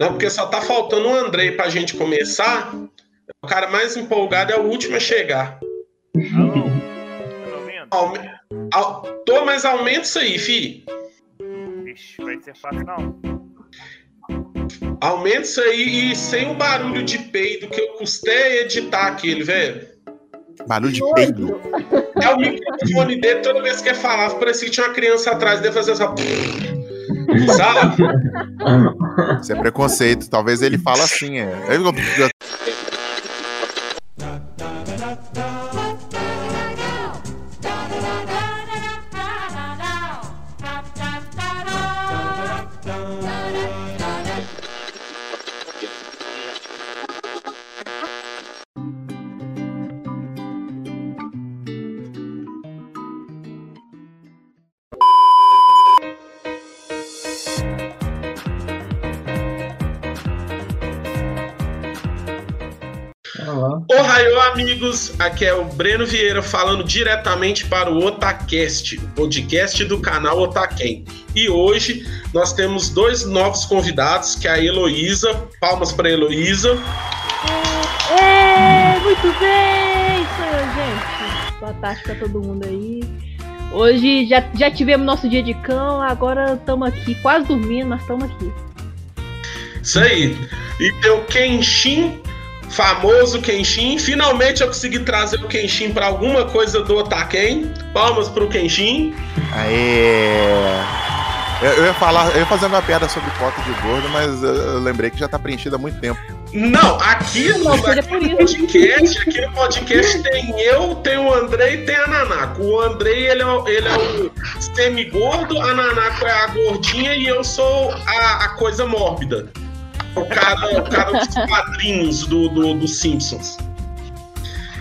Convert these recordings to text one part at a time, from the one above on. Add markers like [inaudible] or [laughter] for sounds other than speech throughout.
Não, porque só tá faltando o Andrei pra gente começar. O cara mais empolgado é o último a chegar. Alô? Aume... Au... Tô, mas aumenta isso aí, fi. Vixe, vai ser fácil não. Aumenta isso aí e sem o barulho de peido que eu custei editar aquele, velho. Barulho de peido. É o microfone dele, toda vez que ele falava, parecia que tinha uma criança atrás dele fazendo essa. Sabe? Isso é preconceito. Talvez ele fala assim. É. Aqui é o Breno Vieira falando diretamente para o Otacast, o podcast do canal Otaquem. E hoje nós temos dois novos convidados, que é a Heloísa. Palmas para a Heloísa. É, muito bem! Sou eu, gente. Boa tarde pra todo mundo aí. Hoje já, já tivemos nosso dia de cão, agora estamos aqui, quase dormindo, mas estamos aqui. Isso aí. E tem o Kenshin, famoso Kenshin. Finalmente eu consegui trazer o Kenshin para alguma coisa do Otaken. Palmas pro Kenshin. Aê! Eu, eu ia falar, eu ia fazer uma piada sobre foto de gordo, mas eu, eu lembrei que já tá preenchida há muito tempo. Não, aqui no, aqui podcast, aqui no podcast tem eu, tem o Andrei e tem a Nanako. O Andrei, ele é, o- ele é o semi-gordo, a Nanako é a gordinha e eu sou a, a coisa mórbida. O cara, o cara dos quadrinhos do, do, dos Simpsons.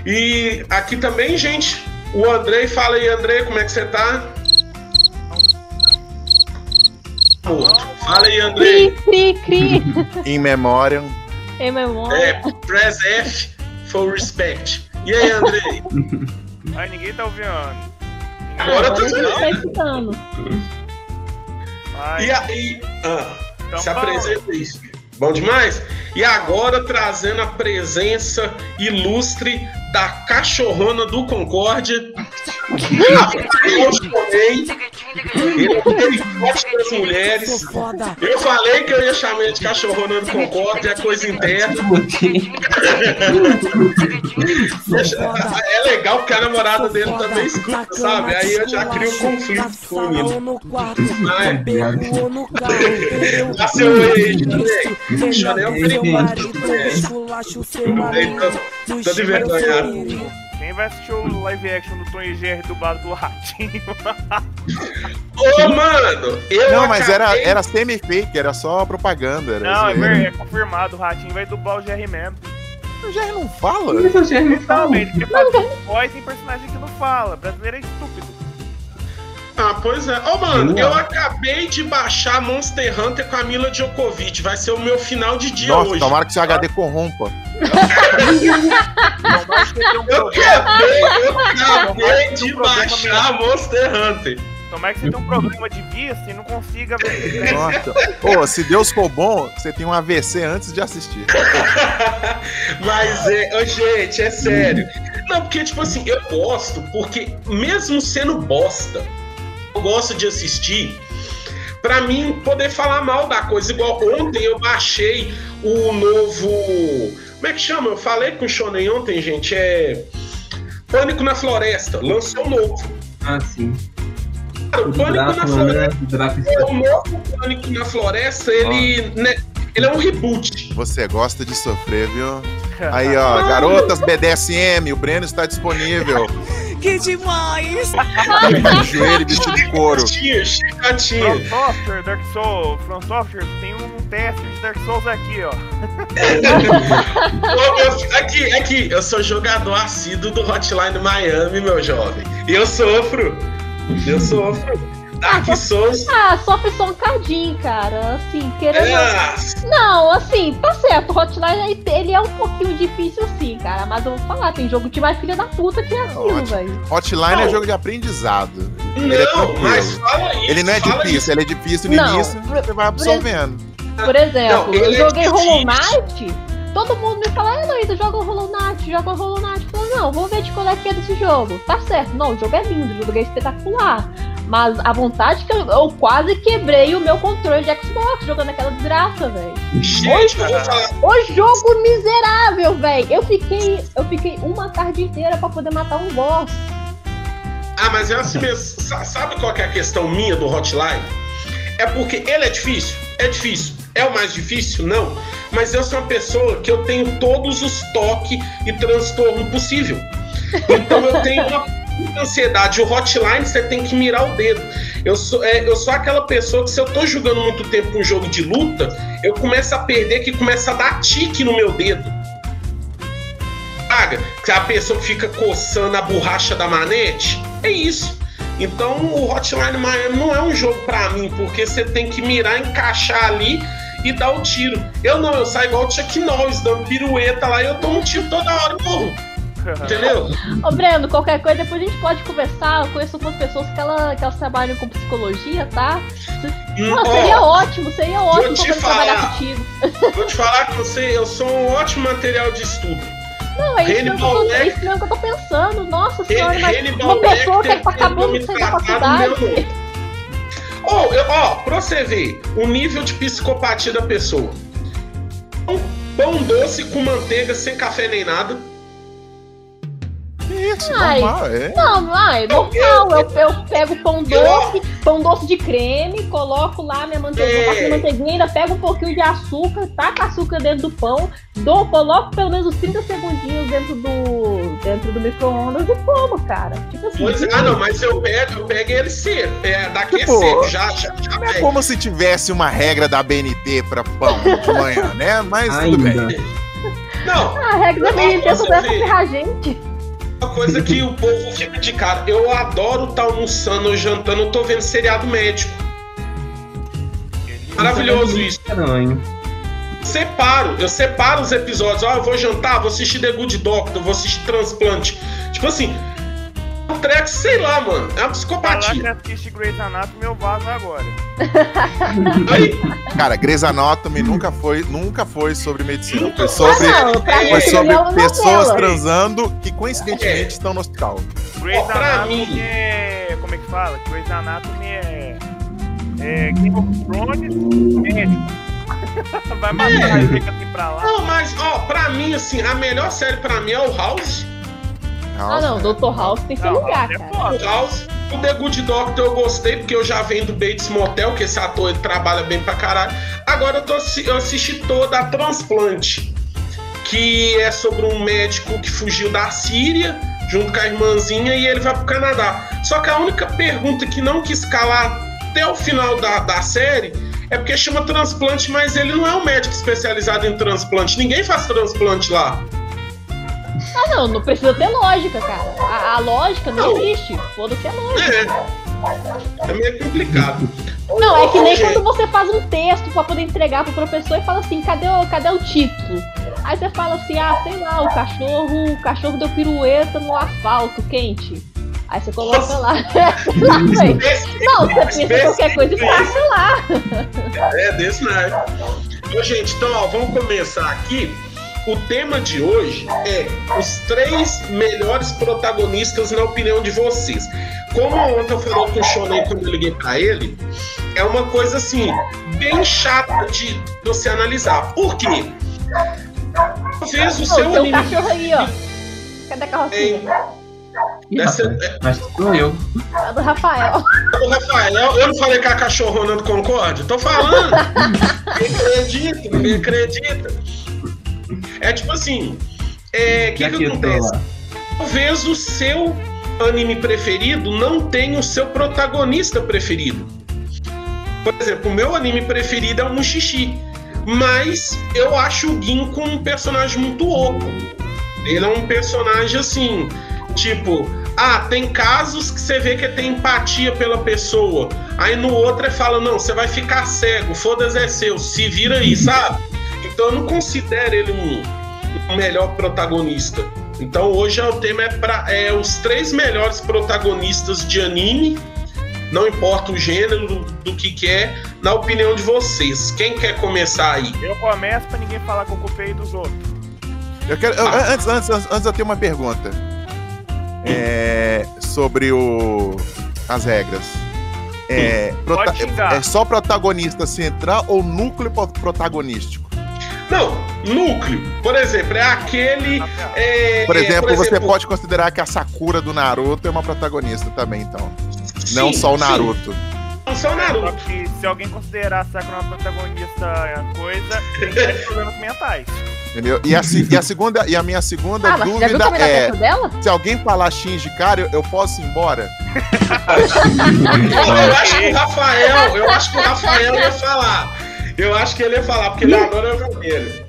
E aqui também, gente, o Andrei, fala aí, Andrei, como é que você tá? Morto. Fala aí, Andrei. Cri, cri, cri. [laughs] In memoriam. Em memória. É, press F for respect. E aí, Andrei? Ai, ninguém tá ouvindo. Ninguém Agora tá escutando. Ai, E aí, ah, então se apresenta isso. Bom demais? E agora trazendo a presença ilustre da cachorrona do Concórdia. Eu chamei. Eu dei forte das mulheres. Eu falei que eu ia chamar ele de cachorrona do Concórdia, é coisa interna. É legal porque a namorada dele também escuta, sabe? Aí eu já crio um conflito com o menino. Nasceu aí, Chanei. Chanei é um perigo. Tô de seu Quem vai assistir o live action do Tom e Jerry dublado do Ratinho? [laughs] Ô, mano, eu Não, mas era, acabei- era semi-fake, era só propaganda. Era Não, é, é confirmado, o Ratinho vai dublar o Jerry mesmo. O Jerry não fala? Que o Jerry não fala? Ele quer fazer voz em personagem que não fala. Brasileiro é estúpido. Ah, pois é. Ô, mano, Não. eu acabei de baixar Monster Hunter com a Mila Djokovic. Vai ser o meu final de dia Nossa, hoje. tomara que seu HD corrompa. Um Eu acabei, eu acabei de um baixar Monster Hunter. Tomara que você tenha um problema de vista e não consiga ver. Nossa. Pô, se Deus for bom, você tem um AVC antes de assistir. [laughs] Mas é, ô, gente, é sério. Não, porque, tipo assim, eu gosto, porque mesmo sendo bosta, eu gosto de assistir pra mim poder falar mal da coisa. Igual ontem eu baixei o novo. Como é que chama? Eu falei com o Shonen ontem, gente. É. Pânico na Floresta. Lançou um novo. Ah, sim. Cara, o Pânico na Drácula, né? Floresta. O Drácula é, O novo Pânico na Floresta, ele. né, ele é um reboot. Você gosta de sofrer, viu? [laughs] Aí, ó, garotas BDSM, o Breno está disponível. [laughs] Que demais! De joelho vestido de couro. Chicotinho, chicotinho. From Software, Dark Souls, From Software, tem um teste de Dark Souls aqui, ó. [laughs] Ô, Aqui, aqui, eu sou jogador assíduo do Hotline Miami, meu jovem. E eu sofro. Eu sofro. Dark Souls. Ah, sofre só um cadinho, cara. Assim, querendo. É, Não, assim, tá certo. O Hotline ele é um pouquinho difícil, sim, cara. Mas eu vou falar, tem jogo de mais filha da puta que é aquilo, Ótimo. velho. Hotline Não. é jogo de aprendizado. Ele é não, mas fala isso. Ele não é difícil, isso. ele é difícil no Não, início, você vai absorvendo. Por exemplo, Não, eu é joguei Hollow difícil. Knight, todo mundo me fala, Heloísa, joga o Hollow Knight, joga o Hollow Knight. Eu falo, não, vou ver de qual é que é desse jogo. Tá certo, não, o jogo é lindo, o jogo é espetacular. Mas a vontade que eu, eu quase quebrei o meu controle de Xbox jogando aquela desgraça, velho. O jogo miserável, velho. Eu fiquei, eu fiquei uma tarde inteira pra poder matar um boss. Ah, mas é assim mesmo. Sa- Sabe qual que é a questão minha do Hotline? É porque ele é difícil? É difícil. É o mais difícil? Não. Mas eu sou uma pessoa que eu tenho todos os toques e transtorno possível. Então eu tenho uma ansiedade. O Hotline você tem que mirar o dedo. Eu sou, é, eu sou aquela pessoa que se eu tô jogando muito tempo um jogo de luta, eu começo a perder que começa a dar tique no meu dedo. Que a pessoa fica coçando a borracha da manete. É isso. Então o Hotline Miami não é um jogo pra mim, porque você tem que mirar, encaixar ali e dar o tiro. Eu não, eu saio igual o Chuck Norris, dando pirueta lá e eu tomo um tiro toda hora e morro. [laughs] Entendeu? Ô, Breno, qualquer coisa, depois a gente pode conversar. Eu conheço algumas pessoas que, ela, que elas trabalham com psicologia, tá? Hum, Não, ó, seria ótimo, seria ótimo te poder trabalhar falar. contigo. Vou te falar que você, eu sou um ótimo material de estudo. Não, é isso, mesmo que eu tô, é isso mesmo que eu tô pensando. Nossa senhora, mas uma pessoa que Lecter tá acabando tentou de sair da tratar faculdade. Ó, pra você ver o nível de psicopatia da pessoa. Pão, pão doce com manteiga, sem café nem nada. Isso, Ai. normal, é. Não, não é Não, normal. Eu, eu pego pão doce, pão doce de creme, coloco lá minha manteiga, É. minha manteiguinha, ainda pego um pouquinho de açúcar, taco açúcar dentro do pão, dou, coloco pelo menos uns 30 segundinhos dentro do, dentro do micro-ondas e como, cara. Tipo assim. Pois é, ah, não, mas eu pego, eu pego ele seco. É, daqui é Tipo, seco, já, já, já Não é como se tivesse uma regra da BNT pra pão de manhã, né? Mas tudo Ainda. bem. Não, Ah, a regra da BNT só deve ver. ferrar a gente. Uma coisa que o povo fica de cara. Eu adoro estar almoçando ou jantando, eu tô vendo seriado médico. Maravilhoso isso. Estranho. Separo, eu separo os episódios. Ó, eu vou jantar, vou assistir The Good Doctor, vou assistir Transplante. Tipo assim, um treco, sei lá, mano. É uma Falar que psicopatia. assiste Grey's Anatomy, eu vazo agora. [laughs] Aí, Cara, Grey's Anatomy nunca foi, nunca foi sobre medicina. Foi Ah, sobre, não, foi sobre uma pessoas novela. transando que coincidentemente É. estão no hospital. Grey's pra Anatomy mim- é. Como é que fala? Grey's Anatomy é. É. Game of Thrones médico. [laughs] Vai matar e fica assim pra lá. não, mas, ó, pra mim, assim, a melhor série pra mim é o House. Ah, não, Dr. House tem seu Não, lugar, é cara. O foda. House. O The Good Doctor eu gostei, porque eu já venho do Bates Motel, que esse ator ele trabalha bem pra caralho. Agora eu, tô, eu assisti toda a Transplante, que é sobre um médico que fugiu da Síria, junto com a irmãzinha, e ele vai pro Canadá. Só que a única pergunta que não quis calar até o final da, da série é porque chama transplante, mas ele não é um médico especializado em transplante. Ninguém faz transplante lá. Ah, não, não precisa ter lógica, cara. A, a lógica não Não. existe. Foda-se a lógica. É. É meio complicado. Não, é que nem quando você faz um texto pra poder entregar pro professor e fala assim, cadê o, cadê o título? Aí você fala assim, ah, sei lá, o cachorro, o cachorro deu pirueta no asfalto quente. Aí você coloca lá. Sei lá, véi. Não, você pensa qualquer coisa e passa lá. É desse naipe. Ô, gente, então, ó, vamos começar aqui. O tema de hoje é os três melhores protagonistas na opinião de vocês. Como ontem eu falei com o Shonen quando eu liguei pra ele, é uma coisa assim, bem chata de você analisar. Por quê? Talvez o seu tem um anime cachorro aí, ó. Cadê a carrocinha? Dessa- rapaz, Mas sou eu. É do Rafael. Ô, Rafael, eu não falei que a cachorrona do Concorde? Tô falando. Ninguém [laughs] acredita, ninguém acredita. É tipo assim, é, o que, que acontece? Talvez o seu anime preferido não tenha o seu protagonista preferido. Por exemplo, o meu anime preferido é o Mushishi. Mas eu acho o Ginkgo um personagem muito oco. Ele é um personagem assim, tipo, ah, tem casos que você vê que tem empatia pela pessoa. Aí no outro ele fala, não, você vai ficar cego, foda-se é seu, se vira aí, sabe? Então eu não considero ele um, um melhor protagonista. Então hoje é o tema é, pra, é os três melhores protagonistas de anime Não importa o gênero do, do que, que é, na opinião de vocês. Quem quer começar aí? Eu começo pra ninguém falar que eu ocupei dos outros. Eu quero, eu- antes, antes, antes, antes eu tenho uma pergunta. É, sobre o, as regras. É, prota- é só protagonista central ou núcleo pro- protagonístico? Não, núcleo. Por exemplo, é aquele. é, Por exemplo, você exemplo, pode considerar que a Sakura do Naruto é uma protagonista também, então. Não sim, só o sim. Naruto. Não só o Só Naruto. que se alguém considerar a Sakura uma protagonista coisa, tem que ter problemas mentais. Entendeu? E a, e a segunda, e a minha segunda Ah, você dúvida na é: se alguém falar Shinji, cara, eu, eu posso ir embora? Eu, [laughs] eu acho que o Rafael, eu acho que o Rafael ia falar. Eu acho que ele ia falar, porque ele adora o vermelho.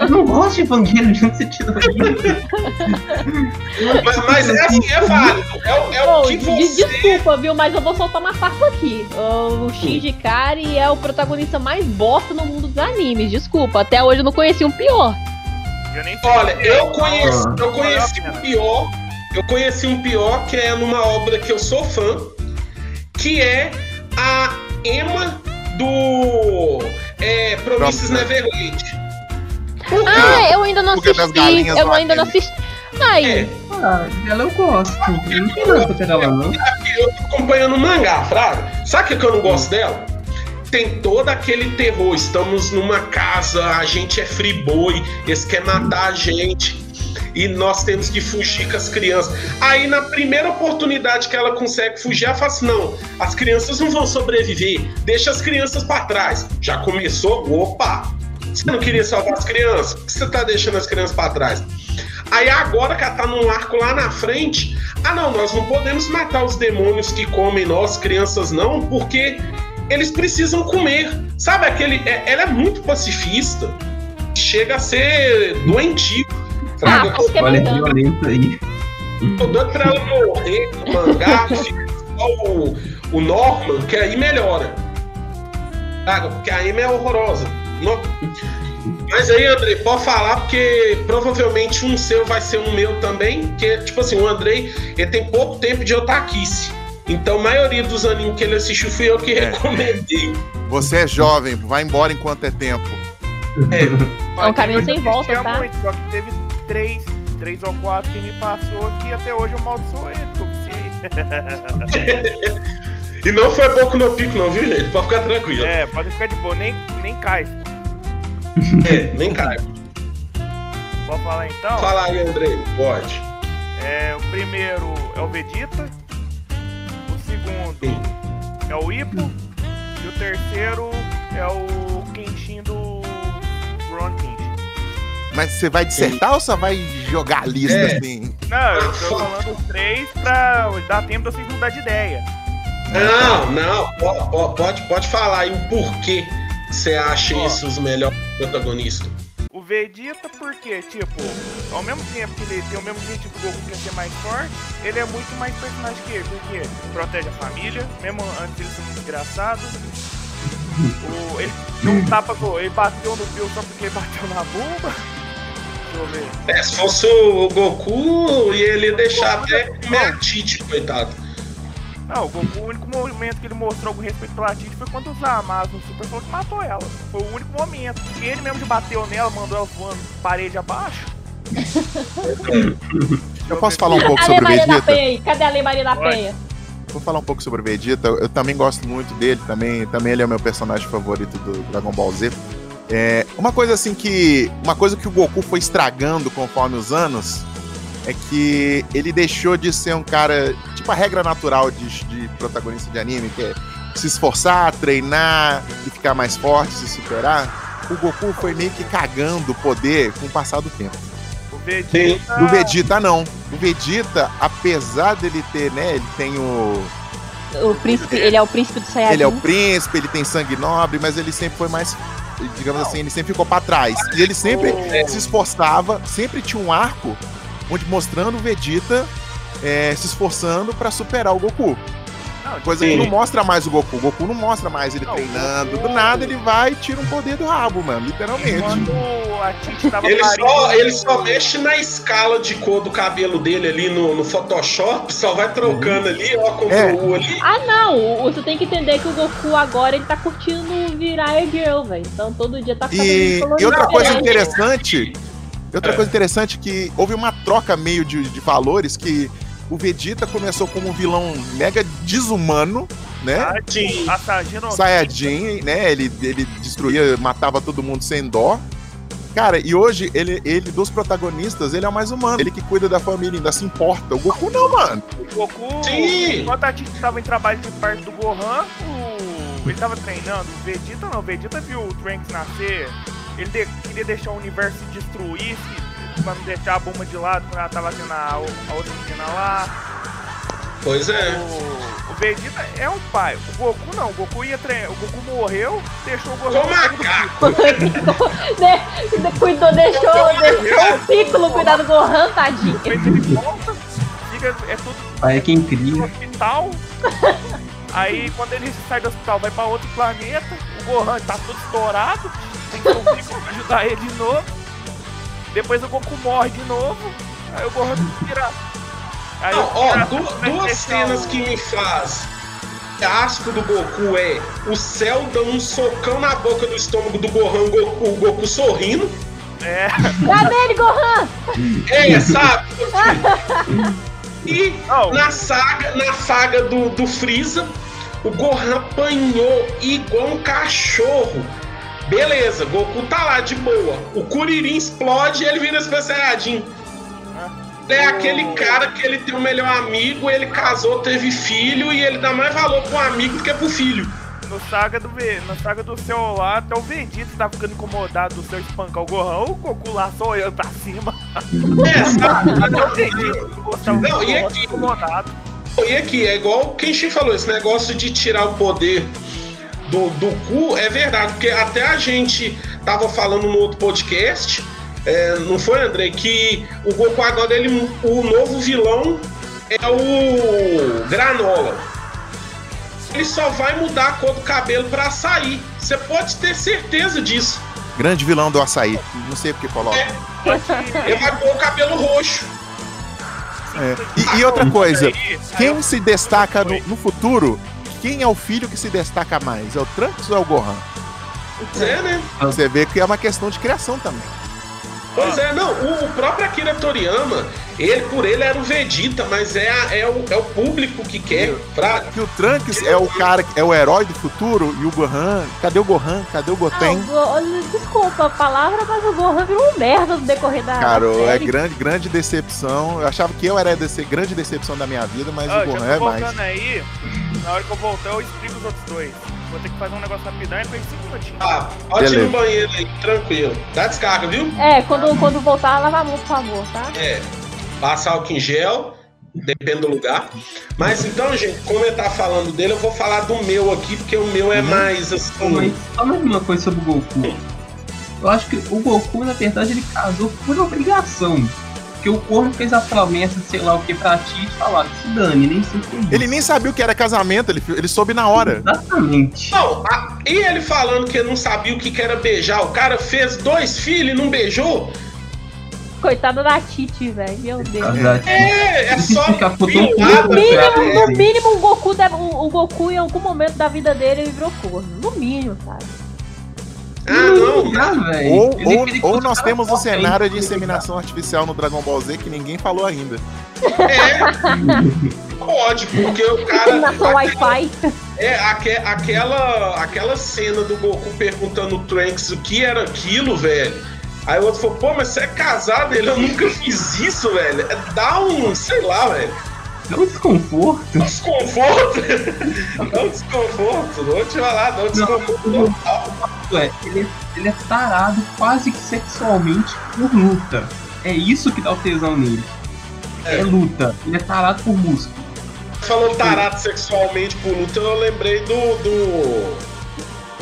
Eu não gosto de Evangelho de onde você tirou. Mas, mas é assim, é válido. É, o- é que de- você. Desculpa, viu? Mas eu vou soltar uma farpa aqui. O Shinji Kari é o protagonista mais bosta no mundo dos animes. Desculpa, até hoje eu não conheci um pior. Eu nem Olha, é. eu conheci, Ah. eu conheci um pior. Eu conheci um pior que é numa obra que eu sou fã, que é a Emma do é, Promises. Neverland. Por quê? Ah, eu ainda não das assisti. galinhas Eu ainda não assisti. Ai, É, Ah, dela eu gosto. Eu não tem nada pra pegar lá, não. eu tô acompanhando o mangá, Fraga. Sabe o que que eu não gosto dela? Tem todo aquele terror. Estamos numa casa, a gente é free-boy, eles querem matar a gente. E nós temos que fugir com as crianças. Aí, na primeira oportunidade que ela consegue fugir, ela fala assim: não, as crianças não vão sobreviver, deixa as crianças pra trás. Já começou? Opa! Você não queria salvar as crianças? Por que você tá deixando as crianças pra trás? Aí agora que ela tá num arco lá na frente, ah não, nós não podemos matar os demônios que comem nós, crianças não, porque eles precisam comer. Sabe aquele. é- ela é muito pacifista. Chega a ser doentio. Ah, Fraga. acho que é Olha a brincando. violência aí. Tô doido pra ela morrer no mangá, fica só o, o Norman, que aí melhora. Fraga, porque a Amy é horrorosa. No- Mas aí, Andrei, pode falar, porque provavelmente um seu vai ser um meu também. Que, tipo assim, o Andrei, ele tem pouco tempo de otaquice. Então, a maioria dos animes que ele assistiu fui eu que É. recomendei. Você é jovem, vai embora enquanto é tempo. É um caminho sem volta, tá? muito, só que teve três, três ou quatro que me passou que até hoje eu maldiçoo ele. E não foi pouco no pico, não, viu, gente? Pode ficar tranquilo. É, pode ficar de boa, nem, nem cai. É, nem cai. Pode falar então? Fala aí, Andrei, pode. É, o primeiro é o Vegeta, o segundo é o Ipo e o terceiro é o Kenshin do Ron Kenshin. Mas você vai dissertar ou só vai jogar a lista É. assim? Não, eu tô falando os três pra dar tempo de vocês mudar de ideia. Não, não, po- po- pode, pode falar aí o porquê que você acha Ó. isso os melhores protagonistas. O Vegeta, porque, tipo, ao mesmo tempo que ele tem o mesmo objetivo do Goku que é ser mais forte, ele é muito mais personagem que ele, porque protege a família, mesmo antes ele ser muito engraçado. O, ele deu um tapa, com- ele bateu no Bill só porque ele bateu na bunda. É, se fosse o Goku, ia ele deixar até comer a Tite, coitado. Não, o Goku, o único momento que ele mostrou algum respeito pela Tite foi quando os Amas no Super Sonic matou ela. Foi o único momento. Ele mesmo já bateu nela, mandou ela voando parede abaixo. Eu posso falar um pouco sobre o Maria da Vegeta? Penha. Cadê a Lei Maria da. Penha? Vou falar um pouco sobre o Vegeta. Eu, eu também gosto muito dele, também, também ele é o meu personagem favorito do Dragon Ball Z. É, uma coisa assim que. Uma coisa que o Goku foi estragando conforme os anos é que ele deixou de ser um cara. Tipo a regra natural de, de protagonista de anime, que é se esforçar, treinar e ficar mais forte, se superar. O Goku foi meio que cagando o poder com o passar do tempo. O Vegeta. Do Vegeta, não. O Vegeta, apesar dele ter, né? Ele tem o. O príncipe, ele é o príncipe do Saiyajin. Ele é o príncipe, ele tem sangue nobre, mas ele sempre foi mais. Digamos assim, ele sempre ficou pra trás. E ele sempre se esforçava, sempre tinha um arco onde mostrando o Vegeta é, se esforçando pra superar o Goku. Não, Coisa Sim. que não mostra mais o Goku. O Goku não mostra mais ele Não, treinando. o Do Goku- nada ele vai e tira um poder do rabo, mano. Literalmente. Quando a Titi tava Ele parindo- só, ele só mexe na escala de cor do cabelo dele ali no, no Photoshop, só vai trocando ali, ó, com É. o ali. Ah, não! Você tem que entender que o Goku agora ele tá curtindo virar girl, velho. Então todo dia tá fazendo E, e outra coisa diferente. interessante. e Outra É. coisa interessante que houve uma troca meio de, de valores que o Vegeta começou como um vilão mega desumano, né? Sajino Saiyajin, né? Ele, ele destruía, matava todo mundo sem dó. Cara, e hoje ele, ele, dos protagonistas, ele é o mais humano. Ele que cuida da família, ainda se importa. O Goku não, mano. O Goku, Sim. enquanto a Titi tava em trabalho de parte do Gohan, o... ele tava treinando. O Vegeta não, o Vegeta viu o Trunks nascer. Ele de- queria deixar o universo se destruir, se- pra não deixar a bomba de lado quando ela tava tendo a, a outra menina lá. Pois é. O, o Vegeta é um pai. O Goku não, o Goku ia treinar. O Goku morreu, deixou o Gohan. Com macaco. né? Cuidou, deixou, deixou o Piccolo cuidar do Gohan, tadinho. Depois ele volta, fica, é tudo Pai é quem no cria. hospital. Aí quando ele sai do hospital, vai pra outro planeta. O Gohan tá todo estourado. Tem que o Piccolo ajudar ele de novo. Depois o Goku morre de novo. Aí o Gohan vira. Aí Não, ó, duas deixar cenas o- que me faz asco do Goku é o céu dando um socão na boca do estômago do Gohan, o Goku, o Goku sorrindo. É, Cadê ele, Gohan? É, sabe? E Não. na saga, na saga do, do Freeza, o Gohan apanhou igual um cachorro. Beleza, Goku tá lá de boa. O Kuririn explode e ele vira Super Saiyajin. É aquele cara que ele tem o melhor amigo, ele casou, teve filho e ele dá mais valor pro amigo do que pro filho. no saga do na saga do lá, até o Vegeta tá ficando incomodado do seu espancar o Gohan. O Goku lá só olhando pra cima. [laughs] É, sabe? Até o Vegeta gostava Não, e aqui? incomodado. E aqui, é igual o Kenshin falou, esse negócio de tirar o poder do, do cu é verdade, porque até a gente tava falando no outro podcast, é, não foi, André, que o Goku agora, ele, o novo vilão é o Granola. Ele só vai mudar a cor do cabelo pra sair. Você pode ter certeza disso. Grande vilão do açaí. Não sei porque coloca. Ele vai pôr o cabelo roxo. É. E, e outra coisa, Aí, aí quem se destaca no, no futuro, quem é o filho que se destaca mais? É o Trunks ou é o Gohan? Pois é, né? Você vê que é uma questão de criação também. Pois é, não, o, o próprio Akira Toriyama, ele por ele era o Vegeta, mas é, a- é, o, é o público que quer. Pra, Que o Trunks é o cara, é o herói do futuro e o Gohan, cadê o Gohan? Cadê o Ah, Goten? o Go- Desculpa a palavra, mas o Gohan virou um merda no decorrer da. Cara, é série. grande, grande decepção. Eu achava que eu era a grande decepção da minha vida, mas Ó, o já Gohan tô é mais. aí. Na hora que eu voltar, eu explico os outros dois. Vou ter que fazer um negócio rapidão e depois 5 minutinhos. ah, pode ir Beleza. no banheiro aí, tranquilo. Dá descarga, viu? É, quando, quando voltar, lava a mão, por favor, tá? É. Passa álcool em gel, depende do lugar. Mas então, gente, como eu tava falando dele, eu vou falar do meu aqui, porque o meu é mais Pô, assim. Mas só mais uma coisa sobre o Goku. Eu acho que o Goku, na verdade, ele casou por obrigação. Porque o corno fez a promessa, sei lá o que, pra ti e falar, se dane, nem sei o que é. Ele nem sabia o que era casamento, ele, ele soube na hora. Exatamente. Não, a- e ele falando que não sabia o que era beijar. O cara fez dois filhos e não beijou? Coitada da Titi, velho. Meu Deus. É, é só pilada, No mínimo, no mínimo o Goku, deve, o, o Goku, em algum momento da vida dele, ele virou corno. No mínimo, sabe? Ah, não. Ou, ou, ou nós temos o aí, cenário de inseminação artificial no Dragon Ball Z que ninguém falou ainda. É. Pode, porque o cara. Aquela- Wi-Fi. É, aque- aquela, aquela cena do Goku perguntando o Trunks o que era aquilo, velho. Aí o outro falou, pô, mas você é casado? Ele, eu nunca fiz isso, velho. É, Dá um, sei lá, velho. É um desconforto. Dá um desconforto. Dá um desconforto. Vou te falar, dá um desconforto total. É, ele, ele é tarado quase que sexualmente por luta. É isso que dá o tesão nele. É, É. luta. Ele é tarado por músculo. Falou tarado sexualmente por luta, eu lembrei do. do.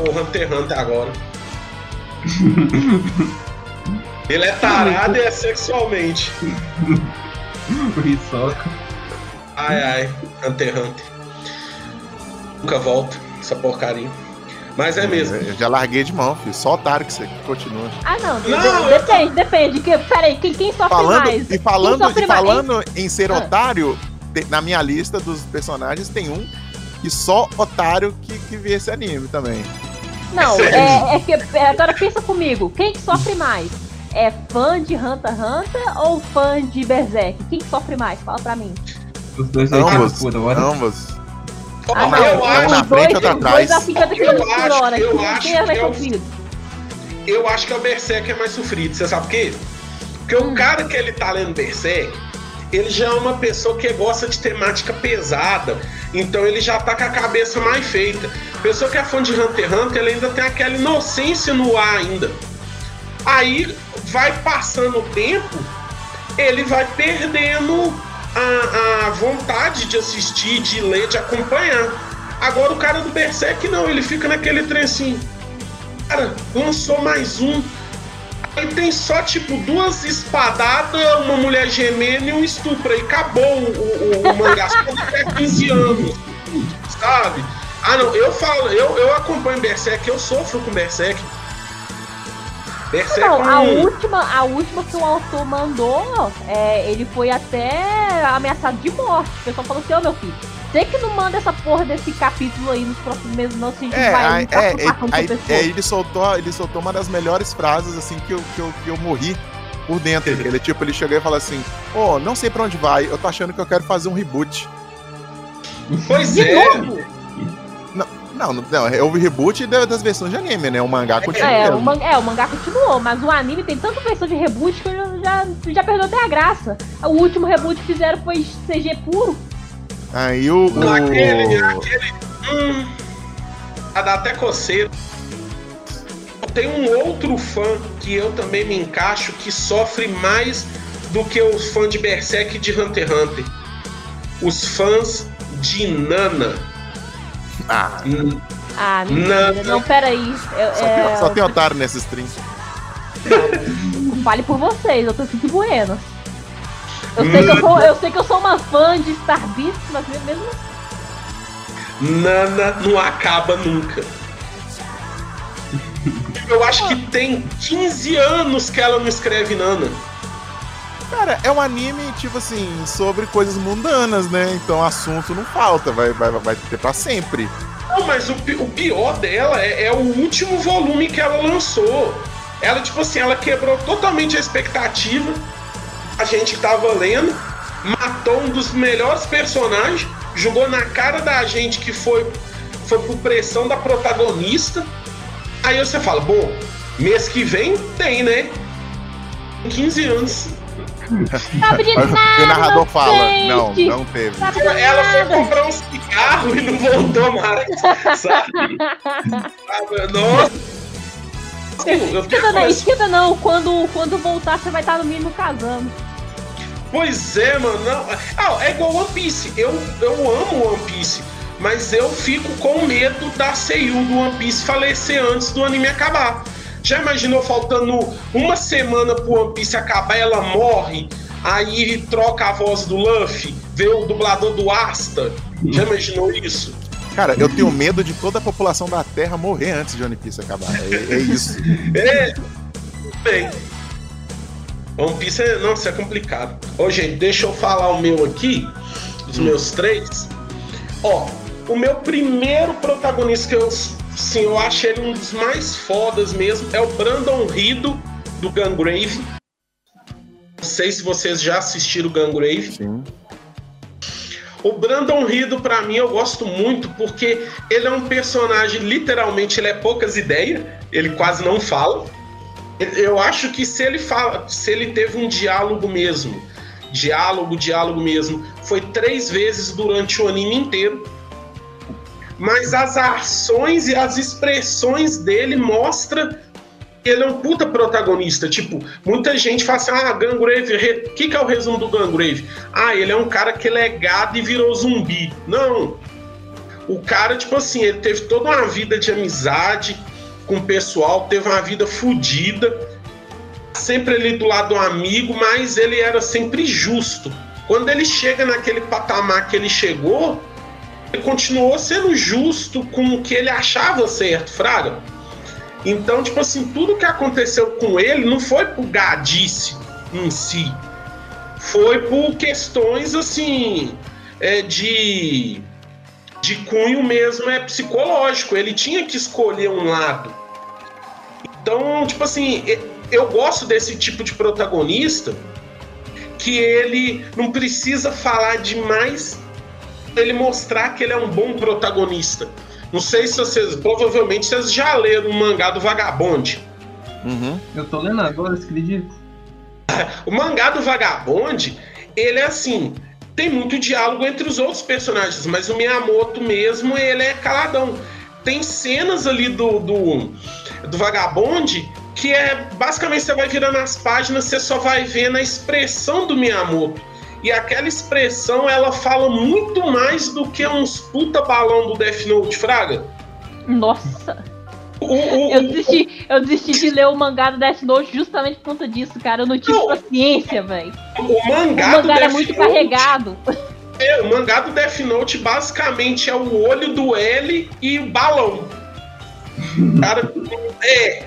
O Hunter x Hunter agora. [laughs] Ele é tarado e é sexualmente. [laughs] O Hisoka. Ai, ai, Hunter x Hunter. Nunca volto, essa porcaria. Mas é mesmo. Eu já larguei de mão, filho. Só otário que você continua. Ah, não. Não, de- eu- depende, depende. Que, peraí, quem, quem sofre Falando, mais? e falando, e mais? falando em ser Ah. otário, na minha lista dos personagens tem um que só otário que, que vê esse anime também. Não, é, é que. é, agora pensa comigo. Quem que sofre mais? É fã de Hunter x Hunter ou fã de Berserk? Quem que sofre mais? Fala pra mim. Os dois aí Ambos, hora. ambos. Ah, não. eu acho, na frente, dois atrás. a 50 Eu km por acho- hora. eu é que é eu acho que é o Berserk é mais sofrido. Você sabe por quê? Porque o cara que ele tá lendo Berserk, ele já é uma pessoa que gosta de temática pesada. Então ele já tá com a cabeça mais feita. Pessoa que é fã de Hunter x Hunter, ele ainda tem aquela inocência no ar ainda. Aí vai passando o tempo, ele vai perdendo a, a vontade de assistir, de ler, de acompanhar. Agora o cara do Berserk não, ele fica naquele trem assim. Cara, lançou mais um. Aí tem só, tipo, duas espadadas, uma mulher gemendo e um estupro. Aí acabou o, o, o mangá. Só daqui a 15 anos. Sabe? Ah, não, eu falo, eu, eu acompanho Berserk, eu sofro com Berserk. Berserk Não, a última, a última que o autor mandou, é, ele foi até ameaçado de morte. O pessoal falou assim, ô meu filho, você que não manda essa porra desse capítulo aí nos próximos meses, não, se a gente É, vai lutar é, é, é, ele soltou, ele soltou uma das melhores frases assim que eu, que eu, que eu morri por dentro. ele tipo, ele chegou e falou assim: "Ô, não sei pra onde vai, eu tô achando que eu quero fazer um reboot". Pois De é. novo? Não, não, não é reboot da- das versões de anime, né? O mangá continua. É, o, man- é, o mangá continuou, mas o anime tem tanta versão de reboot que eu já, já, perdeu até a graça. O último reboot que fizeram foi CG puro. Aí o, o- Aquele, aquele. Hum, a dá até coceira. Tem um outro fã que eu também me encaixo que sofre mais do que os fãs de Berserk e de Hunter x Hunter. Os fãs de Nana. Ah, Hum, Ah, mentira. Não. Não, peraí. Eu, só, é, tem, só tem otário nesse stream. Fale por vocês, eu tô sentindo buenas. Eu sei, que eu, sou, eu sei que eu sou uma fã de Star Beast, mas mesmo Nana não acaba nunca. Eu acho que tem 15 anos que ela não escreve Nana. Cara, é um anime, tipo assim, sobre coisas mundanas, né? Então assunto não falta, vai, vai, vai ter pra sempre. Não, mas o, o pior dela é, é o último volume que ela lançou. Ela, tipo assim, ela quebrou totalmente a expectativa. A gente tava lendo, matou um dos melhores personagens, jogou na cara da gente que foi, foi por pressão da protagonista. Aí você fala, bom, mês que vem tem, né? 15 anos. O narrador fala: Não, gente. não teve. Ela foi comprar um cigarro e não voltou mais, [laughs] sabe? Nossa! Esquenta não, esquenta não. Quando, quando voltar, você vai estar no mínimo casando. Pois é, mano. Não. Ah, é igual One Piece. Eu, eu amo One Piece. Mas eu fico com medo da Seiyu do One Piece falecer antes do anime acabar. Já imaginou faltando uma semana pro One Piece acabar, ela morre, aí troca a voz do Luffy, vê o dublador do Asta? Já imaginou isso? Cara, eu tenho medo de toda a população da Terra morrer antes de One Piece acabar. É, é isso. [laughs] É. Bem. One Piece é. Nossa, é complicado. Ô, gente, deixa eu falar o meu aqui. Os meus três. Ó, o meu primeiro protagonista que eu. Sim, eu acho ele um dos mais fodas mesmo. É o Brandon Rido, do Gungrave. Não sei se vocês já assistiram o Gungrave. Sim. O Brandon Rido, pra mim, eu gosto muito porque ele é um personagem, literalmente, ele é poucas ideias, ele quase não fala. Eu acho que se ele fala, se ele teve um diálogo mesmo, diálogo, diálogo mesmo, foi três vezes durante o anime inteiro. Mas as ações e as expressões dele mostra que ele é um puta protagonista. Tipo, muita gente fala assim: ah, Gangrave, o que, que é o resumo do Gangrave? Ah, ele é um cara que ele é gado e virou zumbi. Não. O cara, tipo assim, ele teve toda uma vida de amizade com o pessoal, teve uma vida fodida, sempre ali do lado do amigo, mas ele era sempre justo. Quando ele chega naquele patamar que ele chegou, ele continuou sendo justo com o que ele achava certo, Fraga. Então, tipo assim, tudo que aconteceu com ele não foi por gadice em si. Foi por questões, assim, é, de, de cunho mesmo, é psicológico. Ele tinha que escolher um lado. Então, tipo assim, eu gosto desse tipo de protagonista que ele não precisa falar demais pra ele mostrar que ele é um bom protagonista. Não sei se vocês, provavelmente vocês já leram o mangá do Vagabonde. Uhum. Eu tô lendo agora, você acredita? [laughs] O mangá do Vagabonde, ele é assim, tem muito diálogo entre os outros personagens, mas o Miyamoto mesmo, ele é caladão. Tem cenas ali do, do, do Vagabonde que é basicamente você vai virando as páginas, você só vai vendo a expressão do Miyamoto. E aquela expressão, ela fala muito mais do que uns puta balão do Death Note, Fraga. Nossa, O, o- eu desisti, eu desisti de ler o mangá do Death Note justamente por conta disso, cara. Eu não tive Não. paciência, velho. o, o O mangá do mangá era Death muito Note- carregado. É, o mangá do Death Note basicamente é o olho do L e o balão. Cara, é.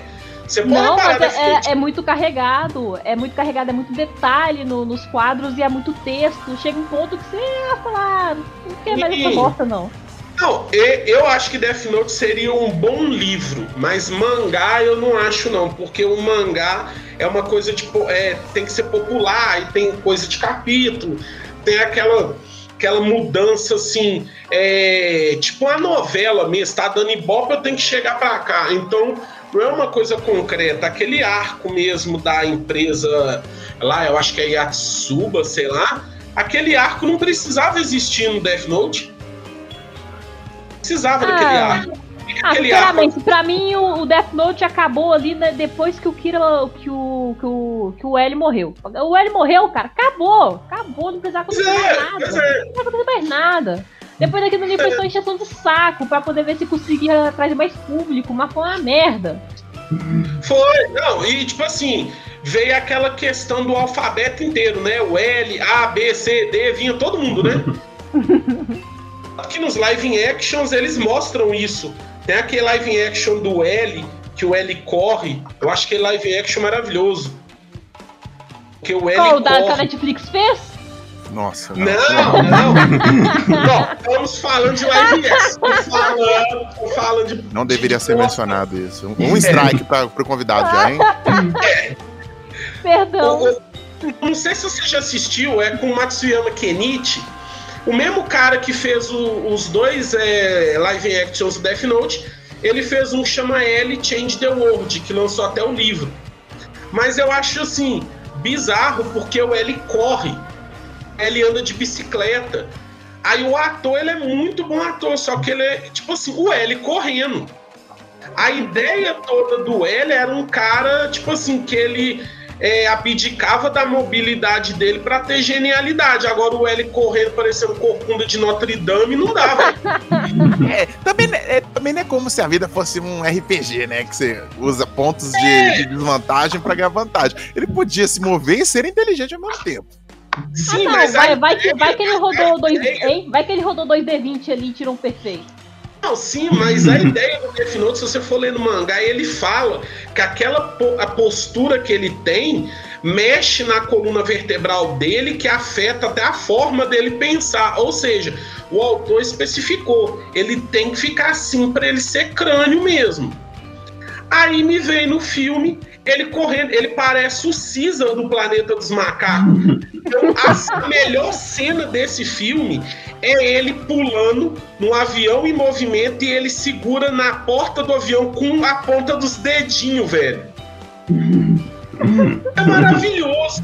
Você pode Não, mas é, Note. é- é muito carregado. É muito carregado, é muito detalhe no- nos quadros e é muito texto. Chega um ponto que você vai falar, não quer mais essa Ih. bosta, não. Não, e- eu acho que Death Note seria um bom livro, mas mangá eu não acho não, porque o mangá é uma coisa tipo, é, tem que ser popular e tem coisa de capítulo, tem aquela aquela mudança assim, é, tipo uma novela mesmo, tá dando ibope, eu tenho que chegar pra cá. Então, não é uma coisa concreta, aquele arco mesmo da empresa lá, eu acho que é Yatsuba, sei lá, aquele arco não precisava existir no Death Note precisava daquele Ah. arco. Ah, Aquele arco. sinceramente, pra mim o, Death Note acabou ali né, depois que o Kira, que o, que o, que o L morreu. O L morreu, cara, acabou. Acabou, não precisava acontecer mais é, nada. pois é. Não precisava acontecer mais nada. Depois daquilo ali foi só encheção de saco pra poder ver se conseguia trazer mais público, mas foi uma merda. Foi, não, e tipo assim, veio aquela questão do alfabeto inteiro, né? O L, A, B, C, D, vinha todo mundo, né? [laughs] Aqui nos live actions eles mostram isso. Tem aquele live action do L, que o L corre. Eu acho que é live action maravilhoso. Porque o L Qual o da que corre. Netflix fez? Nossa, não. Não, não. não, estamos falando de live action. Tô falando, tô falando de. Não deveria de ser mencionado isso. Um strike pra, pro convidado já, hein? [laughs] Perdão. O- o- não sei se você já assistiu, é com o Matsuyama Kenichi, o mesmo cara que fez o- os dois é, live actions do Death Note, ele fez um que chama L Change the World, que lançou até o livro. Mas eu acho assim, bizarro porque o L corre, ele anda de bicicleta. Aí o ator, ele é muito bom ator, só que ele é, tipo assim, o L correndo. A ideia toda do L era um cara, tipo assim, que ele é, abdicava da mobilidade dele pra ter genialidade. Agora o L correndo parecendo corcunda de Notre Dame não dá, velho. [laughs] É, também, não é- é, também não é como se a vida fosse um RPG, né? Que você usa pontos de, de desvantagem pra ganhar vantagem. Ele podia se mover e ser inteligente ao mesmo tempo. Sim, ah, não, mas vai, a vai, que, vai que ele rodou dois. Hein? Vai que ele rodou dois D20 ali e tirou um perfeito. Não, sim, mas a ideia do Death Note, se você for ler no mangá, ele fala que aquela po- a postura que ele tem mexe na coluna vertebral dele, que afeta até a forma dele pensar. Ou seja, o autor especificou, ele tem que ficar assim para ele ser crânio mesmo. Aí me vem no filme ele correndo, ele parece o Caesar do Planeta dos Macacos. Então, a [laughs] melhor cena desse filme é ele pulando no avião em movimento e ele segura na porta do avião com a ponta dos dedinhos, velho. [laughs] É maravilhoso.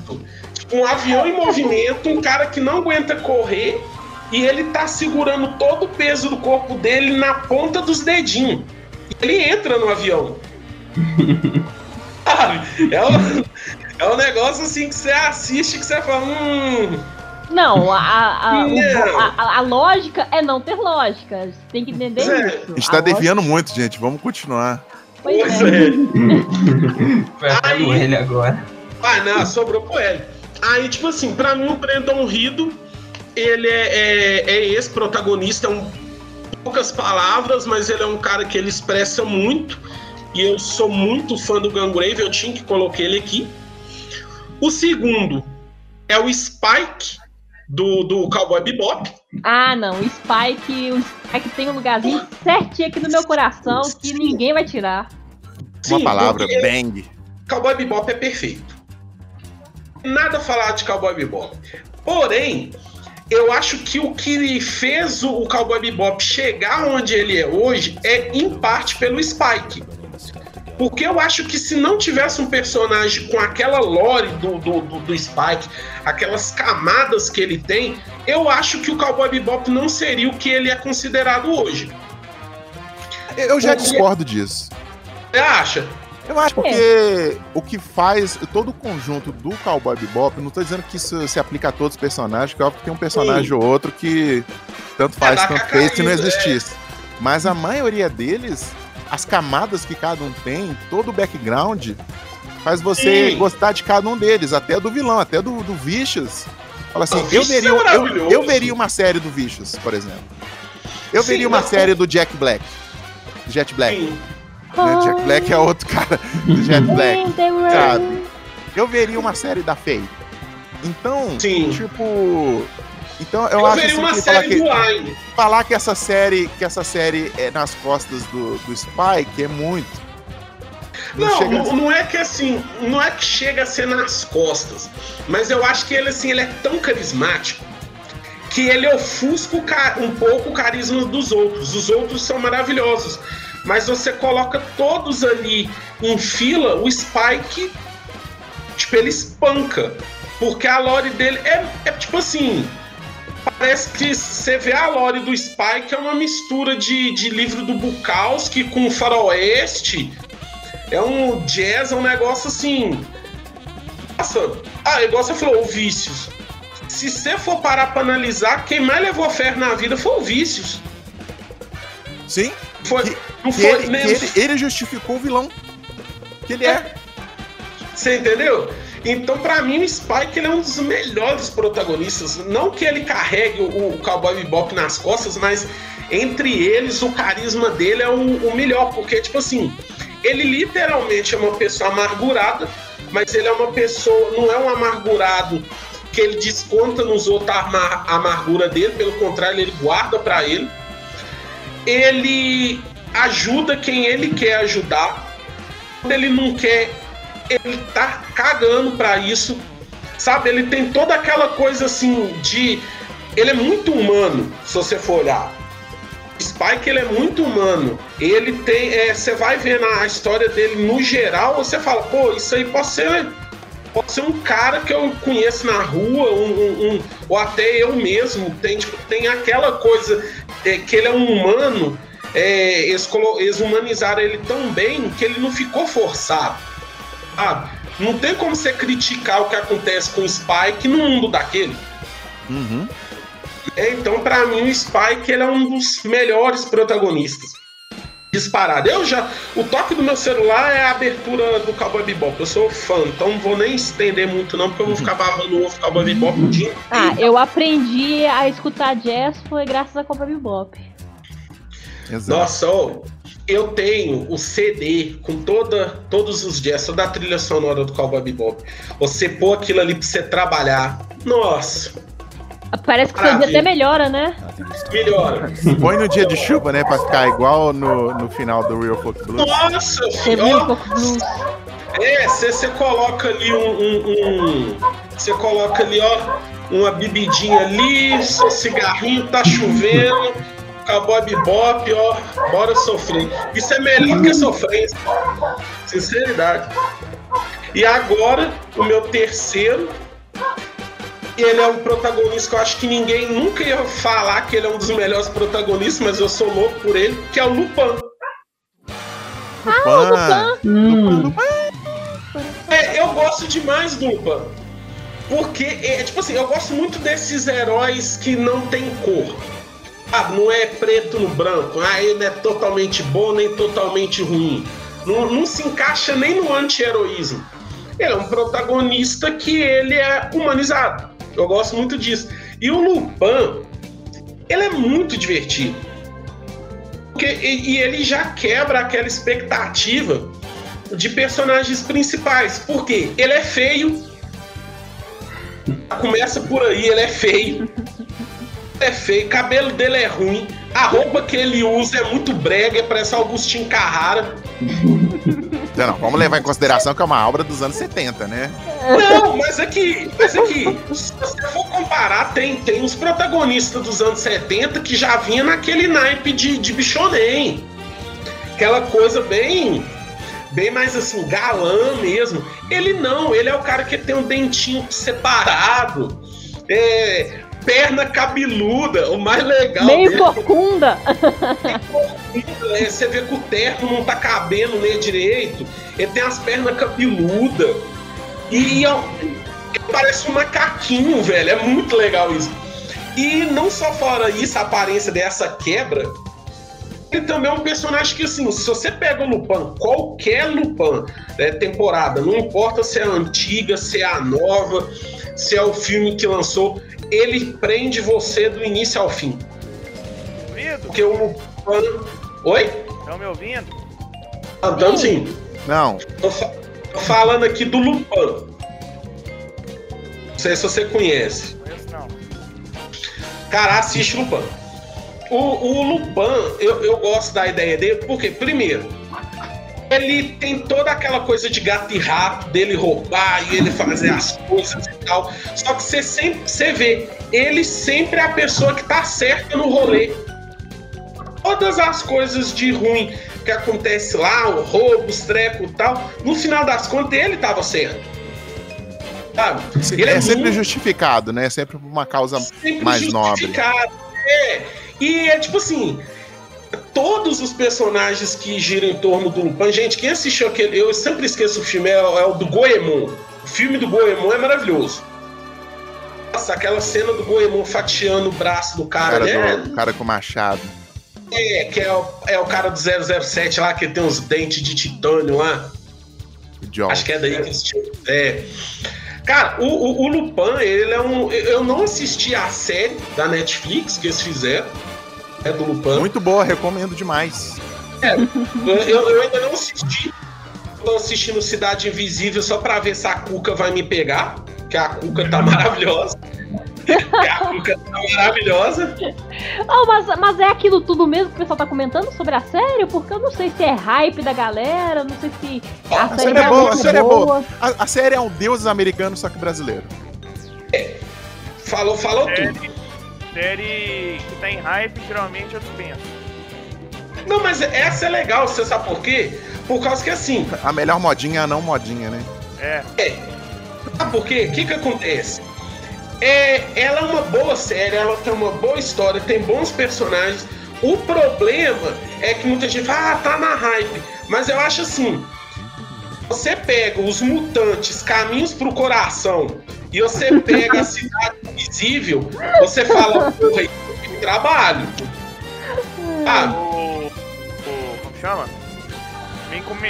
Tipo, um avião em movimento, um cara que não aguenta correr e ele tá segurando todo o peso do corpo dele na ponta dos dedinhos. E ele entra no avião. [laughs] Sabe? [laughs] É um, é um negócio assim que você assiste que você fala, hum. Não, a, a, Não. a- a- a lógica é não ter lógica. Você tem que entender é, isso. A gente tá lógica- desviando muito, gente. Vamos continuar. Pois Pois é. é. [laughs] Aí- L agora. Ah, não, sobrou pro L. Aí, tipo assim, pra mim o Brandon Rido, ele é, é, é esse protagonista, é um poucas palavras, mas ele é um cara que ele expressa muito. E eu sou muito fã do Gangrave, eu tinha que colocar ele aqui. O segundo é o Spike, do, do Cowboy Bebop. Ah, não. O Spike, o Spike tem um lugarzinho certinho aqui no meu coração que ninguém vai tirar. Uma Sim, palavra, porque bang. Cowboy Bebop é perfeito. Nada a falar de Cowboy Bebop. Porém, eu acho que o que fez o o Cowboy Bebop chegar onde ele é hoje é em parte pelo Spike. Porque eu acho que se não tivesse um personagem com aquela lore do, do, do, do Spike, aquelas camadas que ele tem, eu acho que o Cowboy Bebop não seria o que ele é considerado hoje. Eu já Porque- discordo disso. Você acha? Eu acho É. porque o que faz todo o conjunto do Cowboy Bebop, não tô dizendo que isso se aplica a todos os personagens, que óbvio que tem um personagem ou outro que tanto faz, dá tanto fez se não é. existisse. Mas a maioria deles, as camadas que cada um tem, todo o background, faz você Sim. gostar de cada um deles, até do vilão, até do, do Vicious. Fala assim, eu Vicious veria, é eu, eu veria uma série do Vicious, por exemplo. Eu Sim, veria uma mas- série do Jack Black. Jet Black. Sim. Né? Jack Black é outro cara do Jet Black. Sabe? Eu veria uma série da Faye. Então, Sim. tipo. Então eu, Eu, acho assim, uma que falar, série que, do Line. falar que essa série, que essa série é nas costas do, do Spike é muito. Não, não, não é que assim, não é que chega a ser nas costas, mas eu acho que ele assim, ele é tão carismático que ele ofusca um pouco o carisma dos outros. Os outros são maravilhosos, mas você coloca todos ali em fila, o Spike, tipo, ele espanca, porque a lore dele é, é tipo assim. Parece que você vê a lore do Spike é uma mistura de, de livro do Bukowski com faroeste, é um jazz, é um negócio assim. Nossa, ah, igual você falou, o Vícios. Se você for parar pra analisar, quem mais levou ferro na vida foi o Vícios. Sim, Foi, Que- não foi ele, ele, ele justificou o vilão. Que ele é. Você entendeu? Então, pra mim, o Spike ele é um dos melhores protagonistas. Não que ele carregue o, o Cowboy Bebop nas costas, mas entre eles, o carisma dele é o, o melhor. Porque, tipo assim, ele literalmente é uma pessoa amargurada, mas ele é uma pessoa, não é um amargurado que ele desconta nos outros a amar- a amargura dele, pelo contrário, ele guarda pra ele. Ele ajuda quem ele quer ajudar. Quando ele não quer, ele tá cagando pra isso. Sabe? Ele tem toda aquela coisa assim de. Ele é muito humano, se você for olhar. Spike ele é muito humano. Ele tem. é, Você vai ver na história dele no geral, você fala, pô, isso aí pode ser. Pode ser um cara que eu conheço na rua, um, um- um- ou até eu mesmo. Tem, tipo, tem aquela coisa é, que ele é um humano. é, eles, eles humanizaram ele tão bem que ele não ficou forçado. Sabe? Não tem como você criticar o que acontece com o Spike no mundo daquele. Uhum. É, então, pra mim, o Spike ele é um dos melhores protagonistas. Disparado. Eu já. O toque do meu celular é a abertura do Cowboy Bebop. Eu sou fã, então não vou nem estender muito, não, porque eu vou ficar babando o ovo Cowboy Bebop o dia Ah, eu aprendi a escutar jazz foi graças a Cobra Bebop. Exato. Nossa, ó, eu tenho o CD com toda, todos os jazz, toda a trilha sonora do Cowboy Bebop. Você pôr aquilo ali pra você trabalhar. Nossa, Parece que o seu dia até melhora, né? melhora. Põe no dia de chuva, né? Pra ficar igual no, no final do Real Folk Blues. Nossa, filho, um. É, você coloca ali um. Você coloca ali, ó, uma bebidinha ali, seu cigarrinho, tá chovendo, cowboy bebop, ó, bora sofrer. Isso é melhor que sofrência. Sinceridade. E agora, o meu terceiro. Ele é um protagonista que eu acho que ninguém nunca ia falar que ele é um dos melhores protagonistas, mas eu sou louco por ele, que é o Lupin. Lupin. Hum, Lupin. É, eu gosto demais do Lupin. Porque, é, tipo assim, eu gosto muito desses heróis que não tem cor. Ah, não é preto no branco. Ah, ele é totalmente bom nem totalmente ruim. Não, não se encaixa nem no anti-heroísmo. Ele é um protagonista que ele é humanizado. Eu gosto muito disso. E o Lupin, ele é muito divertido. Porque, e, e ele já quebra aquela expectativa de personagens principais. Por quê? Ele é feio. Começa por aí, ele é feio. É feio, o cabelo dele é ruim, a roupa que ele usa é muito brega, parece Augustinho Carrara. Não, não, vamos levar em consideração que é uma obra dos anos 70, né? Não, mas aqui, mas aqui, se você for comparar, tem, tem os protagonistas dos anos 70 que já vinha naquele naipe de, de bichonem. Aquela coisa bem bem mais assim, galã mesmo. Ele não, ele é o cara que tem um dentinho separado, é, perna cabeluda, o mais legal. Meio dele- corcunda. é, você vê que o terno não tá cabendo nele direito. Ele tem as pernas cabeludas. E ó, parece um macaquinho, velho. É muito legal isso. E não só fora isso, a aparência dessa quebra. Ele também é um personagem que, assim, se você pega o Lupin, qualquer Lupin né, temporada, não importa se é a antiga, se é a nova, se é o filme que lançou, ele prende você do início ao fim. Ouvindo? Porque o Lupin. Oi? Estão me ouvindo? Andando sim. Não, Tô, fa- tô falando aqui do Lupin. Não sei se você conhece. Conheço não. Cara, assiste Lupin. O, o Lupin, eu, eu gosto da ideia dele, porque, primeiro, ele tem toda aquela coisa de gato e rato, dele roubar e ele fazer as coisas e tal. Só que você sempre você vê, ele sempre é a pessoa que tá certa no rolê. Todas as coisas de ruim que acontece lá, o roubo, os trecos e tal, no final das contas ele tava certo. Sabe? Ele é sempre muito- justificado, né? Sempre por uma causa sempre mais nobre. É. E é tipo assim. Todos os personagens que giram em torno do Lupin, gente, quem assistiu aquele. Eu sempre esqueço o filme, é, é o do Goemon. O filme do Goemon é maravilhoso. Nossa, aquela cena do Goemon fatiando o braço do cara, Cara né? do, cara com machado. É, que é o, é o cara do 007 lá, que tem uns dentes de titânio lá. John. Acho que é daí que eles tinham. É. Cara, o, o, o Lupin, ele é um. Eu não assisti a série da Netflix que eles fizeram. É do Lupin. Muito boa, recomendo demais. Eu, eu ainda não assisti. Tô assistindo Cidade Invisível só pra ver se a Cuca vai me pegar. Que a Cuca tá maravilhosa. [laughs] A Cuca tá maravilhosa. Oh, mas, mas é aquilo tudo mesmo que o pessoal tá comentando sobre a série? Porque eu não sei se é hype da galera, não sei se a, A série série é é boa, a série é boa. boa. A, a série é um deus americano, só que brasileiro. Falou, falou tudo. Série, que tá em hype, geralmente eu dispenso. Não, mas essa é legal, você sabe por quê? Por causa que assim, A melhor modinha é a não modinha, né? É, Sabe por quê? O que que acontece? É, ela é uma boa série, ela tem uma boa história, tem bons personagens. O problema é que muita gente fala, ah, tá na hype. Mas eu acho assim, você pega os mutantes, caminhos pro coração, e você pega a cidade invisível, você fala, porra, isso tem trabalho. Ah, o, o. Como chama? Me come,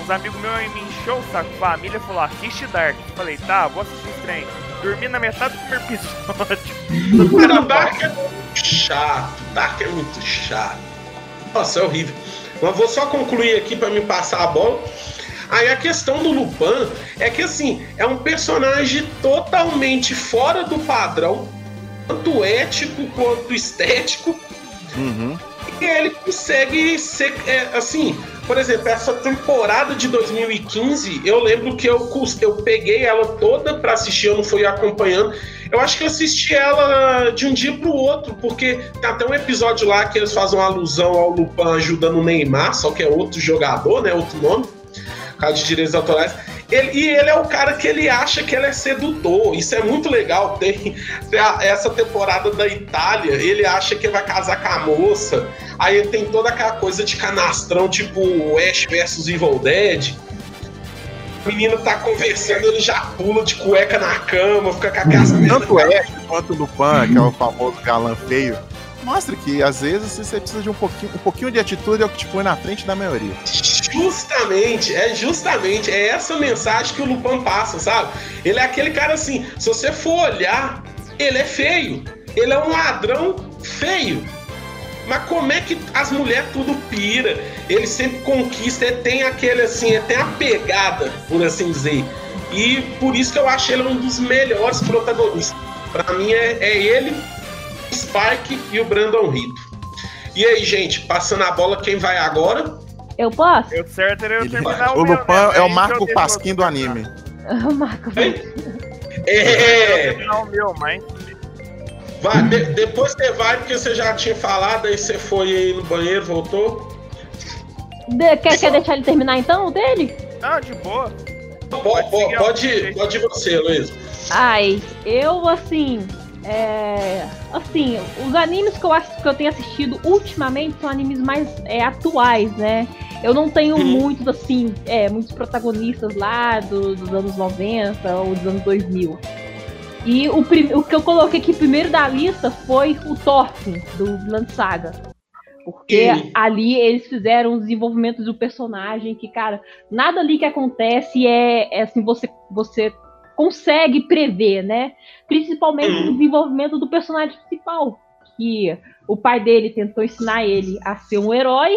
uns amigos meus me encheu o saco. Família falou: assiste Dark. Falei: tá, vou assistir esse trem. Dormi na metade do primeiro episódio. [laughs] Cara, Dark é muito chato. Dark é muito chato. Nossa, é horrível. Mas vou só concluir aqui pra me passar a bola. Aí a questão do Lupin é que assim, é um personagem totalmente fora do padrão, tanto ético quanto estético, Uhum. e ele consegue ser é, assim, por exemplo, essa temporada de 2015, eu lembro que eu, eu peguei ela toda pra assistir, eu não fui acompanhando. Eu acho que eu assisti ela de um dia pro outro, porque tem até um episódio lá que eles fazem uma alusão ao Lupin ajudando o Neymar, só que é outro jogador, né? Outro nome, causa de direitos autorais. Ele- e ele é o cara que ele acha que ele é sedutor. Isso é muito legal. Tem, tem a- essa temporada da Itália, ele acha que vai casar com a moça. Aí ele tem toda aquela coisa de canastrão, tipo Ash versus Evil Dead. A menina tá conversando, ele já pula de cueca na cama, fica com aquelas Tanto Ash quanto o Lupin, que é o famoso galã feio, mostra que às vezes você precisa de um pouquinho, um pouquinho de atitude é o que te põe na frente da maioria. Justamente, é justamente, é essa mensagem que o Lupin passa, sabe? Ele é aquele cara assim, se você for olhar, ele é feio. Ele é um ladrão feio. Mas como é que as mulheres tudo pira? Ele sempre conquista, ele tem aquele assim, tem a pegada, por assim dizer. E por isso que eu acho ele um dos melhores protagonistas. Pra mim é, é ele, Spike e o Brandon Rito. E aí, gente, passando a bola, quem vai agora? Eu posso? Eu certo eu Ele- terminar o o meu, Lupin né? é o Marco eu Pasquim do anime. [laughs] O Marco. Eu É, terminar o meu, mas vai, de- depois você vai, porque você já tinha falado, aí você foi aí no banheiro, voltou. De- quer, quer deixar ele terminar então, o dele? ah, de boa. Po- Pode Pode, pode ir você, Luiz. Ai, eu assim. É, assim, os animes que eu, acho, que eu tenho assistido ultimamente são animes mais é, atuais, né? Eu não tenho Uhum. muitos, assim, é, muitos protagonistas lá do- dos anos 90 ou dos anos 2000. E o, o que eu coloquei aqui primeiro da lista foi o Thorfinn, do Vinland Saga. Porque ali eles fizeram um desenvolvimento do personagem que, cara, nada ali que acontece é, é assim, você, você consegue prever, né? Principalmente Uhum. o desenvolvimento do personagem principal. Que o pai dele tentou ensinar ele a ser um herói,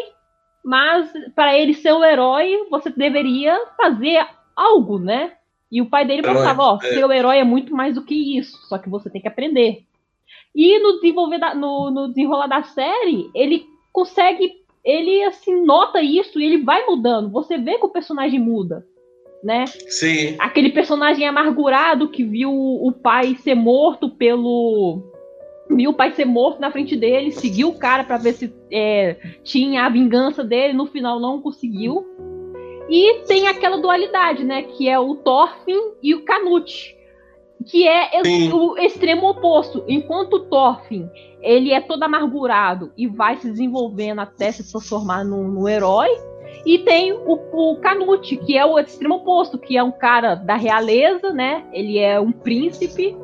mas para ele ser um herói, você deveria fazer algo, né? E o pai dele Herói, pensava, ó, é. ser um herói é muito mais do que isso, só que você tem que aprender. E no desenvolver da- no, no desenrolar da série, ele consegue, ele assim nota isso e ele vai mudando. Você vê que o personagem muda, né? Sim. aquele personagem amargurado que viu o pai ser morto pelo. Viu o pai ser morto na frente dele, seguiu o cara pra ver se é, tinha a vingança dele, no final não conseguiu. E tem aquela dualidade, né? Que é o Thorfinn e o Canute. Que é Sim. o extremo oposto. Enquanto o Thorfinn ele é todo amargurado e vai se desenvolvendo até se transformar num, num herói. E tem o, o Canute, que é o extremo oposto, que é um cara da realeza, né? Ele é um príncipe.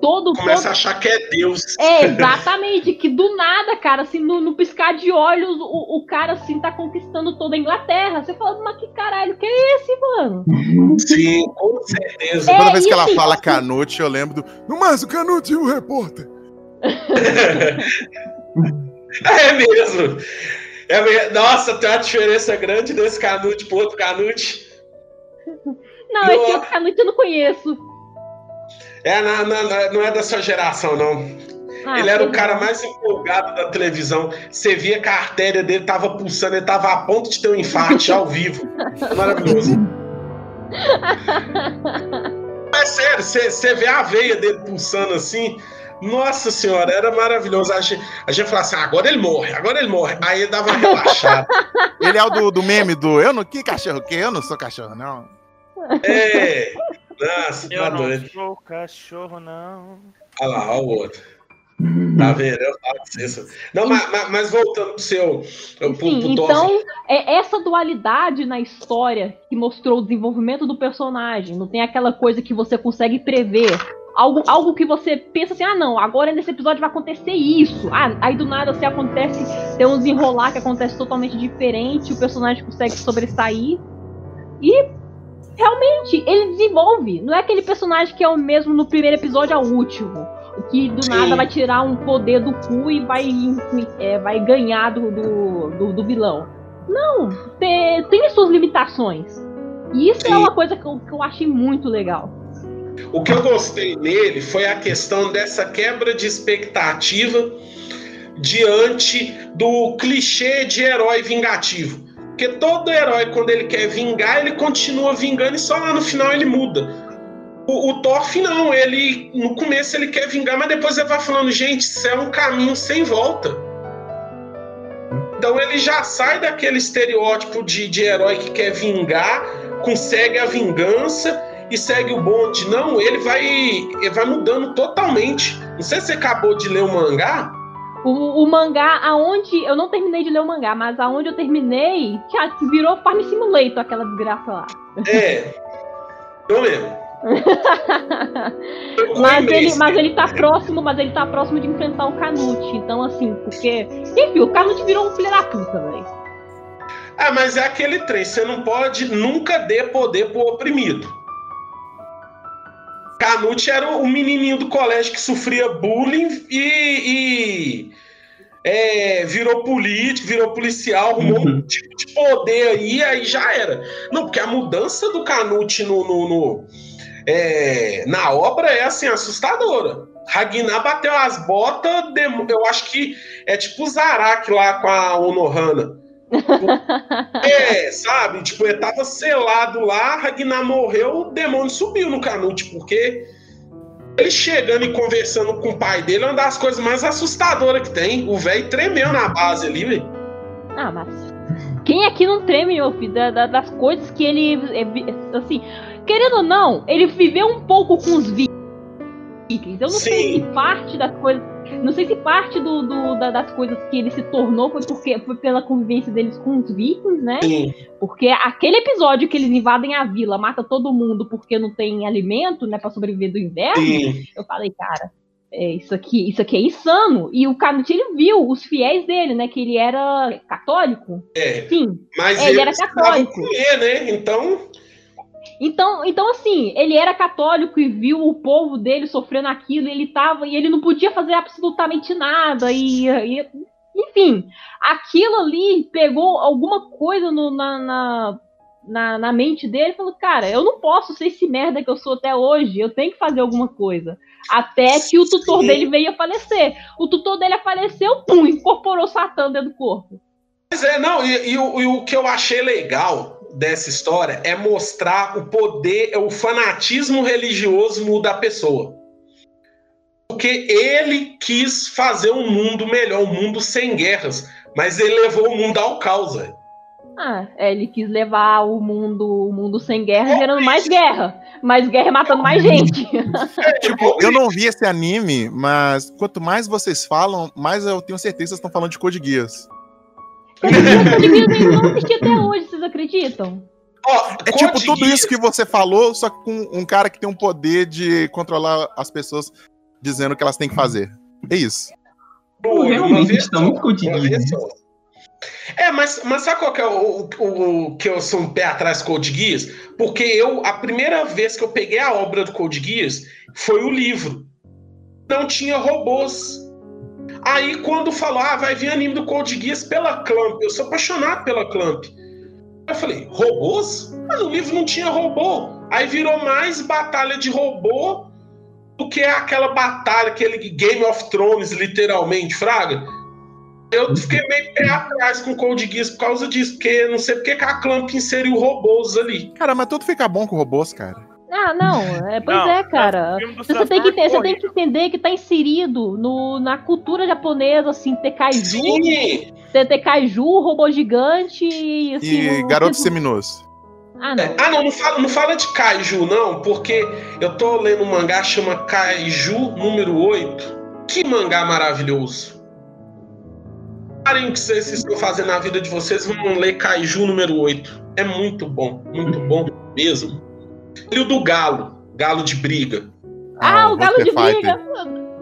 Todo, Começa todo... a achar que é Deus. É, exatamente, que do nada, cara, assim, no, no piscar de olhos, o, o cara, assim, tá conquistando toda a Inglaterra. Você fala, mas que caralho, que é esse, mano? Sim, com certeza. É, Toda vez que ela assim- fala Canute, eu lembro do. No mais, o Canute e o repórter. [laughs] É mesmo. É Nossa, tem uma diferença grande desse Canute pro outro Canute. Não, Não. esse outro Canute eu não conheço. É, na- na- não é da sua geração, não. Ah, ele era o cara mais empolgado da televisão. Você via que a artéria dele tava pulsando, ele tava a ponto de ter um infarte ao vivo. [laughs] Maravilhoso. [laughs] Mas sério, você vê a veia dele pulsando assim. Nossa senhora, era maravilhoso. A gente, a gente falava assim: ah, agora ele morre, agora ele morre. Aí ele dava uma relaxada. [laughs] Ele é o do, do meme do Eu não. Que cachorro que? Eu não sou cachorro, não. É. Nossa, Eu tá não doido. sou cachorro, não. Olha lá, olha o outro. Tá vendo? Eu falo. Não, mas, mas- mas voltando pro seu. Pro, Sim, pro então Thorfinn. é essa dualidade na história que mostrou o desenvolvimento do personagem. Não tem aquela coisa que você consegue prever. Algo, algo que você pensa assim, ah não, agora nesse episódio vai acontecer isso. Ah, aí do nada assim acontece, tem um desenrolar que acontece totalmente diferente, o personagem consegue sobressair. E realmente, ele desenvolve. Não é aquele personagem que é o mesmo no primeiro episódio ao último. Que do Sim. nada vai tirar um poder do cu e vai, é, vai ganhar do, do, do, do vilão. Não, tem, tem as suas limitações. E isso Sim. é uma coisa que eu, que eu achei muito legal. O que eu gostei nele foi a questão dessa quebra de expectativa diante do clichê de herói vingativo. Porque todo herói, quando ele quer vingar, ele continua vingando e só lá no final ele muda. O, o Thorfinn não, ele no começo ele quer vingar, mas depois ele vai falando, gente, isso é um caminho sem volta. Então ele já sai daquele estereótipo de, de herói que quer vingar, consegue a vingança e segue o bonde. Não, ele vai, ele vai mudando totalmente. Não sei se você acabou de ler o mangá. O, o mangá, aonde. Eu não terminei de ler o mangá, mas aonde eu terminei, já virou Farm Simulator, aquela desgraça lá. É. [laughs] Eu mesmo. Mas ele, mas ele tá próximo, mas ele tá próximo de enfrentar o Canute. Então, assim, porque. Enfim, o Canute virou um filho da puta, velho. Ah, mas é aquele trem, você não pode nunca dê poder pro oprimido. Canute era o menininho do colégio que sofria bullying e, e, é, virou político, virou policial, arrumou um tipo de poder aí, aí já era. Não, porque a mudança do Canute no, no- no, é, na obra é assim, assustadora. Ragnar bateu as botas, eu acho que é tipo o Zarak lá com a Onohana. É, sabe? Tipo, ele tava selado lá, Ragnar morreu, o demônio subiu no Canute, porque ele chegando e conversando com o pai dele é uma das coisas mais assustadoras que tem. O velho tremeu na base ali, velho. Ah, mas. Quem aqui não treme, meu filho, da- da- das coisas que ele. é Assim, querendo ou não, ele viveu um pouco com os vikings. Eu não sei Sim. se parte das coisas. Não sei se parte do, do- da- das coisas que ele se tornou foi porque foi pela convivência deles com os vikings, né? Sim. Porque aquele episódio que eles invadem a vila, mata todo mundo porque não tem alimento, né, para sobreviver do inverno. Sim. Eu falei, cara, é, isso aqui, isso aqui é insano. E o Canute ele viu os fiéis dele, né, que ele era católico. É. Sim. Mas É, ele era católico. comer, né? Então, Então, então assim, ele era católico e viu o povo dele sofrendo aquilo, e ele tava e ele não podia fazer absolutamente nada e, e- enfim, aquilo ali pegou alguma coisa no- na, na, na, na mente dele e falou, cara, eu não posso ser esse merda que eu sou até hoje, eu tenho que fazer alguma coisa. Até que o tutor Sim. dele veio a falecer. O tutor dele apareceu, pum, incorporou Satã dentro do corpo. Mas é, não, e, e o, e o que eu achei legal dessa história é mostrar o poder, o fanatismo religioso da pessoa. Porque ele quis fazer um mundo melhor, um mundo sem guerras, mas ele levou o mundo ao caos. Ah, é, ele quis levar o mundo, o mundo sem guerra, gerando mais guerra. Mais guerra e matando mais gente. [laughs] Tipo, eu não vi esse anime, mas quanto mais vocês falam, mais eu tenho certeza que vocês estão falando de Code Geass. Eu não assisti até hoje, acreditam? Ó, É tipo tudo isso que você falou, só com um cara que tem um poder de controlar as pessoas dizendo o que elas têm que fazer. É isso. Pô, Uma realmente vez está muito. É, mas, mas sabe qual que é o, o- o que eu sou um pé atrás com Code Geass? Porque eu, a primeira vez que eu peguei a obra do Code Geass foi o livro. Não tinha robôs. Aí quando falou, ah, vai vir anime do Code Geass pela Clamp. Eu sou apaixonado pela Clamp. Eu falei, robôs? Mas no livro não tinha robô. Aí virou mais batalha de robô do que aquela batalha, aquele Game of Thrones, literalmente, Fraga. Eu fiquei meio pé atrás com o Code Geass por causa disso, porque não sei porque que a Clamp inseriu robôs ali. Cara, mas tudo fica bom com robôs, cara. Ah, não, é, pois Não, é, cara. Você tem, que, ter- você tem que entender que tá inserido no, na cultura japonesa, assim, ter kaiju, Sim, ter, ter kaiju, robô gigante e assim. E no- garotos seminosos. Ah, não. Ah, não, não fala, não fala de Kaiju, não, porque eu tô lendo um mangá chama Kaiju número 8. Que mangá maravilhoso. Parem o que vocês estão fazendo na vida de vocês, vão ler Kaiju número 8. É muito bom, muito bom mesmo. E o do Galo, Galo de Briga. Ah, o galo de Hunter briga.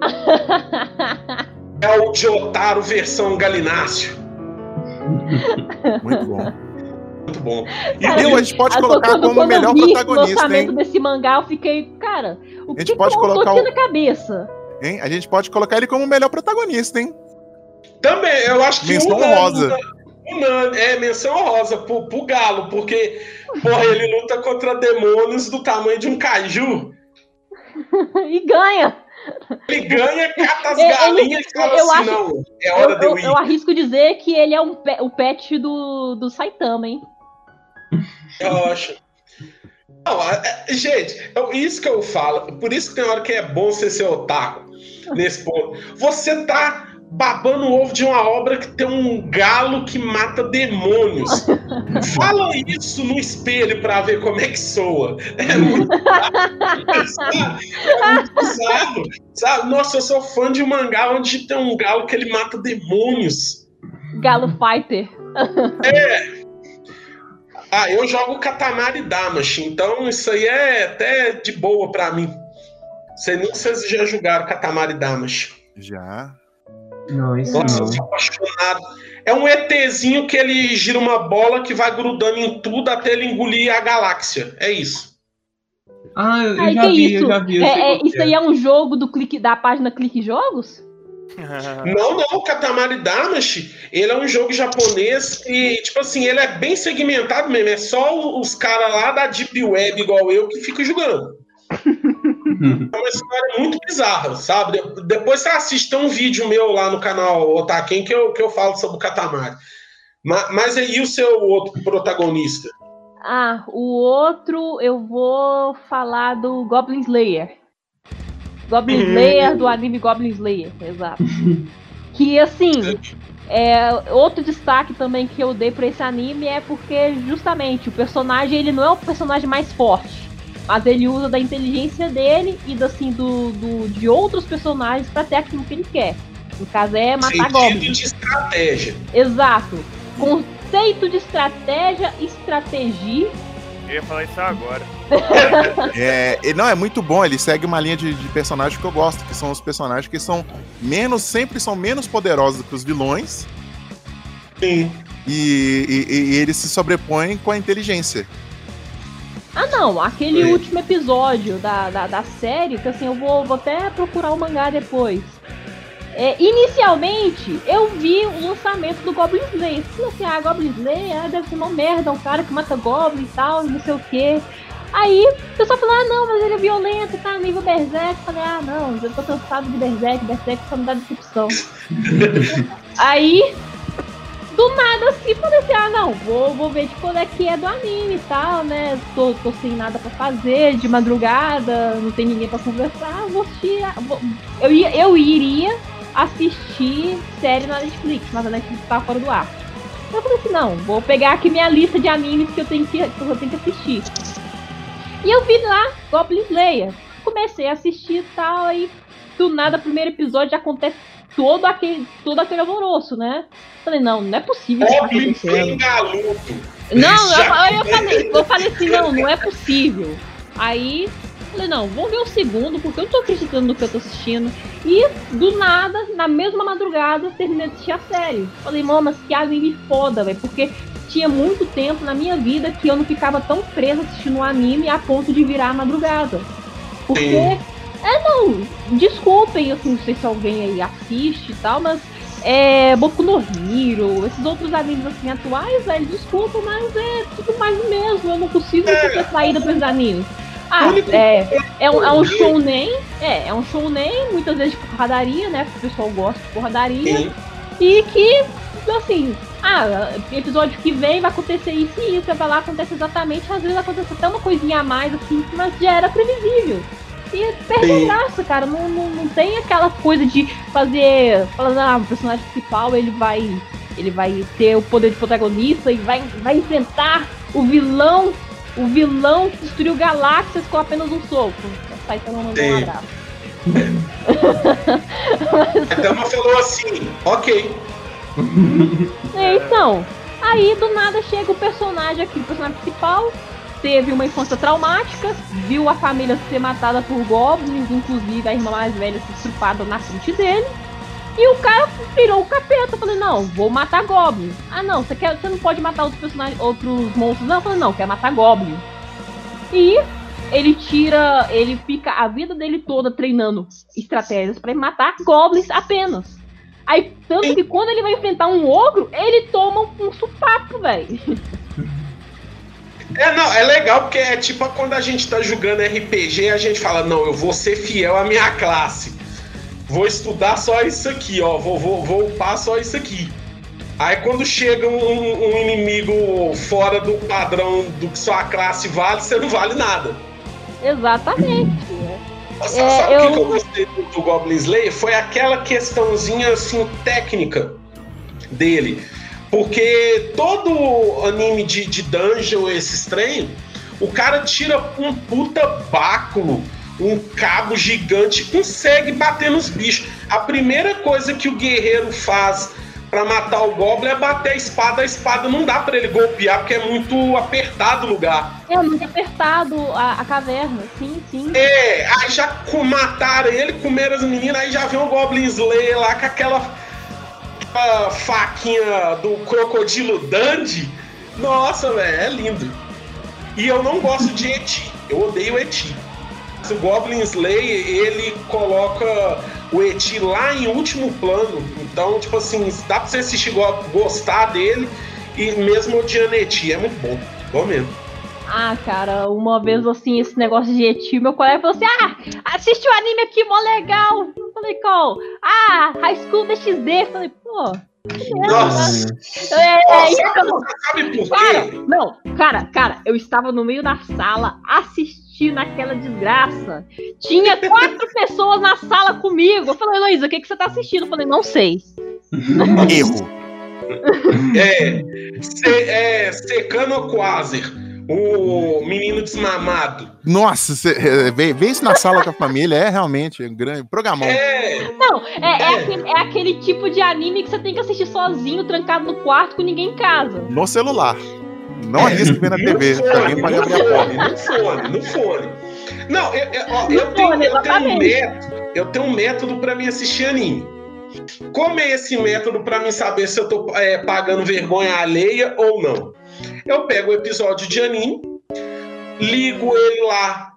[laughs] É o Jotaro versão Galináceo. [laughs] Muito bom. Muito bom. E Cara, a gente pode Ah, colocar quando- como quando melhor vi protagonista, o hein? desse mangá, eu fiquei, cara, o A que, gente que pode tô colocar aqui o- na cabeça? hein? A gente pode colocar ele como o melhor protagonista, hein? Também, eu acho que Menção unânime- honrosa. Unânime- é, menção honrosa pro, pro Galo, porque, porra, ele luta contra demônios do tamanho de um caju. [laughs] e ganha. Ele ganha, cata as Ele- galinhas e fala eu assim, acho- não, é Eu, hora de eu eu- ir. eu arrisco dizer que ele é um o pet do, do Saitama, hein? Eu acho. Não, é- é- gente, é isso que eu falo. Por isso que tem hora que é bom você ser otaku nesse ponto. Você tá babando o ovo de uma obra que tem um galo que mata demônios. [laughs] Fala isso no espelho pra ver como é que soa. É muito sabe? É sabe? Nossa, eu sou fã de um mangá onde tem um galo que ele mata demônios. Galo Fighter. Ah, eu jogo Katamari Damacy, então isso aí é até de boa pra mim. Sei nem se vocês já jogaram Katamari Damacy. Já. Não, isso Nossa, eu não. sou apaixonado. É um ETzinho que ele gira uma bola que vai grudando em tudo até ele engolir a galáxia. É isso. Ah, eu Ai, já que vi, isso? eu já vi. eu É- é- isso aí é um jogo do clique, da página Clique Jogos? [laughs] Não, não, o Katamari Damacy, ele é um jogo japonês e, tipo assim, ele é bem segmentado mesmo. É só os caras lá da Deep Web, igual eu, que ficam jogando. [laughs] É uma história muito bizarra, sabe? De- Depois você assiste um vídeo meu lá no canal Otaken que eu, que eu falo sobre o Katamari. Ma- Mas aí o seu outro protagonista? Ah, o outro eu vou falar do Goblin Slayer. Goblin Uhum. Slayer do anime Goblin Slayer, exato. [laughs] que assim, é, outro destaque também que eu dei pra esse anime é porque justamente o personagem ele não é o personagem mais forte, mas ele usa da inteligência dele e da, assim do, do- de outros personagens pra ter aquilo que ele quer. No caso é matar Sentido goblins. de estratégia. Exato. Conceito de estratégia, estratégia Eu ia falar isso agora. [laughs] É, e não, é muito bom, ele segue uma linha de, de personagem que eu gosto, que são os personagens que são menos, sempre são menos poderosos que os vilões, Sim. e, e- e eles se sobrepõem com a inteligência. Ah, não, aquele Sim. último episódio da, da, da série, que assim, eu vou, vou até procurar o mangá depois. É, inicialmente, eu vi o lançamento do Goblin Slayer. Falei assim, ah, Goblin Slayer ah, deve ser uma merda, um cara que mata Goblin e tal, não sei o quê. Aí, o pessoal falou, ah, não, mas ele é violento, tá nível Berserk. Eu Falei, ah, não, eu tô cansado de Berserk, Berserk só me dá decepção. [laughs] Aí, do nada assim, falei assim, ah não, vou, vou ver de quando é que é do anime e tal, né? Tô, tô sem nada pra fazer, de madrugada, não tem ninguém pra conversar, vou a- vou- eu, ia, eu iria assistir série na Netflix, mas a Netflix tava fora do ar. Eu falei assim, não, vou pegar aqui minha lista de animes que eu tenho que, que eu tenho que assistir. E eu vi lá Goblin Slayer. Comecei a assistir e tal, aí do nada, primeiro episódio acontece todo aquele, todo aquele alvoroço, né? Falei, não, não é possível isso tá. Bengaludo. Não, eu, eu falei, eu falei assim, não, não é possível. Aí, falei, não, vou ver o segundo, porque eu não tô acreditando no que eu tô assistindo. E, do nada, na mesma madrugada, terminei de assistir a série. Falei, mano, mas que anime foda, velho, porque tinha muito tempo na minha vida que eu não ficava tão presa assistindo um anime a ponto de virar a madrugada. Porque, Sim. É, não, desculpem, assim, não sei se alguém aí assiste e tal, mas é, Boku no Hero, esses outros animes assim atuais, velho, desculpa, mas é tudo mais do mesmo. Eu não consigo ter saída pra esses animes. Ah, é, é, um, é um shounen, é, é um shounen, muitas vezes de porradaria, né? Porque o pessoal gosta de porradaria. Sim. E que, assim, ah, episódio que vem vai acontecer isso e isso, vai lá, acontece exatamente, às vezes acontece até uma coisinha a mais, assim, mas já era previsível. E perde Sim. a graça, cara. Não, não, não tem aquela coisa de fazer. Falando, ah, o personagem principal ele vai. Ele vai ter o poder de protagonista e vai, vai enfrentar o vilão. O vilão que destruiu galáxias com apenas um soco. A Saitama mandou um abraço. A Dama falou assim, ok. [laughs] É, então, aí do nada chega o personagem aqui, o personagem principal, teve uma infância traumática, viu a família ser matada por goblins, inclusive a irmã mais velha se estrupada na frente dele. E o cara virou o capeta. Falei, não, vou matar goblins. Ah não, você, quer, você não pode matar outros personagens, outros monstros. Não, eu falei, não, quer matar goblins. E ele tira, ele fica a vida dele toda treinando estratégias pra matar goblins apenas. Aí, tanto que quando ele vai enfrentar um ogro, ele toma um supapo, velho. [laughs] É, não, é legal porque é tipo quando a gente tá jogando RPG a gente fala, não, eu vou ser fiel à minha classe. Vou estudar só isso aqui, ó. Vou, vou, vou upar só isso aqui. Aí quando chega um, um inimigo fora do padrão do que sua classe vale, você não vale nada. Exatamente. Sabe, É, sabe o eu- que eu gostei do, do Goblin Slayer? Foi aquela questãozinha assim técnica dele. Porque todo anime de, de dungeon, esses trem, o cara tira um puta báculo, um cabo gigante, consegue bater nos bichos. A primeira coisa que o guerreiro faz pra matar o Goblin é bater a espada. A espada não dá pra ele golpear porque é muito apertado o lugar. É muito apertado a, a caverna, sim, sim. É, aí já mataram ele, comeram as meninas, aí já vem o Goblin Slayer lá com aquela, aquela faquinha do crocodilo Dandy. Nossa, velho, é lindo. E eu não gosto de Eti, eu odeio Eti. O Goblin Slayer, ele coloca o Eti lá em último plano. Então, tipo assim, dá pra você assistir go- gostar dele e mesmo odiando Eti. É muito bom. Bom mesmo. Ah, cara, uma vez assim, esse negócio de eti, meu colega falou assim: Ah, assiste o anime aqui, mó legal. Eu falei, qual? Ah, High School DxD. Eu falei, pô. Nossa! É, é isso. sabe, sabe por Cara, quê? não, cara, cara, eu estava no meio da sala assistindo aquela desgraça. Tinha quatro [laughs] pessoas na sala comigo. Eu falei, Heloísa, o que, que você tá assistindo? Eu falei, não sei. Erro. [laughs] É, se, é Secano Quasar, o menino desmamado. Nossa, cê, é, ver, ver isso na sala com a família é realmente um grande programão. É, Não, é, é É. aquele, é aquele tipo de anime que você tem que assistir sozinho, trancado no quarto, com ninguém em casa. No celular. Não arrisque ver na no TV. fone, Alguém pode no abrir a porta. fone, no fone, no fone. Não, eu, eu, ó, eu tenho, fone, eu tenho um método, eu tenho um método pra mim assistir anime. Como é esse método pra mim saber se eu tô é, pagando vergonha alheia ou não? Eu pego o episódio de anime, ligo ele lá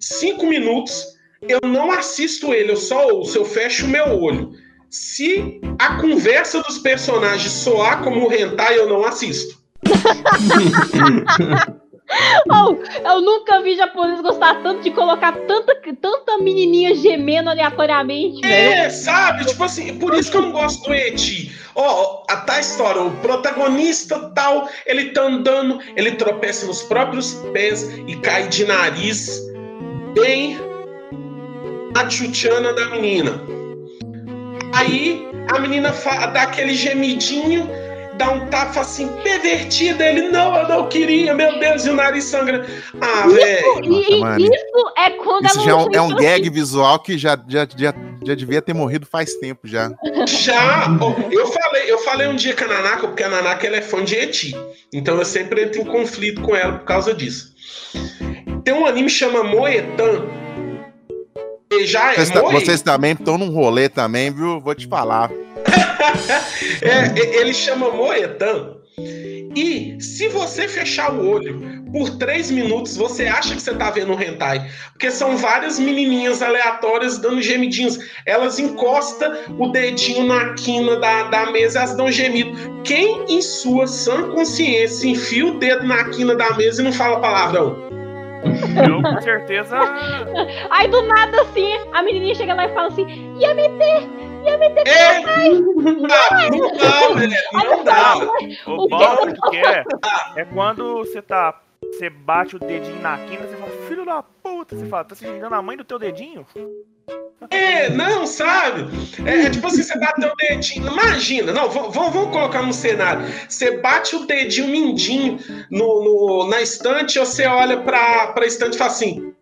cinco minutos, eu não assisto ele, eu só ouço, eu fecho o meu olho. Se a conversa dos personagens soar como hentai, eu não assisto. [laughs] Oh, eu nunca vi japonês gostar tanto de colocar tanta, tanta menininha gemendo aleatoriamente, velho. É, sabe? Tipo assim, por isso que eu não gosto do Eti. Ó, a tal história, o protagonista tal, ele tá andando, ele tropeça nos próprios pés e cai de nariz bem na tchutchana da menina. Aí a menina dá aquele gemidinho, dá um tapa assim, pervertida. Ele, não, eu não queria, meu Deus, e o nariz sangra. Ah, velho. Isso é quando Isso ela já é um, é um gag visual que já, já, já, já devia ter morrido faz tempo já. Já, eu falei, eu falei um dia com a Nanaka, porque a Nanaka ela é fã de Eti. Então eu sempre entro em conflito com ela por causa disso. Tem um anime que chama Moetan. E já é Vocês, vocês também estão num rolê também, viu? Vou te falar. [laughs] É, ele chama Moetan. E se você fechar o olho por três minutos, você acha que você tá vendo um hentai. Porque são várias menininhas aleatórias dando gemidinhos. Elas encostam o dedinho na quina da, da mesa e elas dão gemido. Quem, em sua sã consciência, enfia o dedo na quina da mesa e não fala palavrão? Eu com certeza. [laughs] Aí do nada assim, a menininha chega lá e fala assim: Yamete! Yamete! É! Ah, não dá, velho. Não dá. O O bom que é, [laughs] é quando você tá. Você bate o dedinho na quina, você fala, filho da puta, você fala, tá se xingando a mãe do teu dedinho? É, não, sabe? É, é tipo assim, você bateu o dedinho. Imagina, não, vamos, vamos colocar no cenário. Você bate o dedinho mindinho no, no- na estante, ou você olha pra, pra estante e fala assim: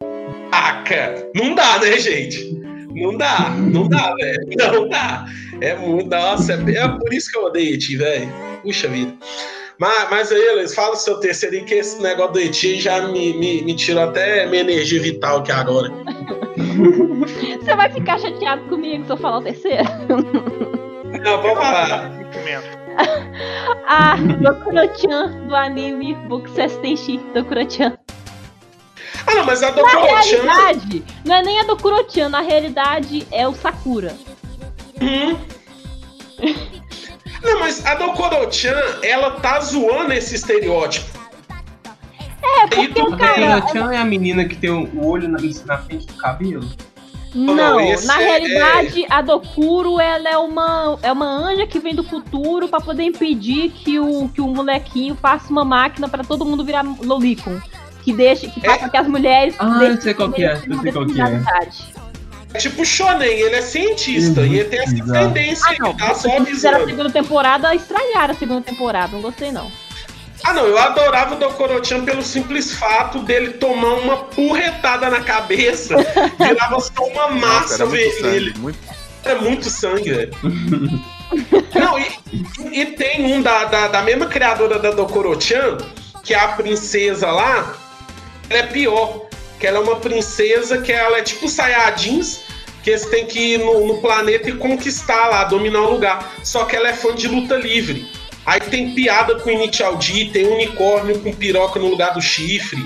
cara, não dá, né, gente? Não dá, não dá, velho. [laughs] Não dá. É muito. Nossa, é, é por isso que eu odeio Eti, velho. Puxa vida. Mas, mas aí, Elis, fala o seu terceiro aí, que esse negócio do Eti já me, me, me tirou até minha energia vital aqui agora. [laughs] Você vai ficar chateado comigo se eu falar o terceiro? Não, vamos falar. [laughs] Ah, Dokuro-chan do anime Bokusei Tenshi Dokuro-chan. Ah, não, mas a Na Dokuro-chan. realidade, não é nem a Dokuro-chan, na realidade é o Sakura. Hum. Não, mas a Dokoro-chan, ela tá zoando esse estereótipo. É, porque, tu- cara, A Chan é a menina que tem o olho na, na frente do cabelo? não, não, na é- realidade, a Dokuro, ela é uma, é uma anja que vem do futuro pra poder impedir que o, que o molequinho faça uma máquina pra todo mundo virar Lolicon. Que deixa, que faça que as mulheres Ah, deixem eu sei qual que é, eu sei qual que é. É tipo Shonen, ele é cientista Uhum, e ele tem essa exato. tendência Ah, não. tá? Só fizeram a avisando. segunda temporada, estragaram a segunda temporada. Não gostei, não. Ah, não, eu adorava o Dokoro-chan pelo simples fato dele tomar uma porretada na cabeça, [laughs] virava só uma Nossa, massa muito vermelha. sangue. Muito... É muito sangue, velho. Não, e, e tem um da, da, da mesma criadora da Dokoro-chan, que é a princesa lá, ela é pior. Que ela é uma princesa que ela é tipo Saiyajins, que eles têm que ir no, no planeta e conquistar lá, dominar o lugar. Só que ela é fã de luta livre. Aí tem piada com Initial D, tem unicórnio com piroca no lugar do chifre.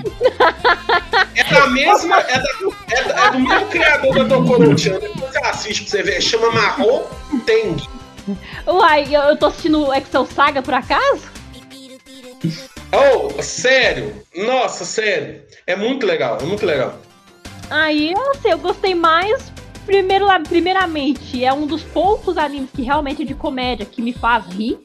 É da mesma. É, da- é da- é do mesmo criador da Dokoro-chan. Depois você assiste pra você ver. Chama Mahou Teng. Uai, eu, eu tô assistindo Excel Saga por acaso? [laughs] Oh, sério? Nossa, sério. É muito legal, é muito legal. Aí, eu sei, eu gostei mais. Primeiro, primeiramente, é um dos poucos animes que realmente é de comédia que me faz rir.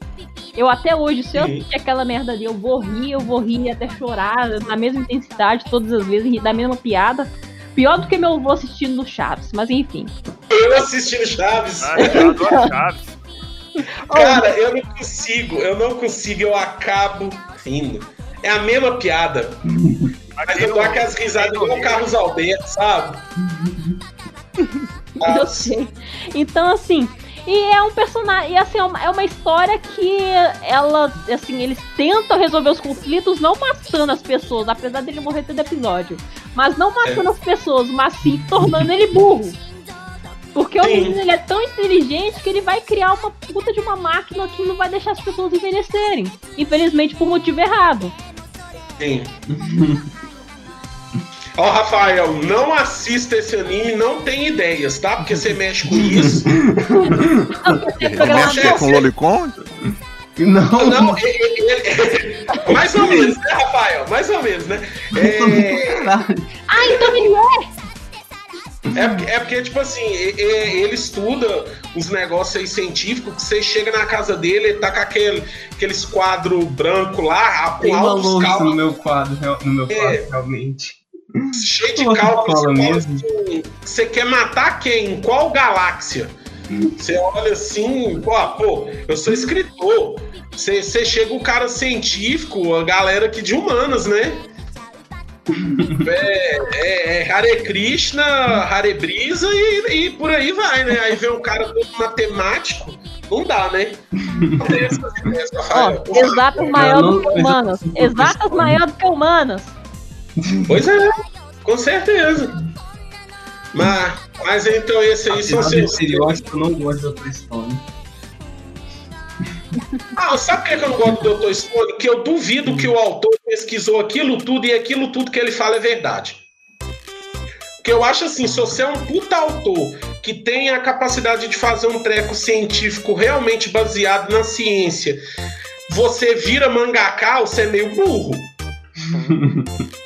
Eu até hoje, se eu assistir aquela merda ali, eu vou rir, eu vou rir até chorar, na mesma intensidade, todas as vezes, rir da mesma piada. Pior do que meu avô assistindo no Chaves, mas enfim. Eu assistindo Chaves. Ah, eu adoro Chaves. Cara, eu não consigo, eu não consigo, eu acabo rindo. É a mesma piada. Mas eu dou aquelas risadas igual o Carlos Alberto, sabe? Eu Nossa. sei. Então, assim, e é um personagem, e assim, é uma, é uma história que ela, assim, eles tentam resolver os conflitos não matando as pessoas, apesar dele morrer todo episódio. Mas não matando as pessoas, mas sim tornando ele burro. Porque o menino ele é tão inteligente que ele vai criar uma puta de uma máquina que não vai deixar as pessoas envelhecerem. Infelizmente por motivo errado. Sim. Ó, Rafael, não assista esse anime, não tem ideias, tá? Porque você mexe com isso. [laughs] Mexe com o Lolicon? Não, Não, ele- ele- ele- mais ou menos, né, Rafael? Mais ou menos, né? É, [laughs] Caralho. Ah, então ele é! É, porque- é porque, tipo assim, ele estuda os negócios aí científicos, que você chega na casa dele, ele tá com aquele, aqueles quadros brancos lá, Tem com altos louça no cálculos, meu quadro, no meu É. quadro, realmente. cheio de cálculos. mesmo? assim, você quer matar quem? Em qual galáxia? Você olha assim, pô, pô eu sou escritor. Você, você chega o cara científico, a galera aqui de humanas, né? É, é, é Hare Krishna, Hare Brisa e, e por aí vai, né? Aí vem um cara todo matemático, não dá, né? Não Rafael. Ó, exatas maior do que humanas. Exatas maior do que humanas. Pois é, com certeza. Mas, mas então esse aí são seus. eu não gosto da outra história. Ah, sabe por que eu não gosto do Dr. Stone? Que eu duvido que o autor pesquisou aquilo tudo e aquilo tudo que ele fala é verdade. Porque eu acho assim, se você é um puta autor que tem a capacidade de fazer um treco científico realmente baseado na ciência, você vira mangaká, você é meio burro. [laughs]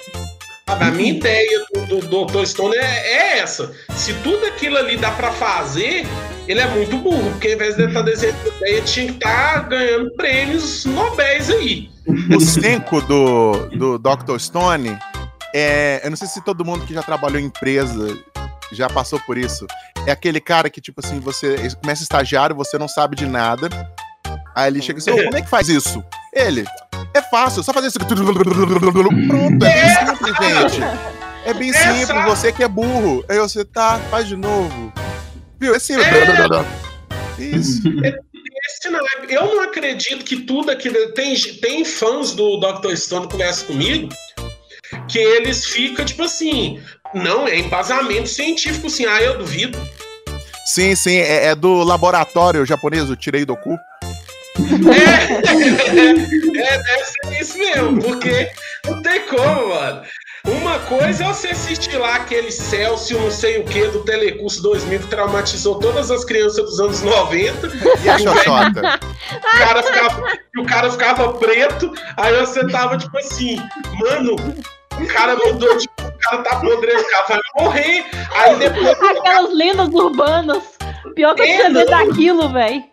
A minha ideia do, do Dr. Stone é, é essa. Se tudo aquilo ali dá pra fazer, ele é muito burro, porque ao invés de ele estar desenhando ideia, tinha que estar ganhando prêmios nobéis aí. O Senko do, do Dr. Stone, é, eu não sei se todo mundo que já trabalhou em empresa já passou por isso. É aquele cara que, tipo assim, você começa estagiário, você não sabe de nada. Aí ele chega assim, "Ô, como é que faz isso? Ele, é fácil, só fazer isso. aqui." Pronto, é bem simples, gente. É bem Essa- simples, você que é burro. Aí você, tá, faz de novo. Viu? É simples. Isso. [laughs] Eu não acredito que tudo aquilo. Tem, tem fãs do Dr. Stone que conversam comigo que eles ficam tipo assim. Não, é embasamento científico, sim. Ah, eu duvido. Sim, sim, é, é do laboratório japonês, o Tirei do cu. [laughs] É, é, deve ser isso mesmo, porque não tem como, mano. Uma coisa é você assistir lá aquele Celsius, não sei o que, do Telecurso 2000 que traumatizou todas as crianças dos anos 90. [laughs] E a Xoxota? O cara ficava, e o cara ficava preto, aí você tava tipo assim, mano, o cara mudou de. O cara tá podre, o cara vai morrer. Aí depois [laughs] Aquelas lendas urbanas. Pior que É, você vê não. daquilo, velho.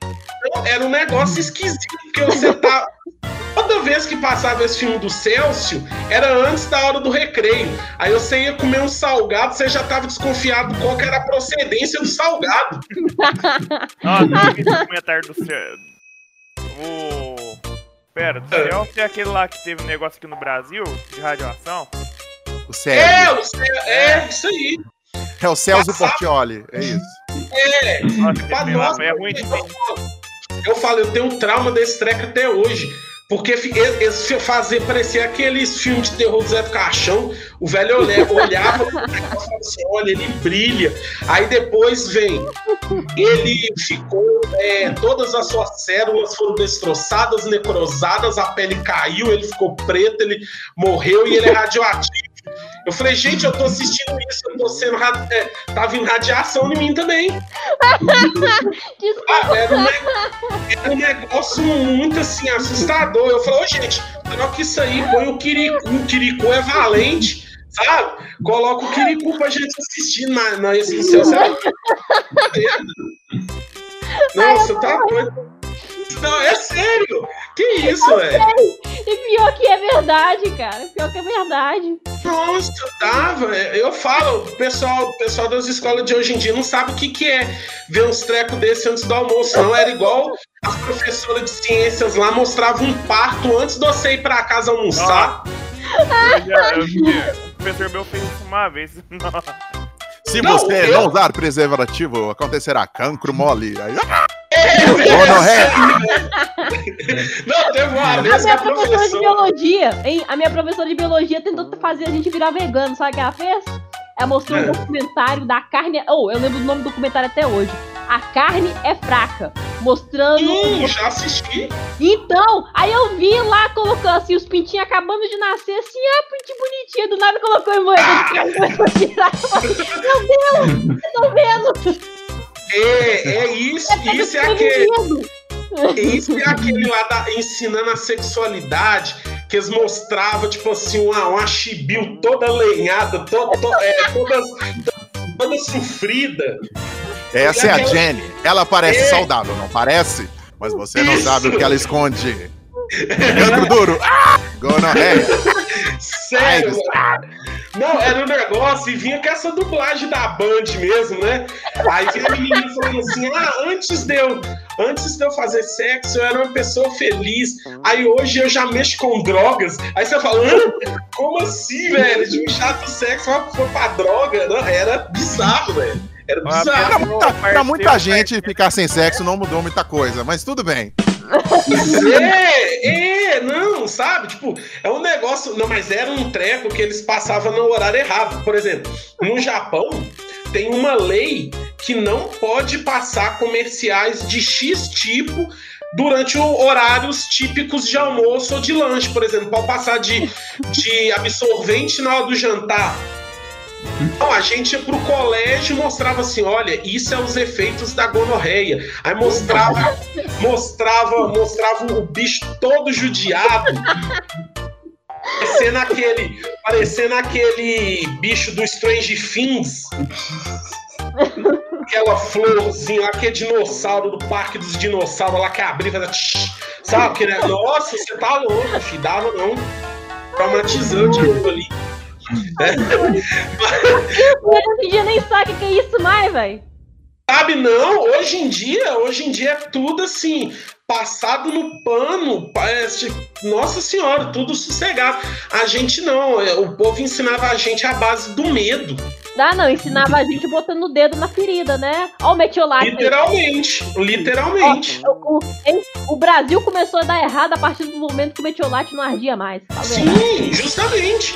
era um negócio esquisito, porque você tá. Toda vez que passava esse filme do Celso, era antes da hora do recreio. Aí você ia comer um salgado, você já tava desconfiado qual que era a procedência do salgado. [laughs] Ah, eu vi esse comentário do céu. O. Pera, do céu é aquele lá que teve um negócio aqui no Brasil de radiação. O É, Sérgio. o Cel- é, isso aí. É o Celso Portioli, é isso. É. Nossa, lá nós, é ruim de ver. Eu falo, eu tenho um trauma desse treco até hoje. Porque fi- fazer parecer aqueles filmes de terror do Zé do Caixão. O velho olha- olhava assim: olha, ele brilha. Aí depois vem. Ele ficou. é, todas as suas células foram destroçadas, necrosadas, a pele caiu, ele ficou preto, ele morreu e ele é radioativo. Eu falei, gente, eu tô assistindo isso, eu tô sendo. É, tá vindo radiação em mim também. [laughs] Ah, era, um era um negócio muito assim, assustador. Eu falei, ô gente, troca isso aí, põe o Kirikou. O Kirikou é valente, sabe? Coloca o Kirikou pra gente assistir na, na tá Não, você tá doido. Não, é sério. Que isso, velho? E pior que é verdade, cara. Pior que é verdade. Nossa, tava. Eu falo, o pessoal, o pessoal das escolas de hoje em dia não sabe o que, que é ver uns trecos desse antes do almoço, não. Era igual as professoras de ciências lá mostravam um parto antes de você ir pra casa almoçar. Eu já, eu, o professor meu fez isso uma vez. Nossa. Se Não, você eu- não usar preservativo, acontecerá cancro mole. Aí, ah, É, gonorreia. Não, teve uma A vez minha a professora de professora. biologia, hein? A minha professora de biologia tentou fazer a gente virar vegano, sabe o que ela fez? Ela mostrou um É. documentário da carne. Oh, eu lembro do nome do documentário até hoje. A carne é fraca. Mostrando. Hum, já assisti. Então, aí eu vi lá colocando assim, os pintinhos acabando de nascer, assim, ah, pintinho bonitinho, do nada colocou em moeda de carne, começou a tirar. [laughs] Eu falei, Meu Deus, vocês estão vendo? É, é isso, Tá isso é aquele. Isso é aquele lá da, ensinando a sexualidade, que eles mostravam, tipo assim, uma, uma chibiu toda lenhada, to, to- é, toda, toda sofrida. Essa é a aquela- Jenny. Ela parece É. saudável, não parece? Mas você não Isso. sabe o que ela esconde. [laughs] Cancro duro. Ah! Gonorreia. Sério, mano. Não, era um negócio e vinha com essa dublagem da Band mesmo, né? Aí vinha a menininha falando assim: ah, antes de, eu, antes de eu fazer sexo, eu era uma pessoa feliz. Aí hoje eu já mexo com drogas. Aí você fala, como assim, velho? De um chato sexo foi pra droga? Não, era bizarro, velho. Era bizarro. Pra muita, pra muita gente, ficar sem sexo não mudou muita coisa, mas tudo bem. [laughs] É, é, não, sabe? Tipo, é um negócio. Não, mas era um treco que eles passavam no horário errado. Por exemplo, no Japão tem uma lei que não pode passar comerciais de X tipo durante horários típicos de almoço ou de lanche. Por exemplo, pode passar de, de absorvente na hora do jantar. Não, a gente ia pro colégio e mostrava assim, olha, isso é os efeitos da gonorreia. Aí mostrava, [laughs] mostrava, mostrava o bicho todo judiado. Parecendo aquele, parecendo aquele bicho do Strange Things. Aquela florzinha lá que é dinossauro do Parque dos Dinossauros lá que abria e fazia Sabe? Que, né? Nossa, você tá louco, filho. Dava não. Traumatizante aquilo ali. Hoje em dia nem sabe o que é isso mais, velho. Sabe, não, hoje em dia, hoje em dia é tudo assim, passado no pano, parece, nossa senhora, tudo sossegado. A gente não, é, o povo ensinava a gente a base do medo, Ah, não, ensinava a gente botando o dedo na ferida, né? Ó o metiolate aí. literalmente, literalmente. O, o-? O Brasil começou a dar errado a partir do momento que o metiolate não ardia mais. Tá? Sim, justamente.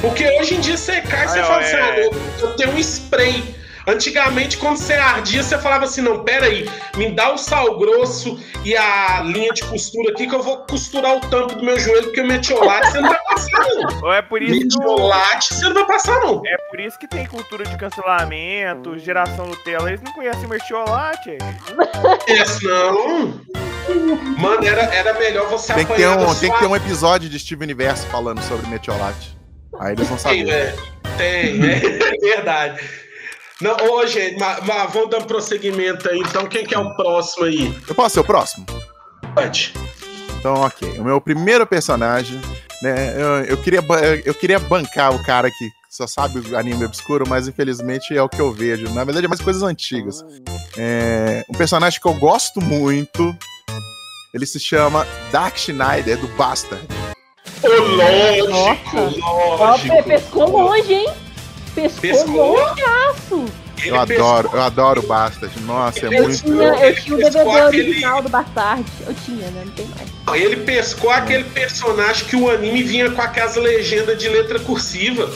Porque hoje em dia você cai e você Ah, fala é. assim, ah, eu, eu tenho um spray. Antigamente, quando você ardia, você falava assim: não, peraí, me dá o sal grosso e a linha de costura aqui que eu vou costurar o tampo do meu joelho, porque o metiolate você não vai passar, não. Ou é por isso que o- Metiolate você não vai passar, não. É por isso que tem cultura de cancelamento, geração Nutella. Eles não conhecem mertiolate. Esse não. Mano, era, era melhor você Tem que, ter um, tem que ter um episódio de Steve Universo falando sobre metiolate. Aí eles vão Tem, saber. é, tem, é verdade. Não, ô, gente, mas, mas vamos dar prosseguimento aí. Então, quem que é o próximo aí? Eu posso ser o próximo? Pode. Então, ok. O meu primeiro personagem, né? Eu, eu queria, eu queria bancar o cara que só sabe o anime obscuro, mas infelizmente é o que eu vejo. Na verdade, é mais coisas antigas. É, um personagem que eu gosto muito. Ele se chama Dark Schneider, do Bastard. Ô, lógico, Nossa. Ó, lógico. pe- pescou longe, hein? Pescou, Pescou? longeaço. Ele Eu pescou- adoro, eu adoro o Bastard. Nossa, é Ele Eu muito. tinha, eu ele tinha o DVD aquele- original do Bastard. Eu tinha, né? Não tem mais. Ele pescou aquele personagem que o anime vinha com aquelas legendas de letra cursiva.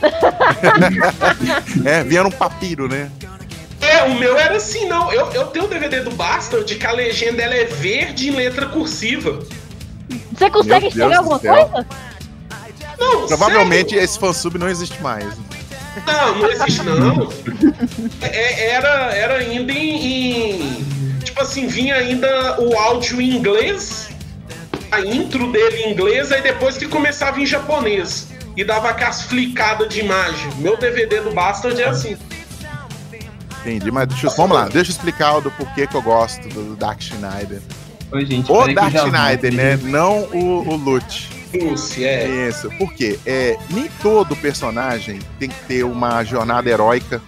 [laughs] É, vinha num papiro, né? É, o meu era assim, não. Eu, eu tenho o DVD do Bastard que a legenda ela é verde em letra cursiva. Você consegue Meu enxergar Deus alguma coisa? Não, Provavelmente sério. esse fansub não existe mais. Não, não existe não. É- era, era ainda em, em- Tipo assim, vinha ainda o áudio em inglês, a intro dele em inglês, aí depois que começava em japonês. E dava aquelas flicadas de imagem. Meu DVD do Bastard é assim. Entendi, mas deixa eu, vamos lá, deixa eu explicar o do porquê que eu gosto do Dark Schneider. Oi, gente. O Dark Schneider, né? Não o, o Lute. Lucy, é. Isso, porque é, nem todo personagem tem que ter uma jornada heróica,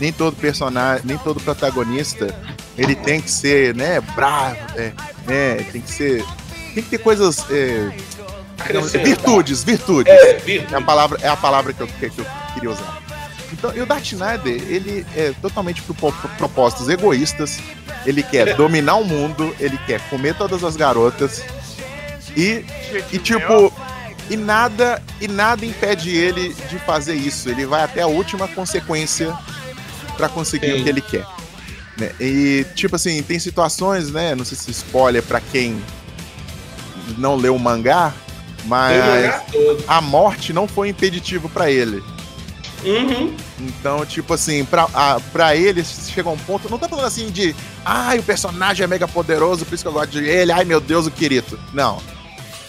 nem todo personagem, nem todo protagonista, ele tem que ser, né, bravo, é, né, tem que ser, tem que ter coisas, é, virtudes, virtudes. É, É a palavra, é a palavra que eu, que eu queria usar. Então, e o Dark Schneider, ele é totalmente por, propósitos egoístas. Ele quer [laughs] dominar o mundo, ele quer comer todas as garotas e e tipo, e nada, e nada impede ele de fazer isso. Ele vai até a última consequência pra conseguir Sim. o que ele quer. né? E tipo assim, tem situações, né? Não sei se spoiler pra quem não leu o mangá, mas a morte não foi impeditivo pra ele. Uhum. Então, tipo assim, pra, a, pra ele chega um ponto. Não tô falando assim de. Ai, o personagem é mega poderoso, por isso que eu gosto de ele. Ai, meu Deus, o Kirito. Não.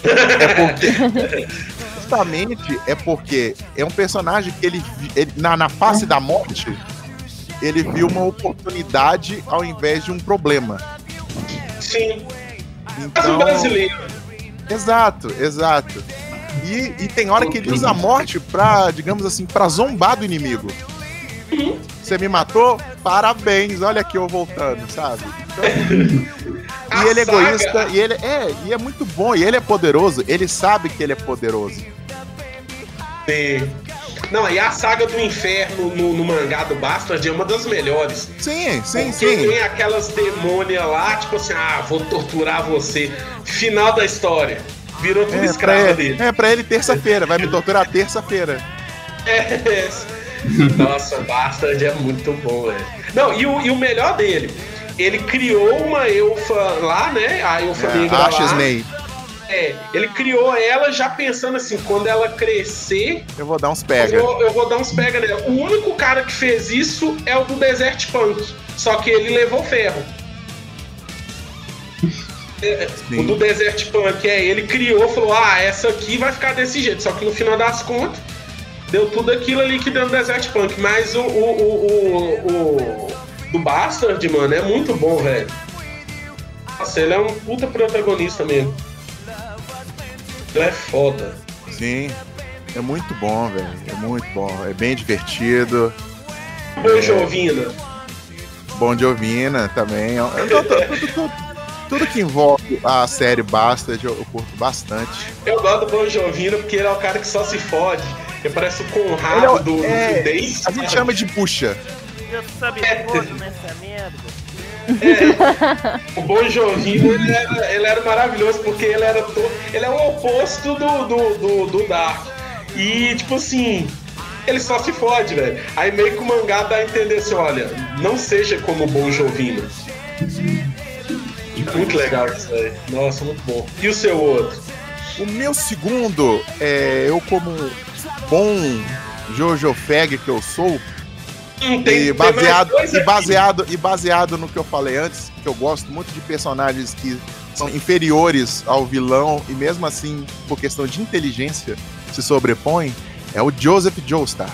É porque. [laughs] Justamente é porque é um personagem que ele, ele na, na face da morte, ele viu uma oportunidade ao invés de um problema. Sim. Mas um Então, brasileiro. Exato, exato. E, e tem hora que ele usa a morte pra, digamos assim, pra zombar do inimigo. Você me matou? Parabéns, olha aqui eu voltando, sabe? Então, e ele é egoísta, e ele é, e é muito bom, e ele é poderoso, ele sabe que ele é poderoso. Sim. Não, e a saga do inferno no, no mangá do Bastard é uma das melhores. Sim, sim, Porque sim. tem aquelas demônias lá, tipo assim, ah, vou torturar você. Final da história. Virou tudo É pra, ele, dele. é pra ele terça-feira, vai me torturar terça-feira. [laughs] É. Nossa, Bastard é muito bom, velho. Não, e o, e o melhor dele, ele criou uma elfa lá, né? A elfa negra É, lá. Ashes May. É, ele criou ela já pensando assim, quando ela crescer, Eu vou dar uns eu pega. vou, eu vou dar uns pega nela. O único cara que fez isso é o do Desert Punk. Só que ele levou ferro. É, Sim. o do Desert Punk, é, ele criou, falou: ah, essa aqui vai ficar desse jeito. Só que no final das contas, deu tudo aquilo ali que deu no Desert Punk. Mas o, o, o, o, o do Bastard, mano, é muito bom, velho. Nossa, ele é um puta protagonista mesmo. Ele é foda. Sim. É muito bom, velho. É muito bom. É bem divertido. Bom Jovina. Bom de Ovina também. Eu- eu- eu- tudo, tudo- que envolve a série Bastard eu, eu curto bastante. Eu gosto do Bon Jovino porque ele é o cara que só se fode. Ele parece o Conrado é o- do, é. A gente chama de puxa. Eu sabe foda nessa merda. O Bon Jovino, ele era, ele era maravilhoso porque ele era to... ele é o oposto do, do, do, do Dark. E, tipo assim, ele só se fode, velho. Aí meio que o mangá dá a entender assim, olha, não seja como o Bon Jovino. Muito legal isso aí. Nossa, muito bom. E o seu outro? O meu segundo, é, eu como bom Jojo Fag que eu sou, Hum, e baseado, e aqui. baseado e baseado no que eu falei antes, que eu gosto muito de personagens que são inferiores ao vilão e mesmo assim, por questão de inteligência, se sobrepõem, é o Joseph Joestar.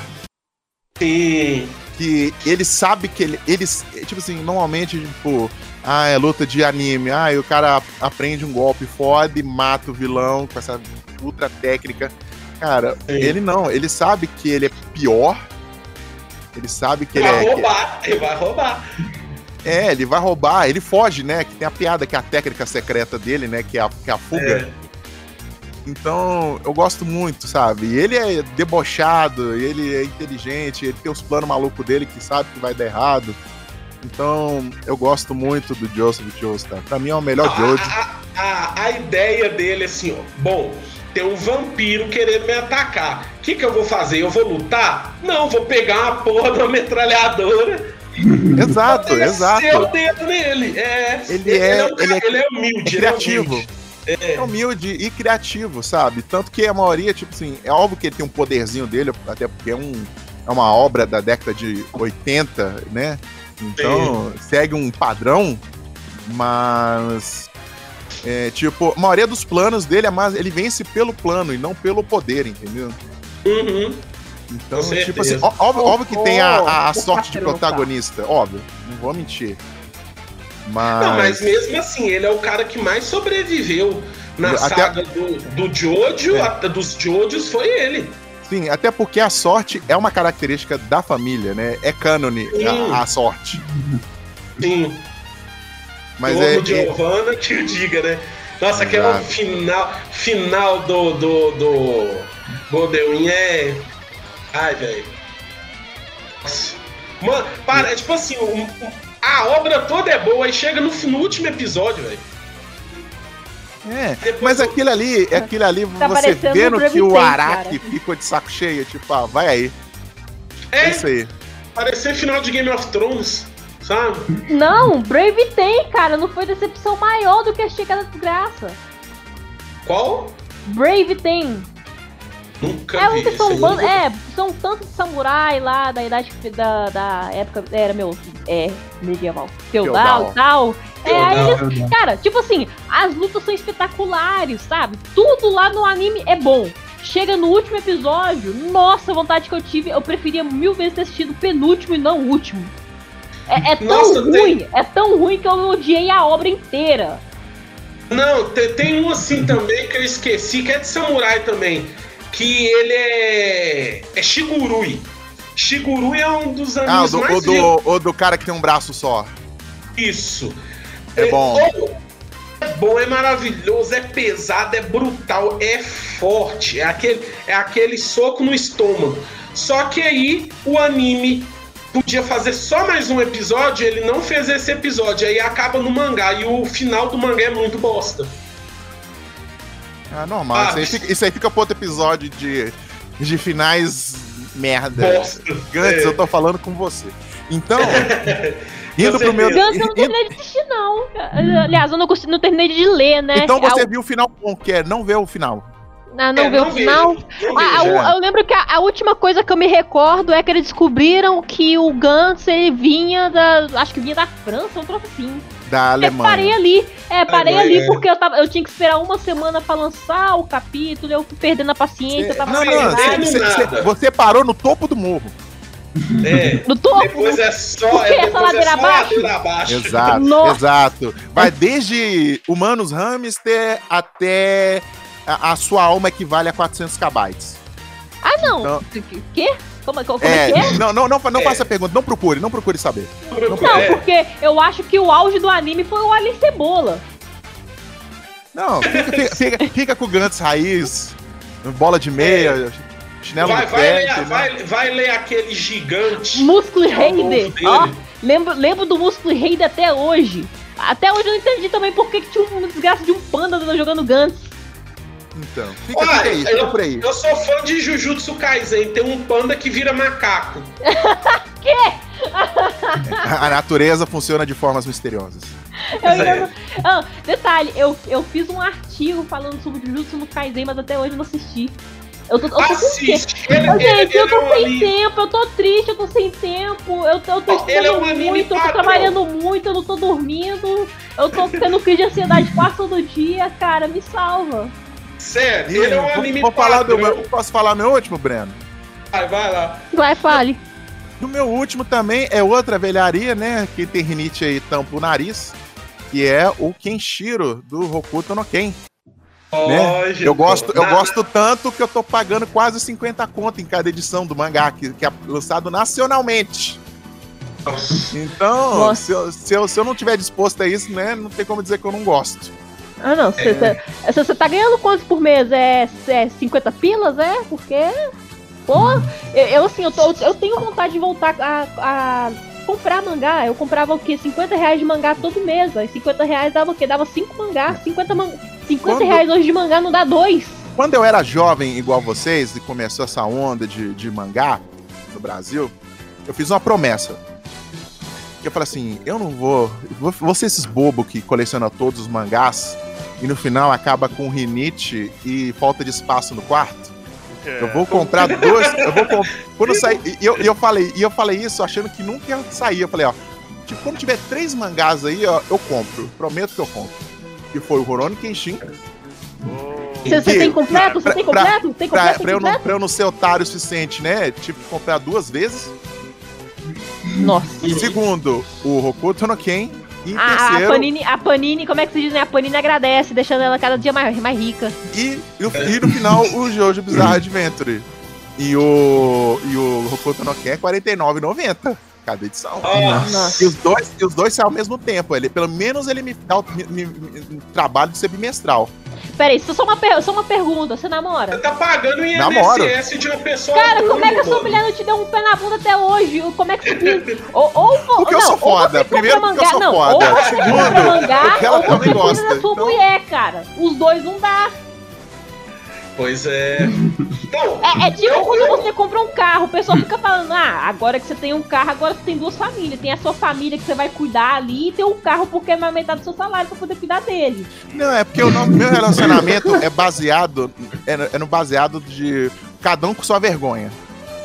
Sim. que ele sabe que ele, eles, tipo assim, normalmente, tipo, ah, é luta de anime, ah, e o cara aprende um golpe foda e mata o vilão com essa ultra técnica. Cara, Sim. ele não, ele sabe que ele é pior. Ele sabe que ele vai é. que- roubar, ele vai roubar. é, ele vai roubar, ele foge, né? Que tem a piada que é a técnica secreta dele, né? Que é a, que é a fuga. É. Então, eu gosto muito, sabe? E ele é debochado, ele é inteligente, ele tem os planos malucos dele que sabe que vai dar errado. Então, eu gosto muito do Joseph Joestar. Pra mim é o melhor A, Jojo. a, a, a ideia dele é assim, ó. Bom, tem um vampiro querendo me atacar. O que, que eu vou fazer? Eu vou lutar? Não, vou pegar uma porra de uma metralhadora [laughs] Exato, e descer o exato. dedo nele. É, Ele é- um cara- ele é- ele é humilde, É ele é criativo. humilde. é humilde e criativo, sabe? Tanto que a maioria, tipo assim, é óbvio que ele tem um poderzinho dele, até porque é, um, é uma obra da década de 80, né? Então, segue um padrão, mas. É, tipo, a maioria dos planos dele é mais. Ele vence pelo plano e não pelo poder, entendeu? Uhum. Então, Com tipo certeza. assim, ó- óbvio, óbvio que tem a, a- a sorte de tá. protagonista, óbvio, não vou mentir. Mas. Não, mas mesmo assim, ele é o cara que mais sobreviveu na Até- saga do, do Jojo, É. até dos Jojos, foi ele. Sim, até porque a sorte é uma característica da família, né? É cânone a, a sorte. Sim. Mas o é. é- Giovanna que o diga, né? Nossa, aquele Exato. final, final do, do, do Golden é. Ai, velho. Mano, para, é tipo assim, um- um- a obra toda é boa, aí chega no, no último episódio, velho. É, Depois mas eu- aquilo ali, aquilo ali, Tá você vendo que o Araki cara. ficou de saco cheio, tipo, ah, vai aí. É É, isso aí. parecer final de Game of Thrones, sabe? Não, Brave tem, cara. Não foi decepção maior do que a Chega da Desgraça. Qual? Brave tem. Nunca É vi. são aí. ban- É, são tantos samurai lá da idade da, da época. Era meu. É, medieval. Feudal. e tal. É, aí eles. Cara, tipo assim, as lutas são espetaculares, sabe? Tudo lá no anime é bom. Chega no último episódio, nossa, a vontade que eu tive, eu preferia mil vezes ter assistido o penúltimo e não o último. É, é tão Nossa, tem- ruim, é tão ruim que eu odiei a obra inteira. Não, te- tem um assim também que eu esqueci, que é de samurai também. Que ele é. É Shigurui. Shigurui é um dos Ah, o animes do, mais o do, o do cara que tem um braço só. Isso. É bom. É bom, é maravilhoso, é pesado, é brutal, é forte. É aquele, é aquele soco no estômago. Só que aí o anime podia fazer só mais um episódio, ele não fez esse episódio. Aí acaba no mangá. E o final do mangá é muito bosta. Ah, normal. Ah, isso, aí fica, isso aí fica pro outro episódio de, de finais merda. Bosta. Gantz, É. eu tô falando com você. Então, [laughs] indo pro meu. Gantz eu não terminei de assistir, não. Aliás, eu não, consegui, não terminei de ler, né? então você viu o final bom, que é não ver o final. Ah, não É, vê o final. Ah, a- eu lembro que a, a última coisa que eu me recordo é que eles descobriram que o Gantz ele vinha da. Acho que vinha da França, um troço assim. Da Eu parei Alemanha. ali. É, parei Alemanha, ali é. porque eu, tava, eu tinha que esperar uma semana pra lançar o capítulo, eu fui perdendo a paciência, eu tava Não, não, cê- cê- cê- você parou no topo do morro. É. No topo. Depois é só, é, Essa depois é só abaixo? ladeira abaixo. Exato, Nossa. exato. Vai desde humanos hamster até a, a sua alma equivale a 400 kbytes. Ah, não. Então- Quê? Como, como, como é, É, que é? não, não, não, não É. faça pergunta, não procure, não procure saber. Não, É. porque eu acho que o auge do anime foi o Alien Cebola. Não, fica, fica, fica- fica com o Gantz raiz, bola de meia, chinelo Vai, no vai, pé. ler, entendeu? vai, vai ler aquele gigante. Músculo que é Raider. dele. Ó, lembro, lembro do Músculo Raider até hoje. Até hoje eu não entendi também por que, que tinha uma desgraça de um panda jogando Gantz. Então, fica, Olha, fica aí, fica eu, por aí. eu sou fã de Jujutsu Kaisen, tem um panda que vira macaco. [laughs] [laughs] A natureza funciona de formas misteriosas. Eu É. Ah, detalhe, eu, eu fiz um artigo falando sobre Jujutsu no Kaisen, mas até hoje eu não assisti. Eu tô, eu tô com tempo. Assiste. Ele, Ô, ele, gente, eu ele tô é sem anime. tempo, eu tô triste, eu tô sem tempo, eu tô, eu tô ele é um muito, eu tô trabalhando muito, eu não tô dormindo, eu tô tendo crise de ansiedade quase todo dia, cara, me salva. Sério, ele é um Vou- anime vou falar do meu, posso falar meu último, Breno? Vai, vai lá. Vai, fale. No meu último também é outra velharia, né? Quem tem rinite aí tampa o nariz, que é o Kenshiro do Hokuto no Ken. Né? Eu gosto, eu gosto tanto que eu tô pagando quase 50 conto em cada edição do mangá, que, que é lançado nacionalmente. Então, se eu, se, eu, se eu não tiver disposto a isso, né, não tem como dizer que eu não gosto. Ah, não, você tá ganhando quantos por mês? É, é 50 pilas, é? Porque, pô, eu, eu, assim, eu, tô, eu tenho vontade de voltar a, a comprar mangá. Eu comprava o quê? 50 reais de mangá todo mês. Aí 50 reais dava o quê? Dava 5 mangás. 50, man... 50 Quando- reais hoje de mangá não dá dois. Quando eu era jovem, igual vocês, e começou essa onda de, de mangá no Brasil, eu fiz uma promessa. eu falei assim, eu não vou. Vou, ser esses bobos que colecionam todos os mangás e no final acaba com rinite e falta de espaço no quarto. Eu vou comprar dois. Eu vou comp... Quando eu sair. E eu, eu falei, e eu falei isso achando que nunca ia sair. Eu falei, ó. Tipo, quando tiver três mangás aí, ó, eu compro. Prometo que eu compro. Que foi o Rurouni Kenshin. Você, você tem completo? Você pra- tem pra- completo? Tem Pra, completo? pra Tem eu não, pra eu não ser otário o suficiente, né? Tive que comprar duas vezes. Nossa. Segundo, o Hokuto no Ken. E em A, a terceiro, Panini, a Panini, como é que se diz, né? A Panini agradece, deixando ela cada dia mais, mais rica. e, e, no- e no final, o Jojo Bizarre Adventure. E o, e o Hokuto no Ken é R$ 49,90 cada edição. Nossa. E os dois, e os dois saem ao mesmo tempo. Ele, pelo menos ele me dá o me- me- me- trabalho de ser bimestral. Pera aí, só uma, só uma pergunta. Você namora? Você tá pagando Namoro. INSS de uma pessoa. Cara, como é que a sua mulher não te deu um pé na bunda até hoje? Como é que você. [laughs] ou, ou, Porque eu não, sou ou foda. Primeiro porque eu sou não, foda. Ou você compra Segundo, mangá, porque ela ou também você gosta, da sua então- mulher, cara. Os dois não dá. Pois é. [laughs] Então, É, é tipo eu- quando eu- você compra um carro, o pessoal fica falando, ah, agora que você tem um carro, agora você tem duas famílias. Tem a sua família que você vai cuidar ali e tem um carro porque é mais metade do seu salário pra poder cuidar dele. Não, é porque o nosso, meu relacionamento é baseado. É, no- é no baseado de cada um com sua vergonha.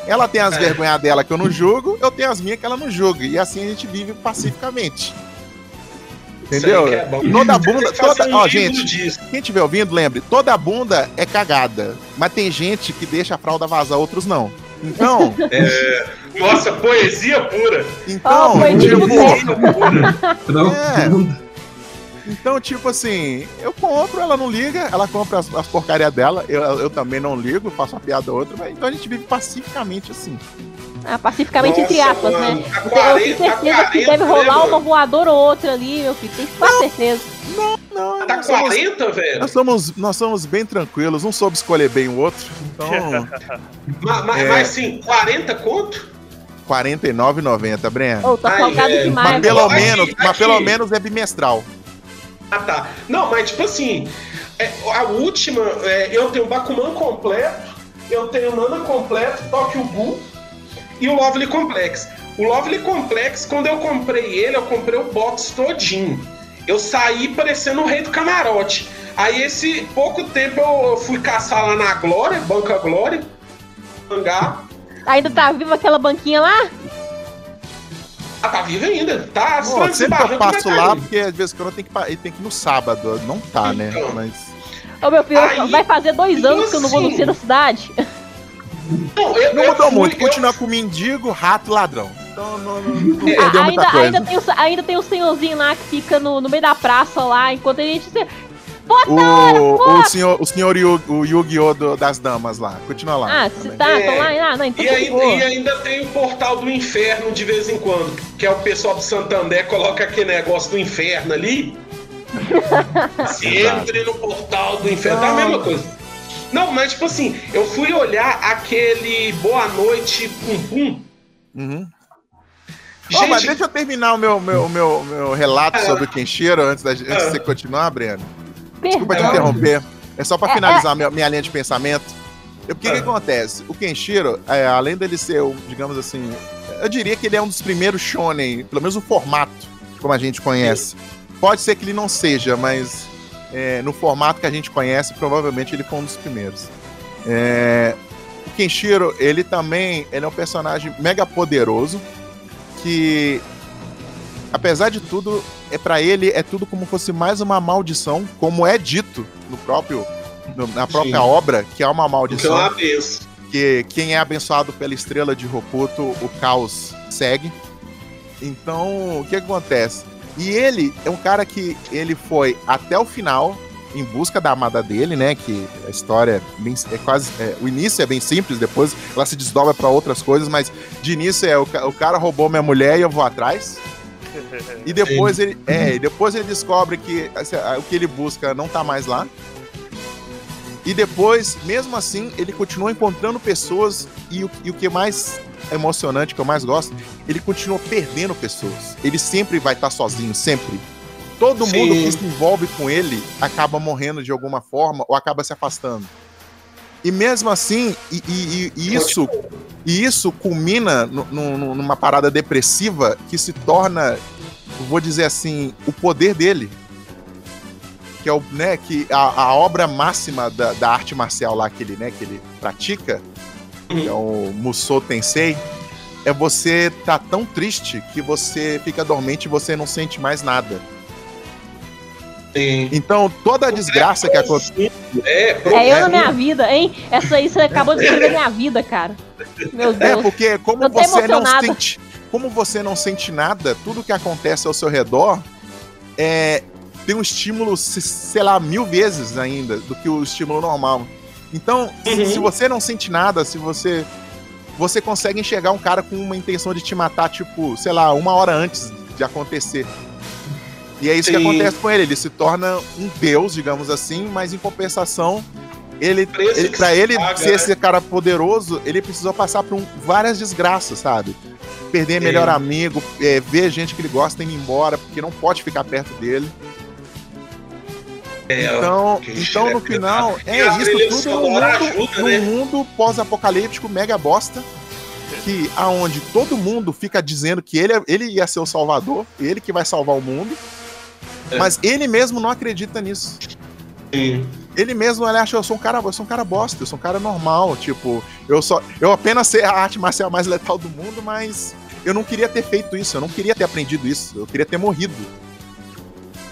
Ela tem as É. vergonhas dela que eu não julgo, eu tenho as minhas que ela não julga. E assim a gente vive pacificamente. Entendeu? É. Toda bunda. Toda, um ó, gente, disso. quem estiver ouvindo, lembre: toda bunda é cagada. Mas tem gente que deixa a fralda vazar, outros não. Então, [laughs] Nossa, poesia pura. então, foi tipo, Poesia pura. Profundo. Então, tipo assim, eu compro, ela não liga, ela compra as, as porcarias dela, eu, eu também não ligo, faço uma piada ou outra, mas então a gente vive pacificamente assim. Ah, pacificamente entre Nossa, aspas, mano, né? tá Eu tenho 40, certeza que 40, deve né, rolar mano? uma voadora ou outra ali, meu filho. Tem que ter certeza. Não, Tá nós somos, 40, velho? nós somos, nós somos bem tranquilos, um soube escolher bem o outro, então [laughs] Ma- ma- É. Mas sim, 40 conto? R$ 49,90, Breno. Ô, tá salgado velho, demais, mas pelo aqui, menos, mas aqui. pelo menos é bimestral. Ah, tá. Não, mas tipo assim, é, a última, é, eu tenho Bakuman completo, eu tenho Nana completo, Tokyo Ghoul e o Lovely Complex. O Lovely Complex, quando eu comprei ele, eu comprei o box todinho. Eu saí parecendo o rei do camarote. Aí esse pouco tempo eu, fui caçar lá na Glória, Banca Glória, mangá. Ainda tá viva aquela banquinha lá? Ah, tá vivo ainda. Tá Pô, sempre que eu passo lá, porque às vezes quando eu tenho que, eu tenho que ir no sábado, não tá, né? Então. Mas. Ô, meu filho, Aí, vai fazer dois anos que eu não vou no centro da cidade. Não, eu, Não eu mudou fui- muito, eu- continua com mendigo, rato e ladrão. Então não, não, não É, perdeu muita ainda, coisa. ainda, tem o, ainda tem o senhorzinho lá que fica no, no meio da praça lá, enquanto a gente. O, o senhor, o senhor Yu- o Yu-Gi-Oh! do- das damas lá. Continua lá. Ah, se tá, É. lá. Ah, não, então E tá ainda, e ainda tem o portal do inferno de vez em quando, que é o pessoal do Santander coloca aquele negócio do inferno ali. [laughs] Entre no portal do inferno, tá a mesma coisa. Não, mas tipo assim, eu fui olhar aquele Boa Noite Pum Pum. Uhum. Ó, mas Gente, deixa eu terminar o meu, meu, meu, meu relato É. sobre o Kenshiro antes, da, antes de É. você continuar, Breno. Desculpa te Perdão. interromper. É só pra É, finalizar minha, minha linha de pensamento. O que, que acontece? O Kenshiro, é, além dele ser, digamos assim, eu diria que ele é um dos primeiros shonen, pelo menos o formato, como a gente conhece. Pode ser que ele não seja, mas é, no formato que a gente conhece, provavelmente ele foi um dos primeiros. É, o Kenshiro, ele também ele é um personagem mega poderoso, que apesar de tudo, é para ele é tudo como fosse mais uma maldição, como é dito no próprio no- na própria Sim. obra, que é uma então maldição, é uma benção. que quem é abençoado pela estrela de Hokuto, o caos segue. Então, o que acontece? E ele é um cara que ele foi até o final em busca da amada dele, né? Que a história é, bem- é quase. é, o início é bem simples, depois ela se desdobra para outras coisas, mas de início é o, o cara roubou minha mulher e eu vou atrás. [laughs] E depois ele, é, depois ele descobre que assim, o que ele busca não tá mais lá. E depois, mesmo assim, ele continua encontrando pessoas e o, e o que mais emocionante, que eu mais gosto, ele continua perdendo pessoas. Ele sempre vai estar sozinho, sempre. Todo Sim. mundo que se envolve com ele acaba morrendo de alguma forma ou acaba se afastando. E mesmo assim, e, e- e isso, e isso culmina nu- nu- numa parada depressiva que se torna, vou dizer assim, o poder dele. Que é o, né, que a, a obra máxima da, da arte marcial lá que ele, né, que ele pratica, que é o Musou Tensei, é você tá tão triste que você fica dormente e você não sente mais nada. Sim. Então, toda a desgraça que acontece. É, É eu na minha vida, hein? Essa aí você acabou de escrever minha vida, cara. Meu É, Deus. porque como você não sente. Como você não sente nada, tudo que acontece ao seu redor é, tem um estímulo, se- sei lá, mil vezes ainda do que o estímulo normal. Então, se- Uhum. se você não sente nada, se você. Você consegue enxergar um cara com uma intenção de te matar, tipo, sei lá, uma hora antes de acontecer. E é isso que Sim. acontece com ele. Ele se torna um deus, digamos assim, mas em compensação, ele, ele que para ele paga, ser né? esse cara poderoso, ele precisou passar por um- várias desgraças, sabe? Perder melhor Sim. amigo, é, ver gente que ele gosta indo embora, porque não pode ficar perto dele. Então, então é no final, é isso tudo sonora mundo, num né? mundo pós-apocalíptico mega bosta. Que aonde todo mundo fica dizendo que ele, é- ele ia ser o salvador, ele que vai salvar o mundo. É. Mas ele mesmo não acredita nisso. Sim. Ele mesmo ele acha eu sou um cara, eu sou um cara bosta, eu sou um cara normal, tipo, eu só eu apenas sei a arte marcial mais letal do mundo, mas eu não queria ter feito isso, eu não queria ter aprendido isso, eu queria ter morrido.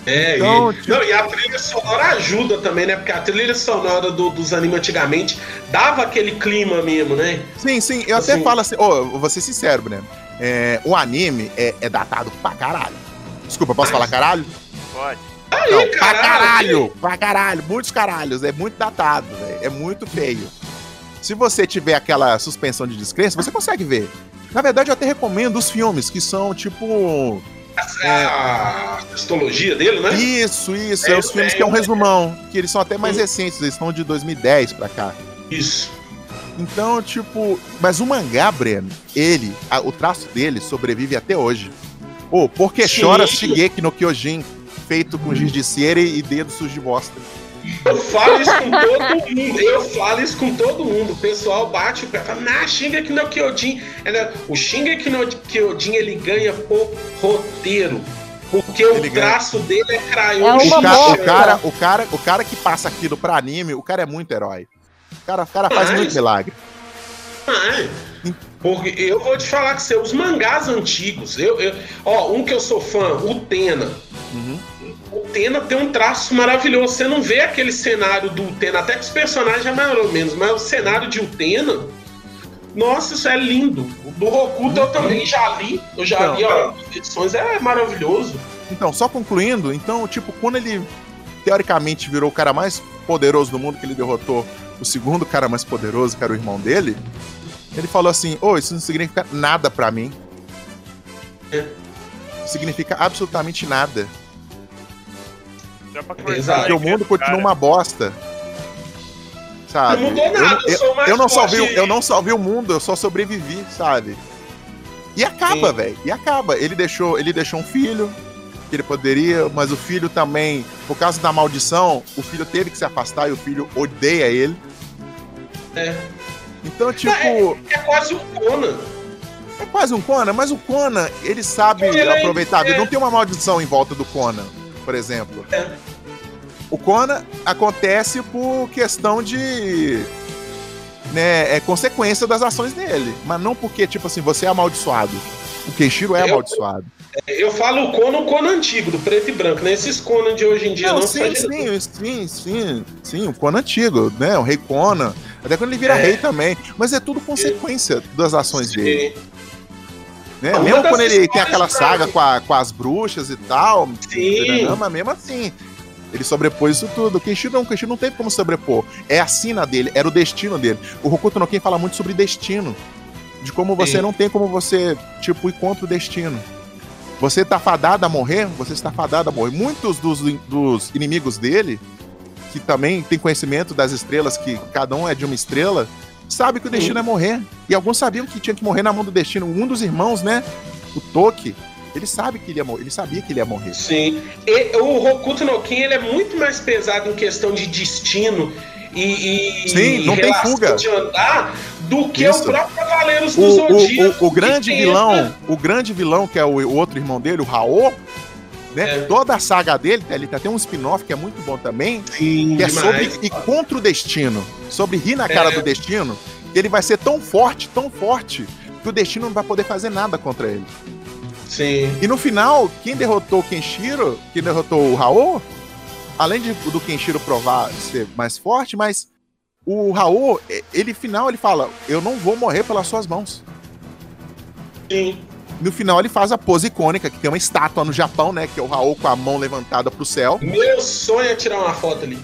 É, Então, e, tipo- não, e a trilha sonora ajuda também, né? Porque a trilha sonora do- dos animes antigamente dava aquele clima mesmo, né? Sim, sim, eu até Assim- falo assim, ô, eu vou ser sincero, Breno. É, o anime é, é datado pra caralho. Desculpa, posso falar caralho? Pode. Aí, Não, pra caralho, caralho, pra caralho, muitos caralhos, é muito datado, velho, é muito feio. Se você tiver aquela suspensão de descrença, você consegue ver. Na verdade, eu até recomendo os filmes, que são tipo. É a histologia dele, né? Isso, isso, É, é, os filmes é, que é um é. resumão, que eles são até mais Hum. recentes, eles são de 2010 pra cá. Isso. Então, tipo, mas o mangá, Breno, ele, a- o traço dele sobrevive até hoje. Ô, Por que Sim. chora Shigeki no Kyojin, feito com giz de cera e dedo sujo de bosta? Eu falo isso com todo mundo. Eu falo isso com todo mundo. O pessoal bate o pé e fala, nah, Shingeki no Kyojin. É, né? O Shingeki no Kyojin, ele ganha por roteiro. Porque Ele o ganha. traço dele é crayon. É O, uma ca- o cara, o, cara, o cara que passa aquilo pra anime, o cara é muito herói. O cara, o cara faz Mas- muito milagre. Ah, é. Porque eu vou te falar que são os mangás antigos. Eu, eu- ó, um que eu sou fã, o Tena. Uhum. O Tena tem um traço maravilhoso. Você não vê aquele cenário do Utena, até que os personagens é mais ou menos, mas o cenário de Utena, nossa, isso é lindo. O do Rokuto eu também já li. Eu já Então. li, ó, as edições, é maravilhoso. Então, só concluindo, então, tipo, quando ele teoricamente virou o cara mais poderoso do mundo, que ele derrotou o segundo cara mais poderoso, que era o irmão dele, ele falou assim: Ô, isso não significa nada pra mim. É. Significa absolutamente nada. Só pra conversar. Porque o mundo continua cara. uma bosta. Sabe? Não mudou Eu- nada, eu, eu, sou mais eu não salvei, o- eu não salvei o mundo, eu só sobrevivi, sabe? E acaba, velho. E acaba. Ele deixou, ele deixou um filho que ele poderia, mas o filho também, por causa da maldição, o filho teve que se afastar e o filho odeia ele. É. Então, tipo, É quase o Conan. é quase um Conan, mas o Conan, ele sabe Ele é- aproveitar é. Não tem uma maldição em volta do Conan, por exemplo. É. O Conan acontece por questão de. Né, é consequência das ações dele. Mas não porque, tipo assim, você é amaldiçoado. O Kenshiro é Eu- amaldiçoado. Eu falo o Conan, o Conan antigo, do preto e branco, né? Esses Conan de hoje em dia não, Não, sim, sim, sim, sim, sim, o Conan antigo, né? O rei Conan. Até quando ele vira É. rei também. Mas é tudo consequência das ações dele. Né? Uma Mesmo quando ele tem aquela saga com, a- com as bruxas e tal, mas mesmo assim, ele sobrepôs isso tudo. O Kenshiro não, o não teve como sobrepor. É a sina dele, era o destino dele. O Hokuto no Ken fala muito sobre destino. De como você Sim. não tem como você, tipo, ir contra o destino. Você tá fadado a morrer, você está fadado a morrer. Muitos dos, dos inimigos dele, que também tem conhecimento das estrelas, que cada um é de uma estrela, sabe que o destino é morrer. E alguns sabiam que tinha que morrer na mão do destino. Um dos irmãos, né? O Toki, ele sabe que ele ia morrer. Ele sabia que ele ia morrer. Sim. E o Hokuto no Ken ele é muito mais pesado em questão de destino e, e Sim, não tem fuga. de andar do que Isso. o próprio Cavaleiros O, do o, Zodíaco. o, o grande que tenta- vilão, o grande vilão, que é o, o outro irmão dele, o Raô, né? É. Toda a saga dele, ele tá- tem um spin-off que é muito bom também, Sim, que é demais. sobre ir contra o destino. Sobre rir na cara É. do destino, que ele vai ser tão forte, tão forte, que o destino não vai poder fazer nada contra ele. Sim. E no final, quem derrotou o Kenshiro, quem derrotou o Raô, além de, do Kenshiro provar ser mais forte, mas o Raô, e- ele final ele fala: Eu não vou morrer pelas suas mãos. Sim. No final ele faz a pose icônica, que tem uma estátua no Japão, né? Que é o Raul com a mão levantada pro céu. Meu sonho é tirar uma foto ali.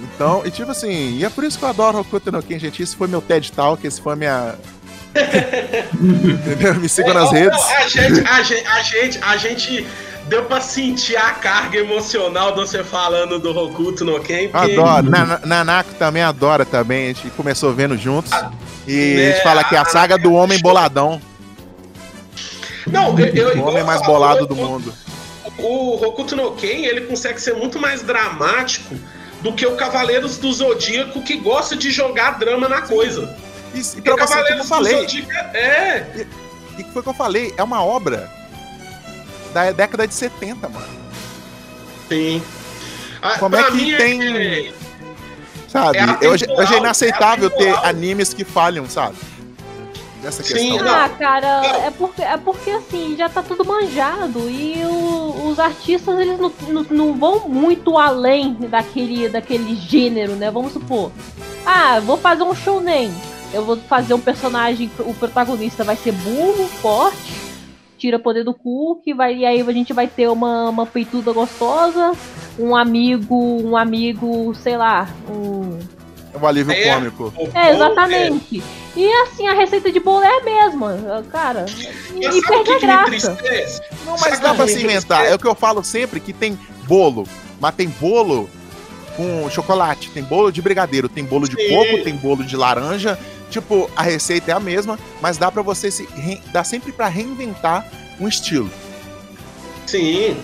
Então, e tipo assim, e é por isso que eu adoro Hokuto no Ken, gente. Esse foi meu TED Talk, esse foi a minha. [laughs] Entendeu? Me sigam nas Ó, redes. ó, A gente, a gente, a gente, a gente deu pra sentir a carga emocional de você falando do Hokuto no Ken. porque- Adoro. Na- Nanako também adora também. A gente começou vendo juntos. E a né, gente fala que é a saga do homem boladão. Não, eu, eu, O homem eu mais bolado do mundo. O Hokuto no Ken, ele consegue ser muito mais dramático do que o Cavaleiros do Zodíaco, que gosta de jogar drama na coisa. E, e pra você, como eu Cavaleiros do falei, Zodíaco é... e que foi o que eu falei, é uma obra da década de 70, mano. Sim. Ah, Como é que mim tem- É, Sabe? É eu achei inaceitável é ter animes que falham, sabe? Nessa Sim, questão. não. Ah, cara, é porque, é porque assim, já tá tudo manjado e o- os artistas eles não, não, não vão muito além daquele, daquele gênero, né? Vamos supor, ah, vou fazer um shounen, eu vou fazer um personagem, o protagonista vai ser burro, forte, tira poder do cu, que vai, e aí a gente vai ter uma, uma peituda gostosa, um amigo, um amigo, sei lá, um É um alívio É. cômico. é, exatamente. E assim, a receita de bolo é a mesma, cara. E, Mas e perde a graça. Não, mas Sabe dá pra o que se inventar. É o que eu falo sempre, que tem bolo, mas tem bolo com chocolate, tem bolo de brigadeiro, tem bolo de Sim. coco, tem bolo de laranja. Tipo, a receita é a mesma, mas dá pra você se re... dá sempre pra reinventar um estilo. Sim.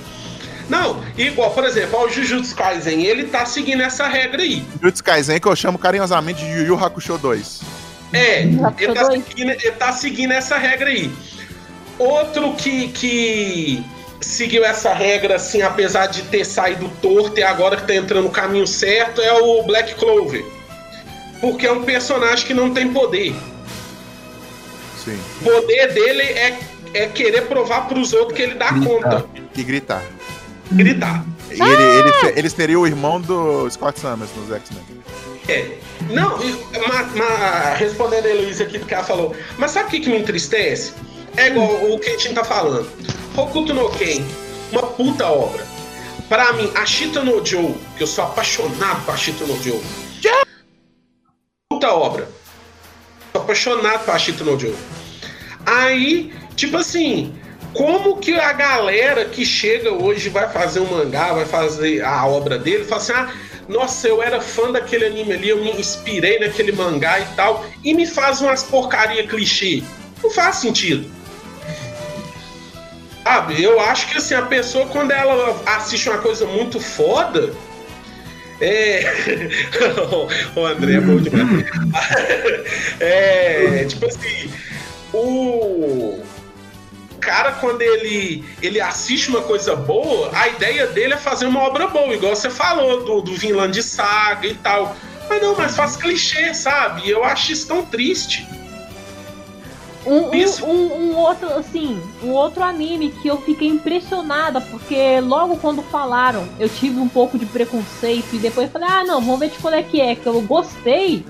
Não, igual, por exemplo, o Jujutsu Kaisen, ele tá seguindo essa regra aí. Jujutsu Kaisen que eu chamo carinhosamente de Yu Yu Hakusho 2. É, Hakusho ele tá, seguindo, ele tá seguindo essa regra aí. Outro que, que seguiu essa regra, assim, apesar de ter saído torto e agora que tá entrando no caminho certo, é o Black Clover. Porque é um personagem que não tem poder. Sim. O poder dele é, é querer provar pros outros que ele dá Gritar. conta. E gritar. Gritar. E ele, ele, ele seria o irmão do Scott Summers nos X-Men. É. Não, ma- ma- respondendo a Heloísa aqui do que ela falou, mas sabe o que, que me entristece? É igual o Kentin tá falando. Hokuto no Ken, uma puta obra. Pra mim, a Shita no Joe, que eu sou apaixonado por Shita no Joe. Puta obra. Sou apaixonado por Shita no Joe. Aí, tipo assim, como que a galera que chega hoje vai fazer um mangá, vai fazer a obra dele, fala assim, ah, nossa, eu era fã daquele anime ali, eu me inspirei naquele mangá e tal, e me faz umas porcaria clichê. Não faz sentido. Sabe, eu acho que assim, a pessoa, quando ela assiste uma coisa muito foda, é. [laughs] o André é bom demais. [laughs] é, tipo assim, o cara, quando ele, ele assiste uma coisa boa, a ideia dele é fazer uma obra boa, igual você falou, do, do Vinland Saga e tal. Mas não, mas faz clichê, sabe? Eu acho isso tão triste. Um, um- um- um outro, assim, um outro anime que eu fiquei impressionada, porque logo quando falaram, eu tive um pouco de preconceito e depois falei, ah não, vamos ver de qual é que é, que eu gostei,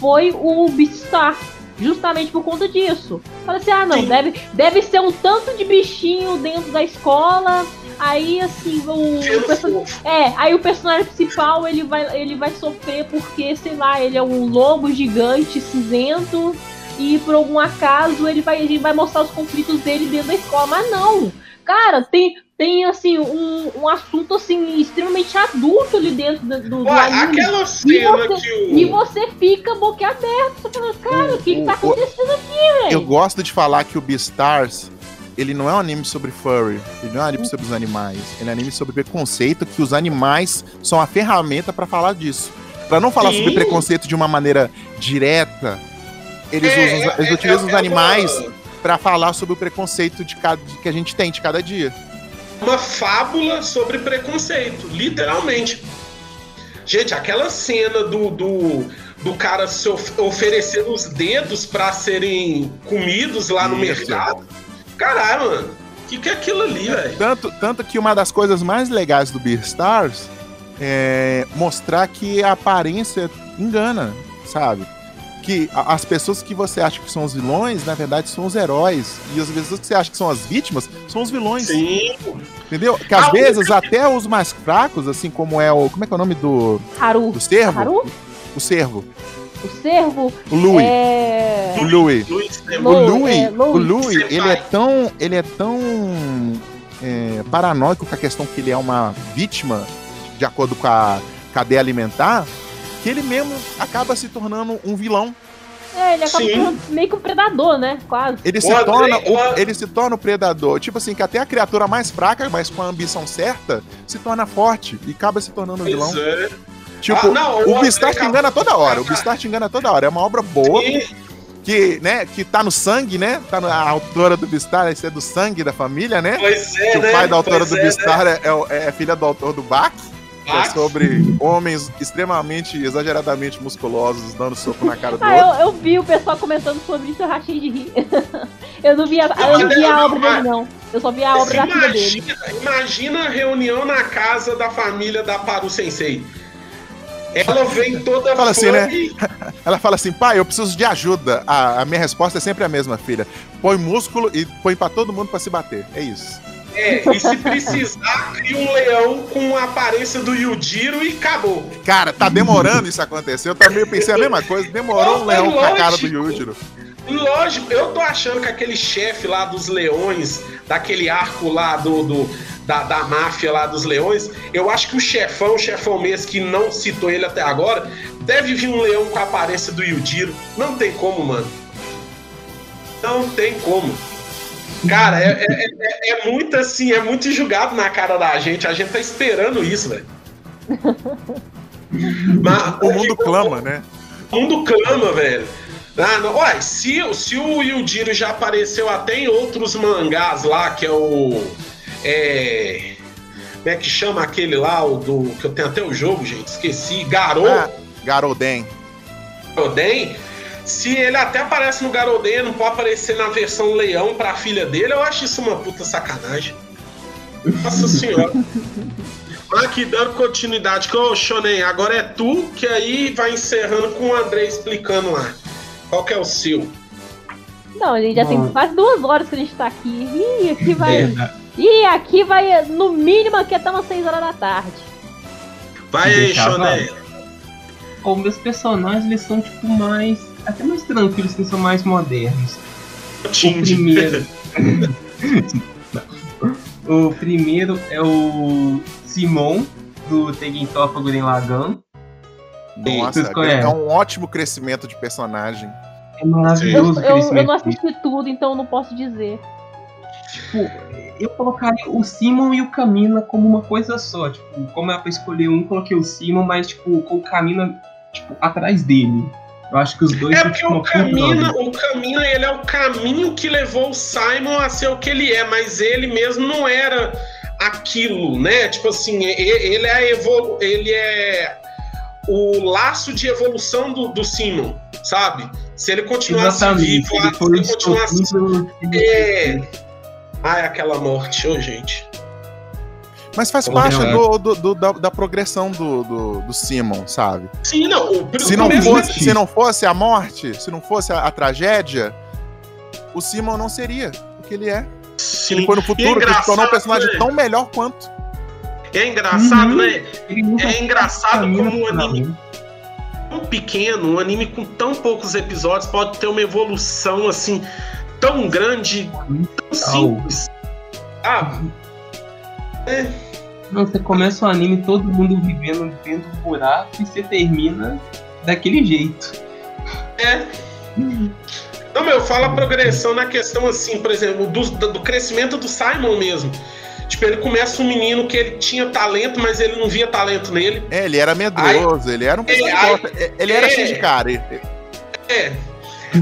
foi o Beastar. Justamente por conta disso. Falei assim, ah não, Sim. deve, deve ser um tanto de bichinho dentro da escola. Aí assim, o, o é, aí o personagem principal ele vai, ele vai sofrer porque, sei lá, ele é um lobo gigante cinzento e por algum acaso ele vai, ele vai mostrar os conflitos dele dentro da escola. Mas não! Cara, tem, tem assim, um, um assunto assim, extremamente adulto ali dentro do, do, Ué, anime. aquela cena você- que o. E você fica boquiaberto, você fala, cara, o que, que tá acontecendo aqui, Eu velho? gosto de falar que o Beastars, ele não é um anime sobre furry, ele não é um anime sobre os animais, ele é um anime sobre preconceito, que os animais são a ferramenta pra falar disso. Pra não falar Sim. sobre preconceito de uma maneira direta, eles, É, usam, é, eles é, utilizam é os animais uma- pra falar sobre o preconceito de cada, que a gente tem de cada dia. Uma fábula sobre preconceito, literalmente. Gente, aquela cena do, do, do cara se of- oferecendo os dedos pra serem comidos lá no Isso. mercado. Caralho, mano. O que, que é aquilo ali, velho? Tanto, tanto que uma das coisas mais legais do Beastars é mostrar que a aparência engana, sabe? Que as pessoas que você acha que são os vilões, na verdade, são os heróis. E as pessoas que você acha que são as vítimas, são os vilões. Sim. Entendeu? Que às Ah, vezes até os mais fracos, assim como é o. Como é que é o nome do, Haru. do cervo? Haru? O cervo. O cervo O Louis. é. O Louis. Luiz O Lou- Louis, é, Louis. o Louis, Senpai. ele é tão, ele é tão é, paranoico com a questão que ele é uma vítima, de acordo com a cadeia alimentar, que ele mesmo acaba se tornando um vilão. É, ele acaba Sim. meio que um predador, né? Quase. Ele O se Andrei- torna, o- ele se torna o predador. Tipo assim, que até a criatura mais fraca, mas com a ambição certa, se torna forte e acaba se tornando um vilão. É. Tipo, Ah, não, o o Beastars te engana toda hora. O falar. Beastars te engana toda hora. É uma obra boa. Sim. que, né, que tá no sangue, né? Tá na a autora do Beastar, isso é do sangue da família, né? Pois é, que né? o pai da autora Pois do é, né? Beastar é, é, o- é filha do autor do Bach, é sobre homens extremamente, exageradamente musculosos dando soco na cara do Ah, outro. eu, eu vi o pessoal comentando sobre isso, eu rachei de rir. [laughs] eu não vi a, Não, eu não vi a obra dele, não. Eu só vi a obra da filha dele. Imagina, imagina a reunião na casa da família da Paru Sensei. Ela vem toda Fala assim, né? e- [laughs] Ela fala assim, pai, eu preciso de ajuda. A, a minha resposta é sempre a mesma, filha. Põe músculo e põe pra todo mundo pra se bater. É isso. É, e se precisar, cria um leão com a aparência do Yujiro e acabou. Cara, tá demorando isso acontecer. Eu também pensei a mesma coisa. Demorou um leão com a cara do lógico. Yujiro. Lógico, eu tô achando que aquele chefe lá dos leões, daquele arco lá do, do- da, da máfia lá dos leões, eu acho que o chefão, o chefão mesmo, que não citou ele até agora, deve vir um leão com a aparência do Yujiro. Não tem como, mano. Não tem como. Cara, é, é, é- é muito assim, é muito julgado na cara da gente. A gente tá esperando isso, velho. [laughs] O mundo clama, né? o mundo clama, velho. Ah, não. Ué, se, se o Yujiro já apareceu até em outros mangás lá, que é o. É. Como é que chama aquele lá, o do. Que eu tenho até o jogo, gente, esqueci. Garou. Ah, Garoden. Garoden. Se ele até aparece no Garoden, não pode aparecer na versão leão pra filha dele, eu acho isso uma puta sacanagem. Nossa senhora. [laughs] Mas aqui, dando continuidade, que ô Shonen, agora é tu, que aí vai encerrando com o André explicando lá. Qual que é o seu? Não, a gente já tem quase duas horas que a gente tá aqui. Ih, aqui vai. Verdade. Ih, aqui vai, no mínimo, aqui até umas 6 horas da tarde. Vai aí, Shonen. Os meus personagens, eles são, tipo, mais... Até mais tranquilos, que são mais modernos. O Tindy. primeiro... [laughs] o primeiro é o Simon, do Tegentopa Guren Lagan. Nossa, Vocês é um ótimo crescimento de personagem. É maravilhoso Eu, o eu, eu não assisti tudo, então eu não posso dizer. Tipo, eu colocaria o Simon e o Camina como uma coisa só. Tipo, como é pra escolher um, coloquei o Simon, mas, tipo, com o Camina, tipo, atrás dele. Eu acho que os dois É porque tipo, o Camina, obra. o Camina, ele é o caminho que levou o Simon a ser o que ele é, mas ele mesmo não era aquilo, né? Tipo assim, ele é evolu ele é o laço de evolução do, do Simon, sabe? Se ele continuasse Exatamente. vivo, se ele continuasse. É. Ai, aquela morte, ô gente. Mas faz Pô, parte do, do- do- da, da progressão do, do, do Simon, sabe? Sim, não. O, Se não, fosse, se não fosse a morte, se não fosse a, a tragédia, o Simon não seria o que ele é. Sim. Ele foi no E é futuro que se tornou um personagem né? tão melhor quanto. É engraçado, Uhum. né? É engraçado como um anime tão pequeno, um anime com tão poucos episódios pode ter uma evolução assim tão grande, tão simples. Ah, Não, você começa o anime todo mundo vivendo dentro do buraco e você termina daquele jeito. é. Não, meu, eu falo a progressão na questão assim, por exemplo, do, do crescimento do Simon mesmo. Tipo, ele começa um menino que ele tinha talento, mas ele não via talento nele. É, ele era medroso, ele era um pessoal É, aí- Ele era é. cheio de cara. É.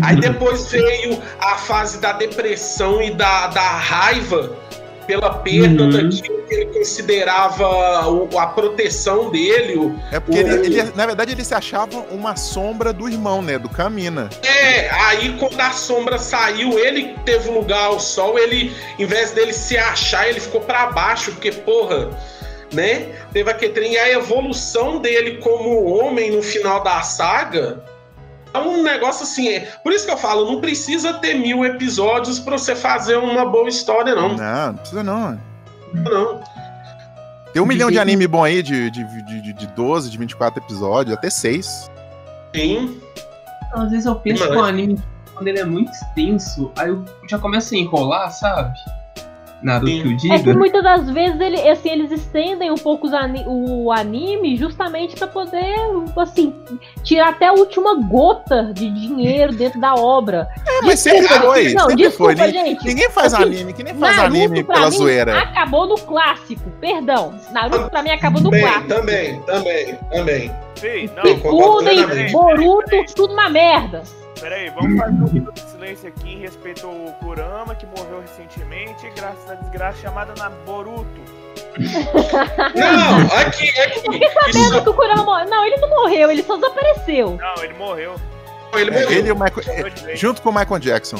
Aí depois veio a fase da depressão e da, da raiva pela perda Uhum. daquilo que ele considerava o- a proteção dele. o- É porque O- ele, ele- na verdade, ele se achava uma sombra do irmão, né? Do Camina. É, aí quando a sombra saiu, ele teve lugar ao sol, ele, em vez dele se achar, ele ficou pra baixo, porque, porra, né? Teve aquele trem. E a evolução dele como homem no final da saga um negócio assim. É, por isso que eu falo, não precisa ter mil episódios pra você fazer uma boa história, não. Não, não precisa não. Não. Tem um milhão de anime bom aí, de, de, de, de- de 12, de 24 episódios, até 6. Sim. Às vezes eu penso que o anime, quando ele é muito extenso, aí eu já começo a enrolar, sabe? Naruto Sim. que É que muitas das vezes ele, assim, eles estendem um pouco os ani- o anime justamente pra poder, assim, tirar até a última gota de dinheiro dentro da obra. É, mas sempre Desculpa, foi, não, sempre desculpa, foi. Ninguém, gente. ninguém faz Assim, anime, que nem faz Naruto, anime pra pela mim, zoeira. acabou no clássico, perdão. Naruto pra mim acabou no Também, clássico. também, também, também. Fih, não. Boruto, tudo uma merda. Peraí, vamos fazer um minuto de silêncio aqui em respeito ao Kurama, que morreu recentemente, graças à desgraça chamada na Boruto. Não, aqui, aqui. Isso, Pena que o Kurama morreu. Não, ele não morreu, ele só desapareceu. Não, ele morreu. ele É, morreu. ele e o Michael, Morreu é, junto com o Michael Jackson.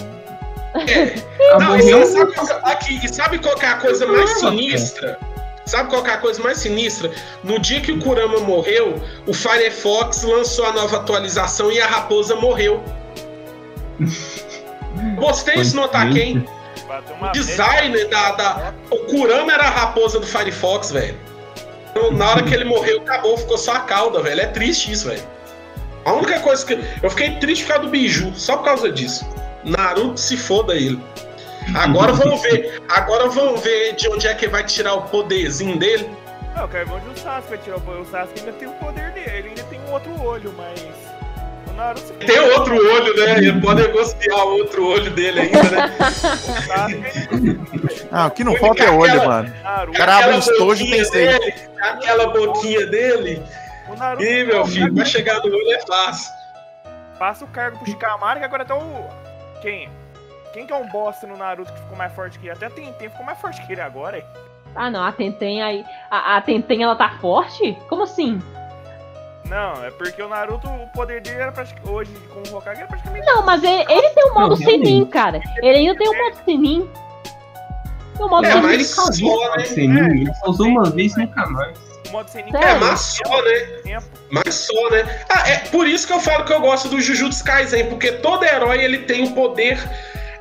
Ah, Não, morreu. e sabe, qual que- aqui, e sabe qual que é a coisa mais sinistra? Sabe qual que é a coisa mais sinistra? No dia que o Kurama morreu, o Firefox lançou a nova atualização e a raposa morreu. Postei isso no Ataquem. Bateu uma O designer da, da. O Kurama era a raposa do Firefox, velho. Então, Na hora que ele morreu, acabou, ficou só a cauda, velho. É triste isso, velho. A única coisa que. Eu fiquei triste por causa do biju, só por causa disso. Naruto se foda ele. Agora [laughs] vamos ver. Agora vamos ver de onde é que vai tirar o poderzinho dele. Não, eu quero ver onde o Sasuke vai tirar o poder. O Sasuke ainda tem o poder dele, ele ainda tem um outro olho, mas. O se Tem outro olho, né? Ele pode negociar o outro olho dele ainda, né? [laughs] O Ah, o que não falta é olho, aquela- mano. Naruto. Cara, abre um estojo, boquinha tem dele, Aquela boquinha dele. O Naruto Ih, meu filho, pra chegar no olho é fácil. Passa o cargo pro Shikamaru, que agora tá o. Quem? Quem que é um bosta no Naruto que ficou mais forte que ele? Até tem tempo ficou mais forte que ele agora, hein? Ah, não, a Tenten aí. A, a Tenten ela tá forte? Como assim? Não, é porque o Naruto, o poder dele era praticamente. Hoje, com o Hokage, era praticamente. Não, mas ele, ele tem o modo Não, realmente. Senin, cara. Ele ainda tem o modo Senin. Tem o modo É, Senin. mas Só só, né? Senin, ele só usou uma vez nunca mais. O modo sem Sério? É, mas só, né? tempo. Mas só, né? Ah, é por isso que eu falo que eu gosto do Jujutsu Kaisen, porque todo herói ele tem um poder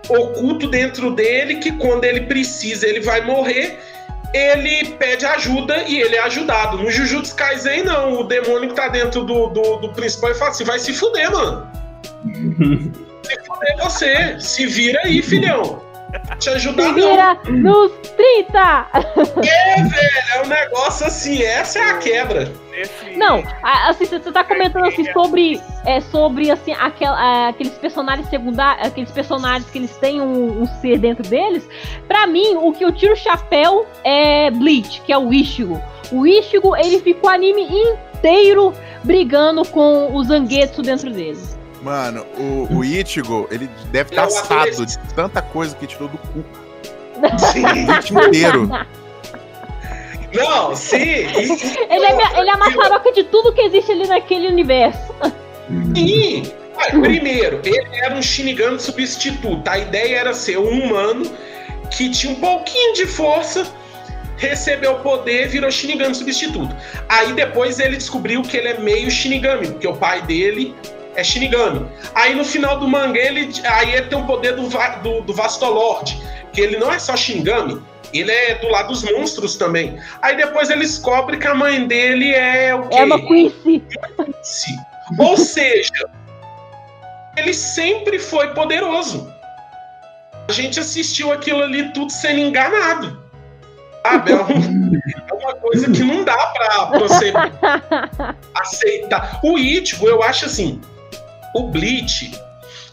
oculto dentro dele que quando ele precisa ele vai morrer, ele pede ajuda e ele é ajudado. No Jujutsu Kaisen não, o demônio que tá dentro do, do, do principal ele fala assim, vai se fuder, mano. [laughs] Se fuder você, se vira aí, filhão. Te ajudar Se não. vira nos 30! [laughs] É um negócio assim, essa é a quebra. Nesse... Não, a- assim, você tá comentando assim sobre. É, sobre assim, aquela, a- aqueles personagens secundários, aqueles personagens que eles têm um, um ser dentro deles. Pra mim, o que eu tiro o chapéu é Bleach, que é o Ishigo. O Ishigo, ele ficou o anime inteiro brigando com o Zangetsu dentro dele. Mano, o, o Ichigo, ele deve estar um assado de tanta coisa que tirou do cu [laughs] Sim. o time inteiro. [laughs] Não, sim. Ele é, ele é a maçaroca de tudo que existe ali naquele universo. Sim. Primeiro, ele era um Shinigami substituto. A ideia era ser um humano que tinha um pouquinho de força, recebeu o poder, virou Shinigami substituto. Aí depois ele descobriu que ele é meio Shinigami, porque o pai dele é Shinigami. Aí no final do mangá ele, aí ele tem o poder do, do, do Vastolord, que ele não é só Shinigami, ele é do lado dos monstros também. Aí depois ele descobre que a mãe dele é o quê? É uma Quincy. Ou seja, ele sempre foi poderoso. A gente assistiu aquilo ali tudo sendo enganado. Sabe? É, um- é uma coisa que não dá pra você [laughs] aceitar. O Ichigo, eu acho assim, o Bleach,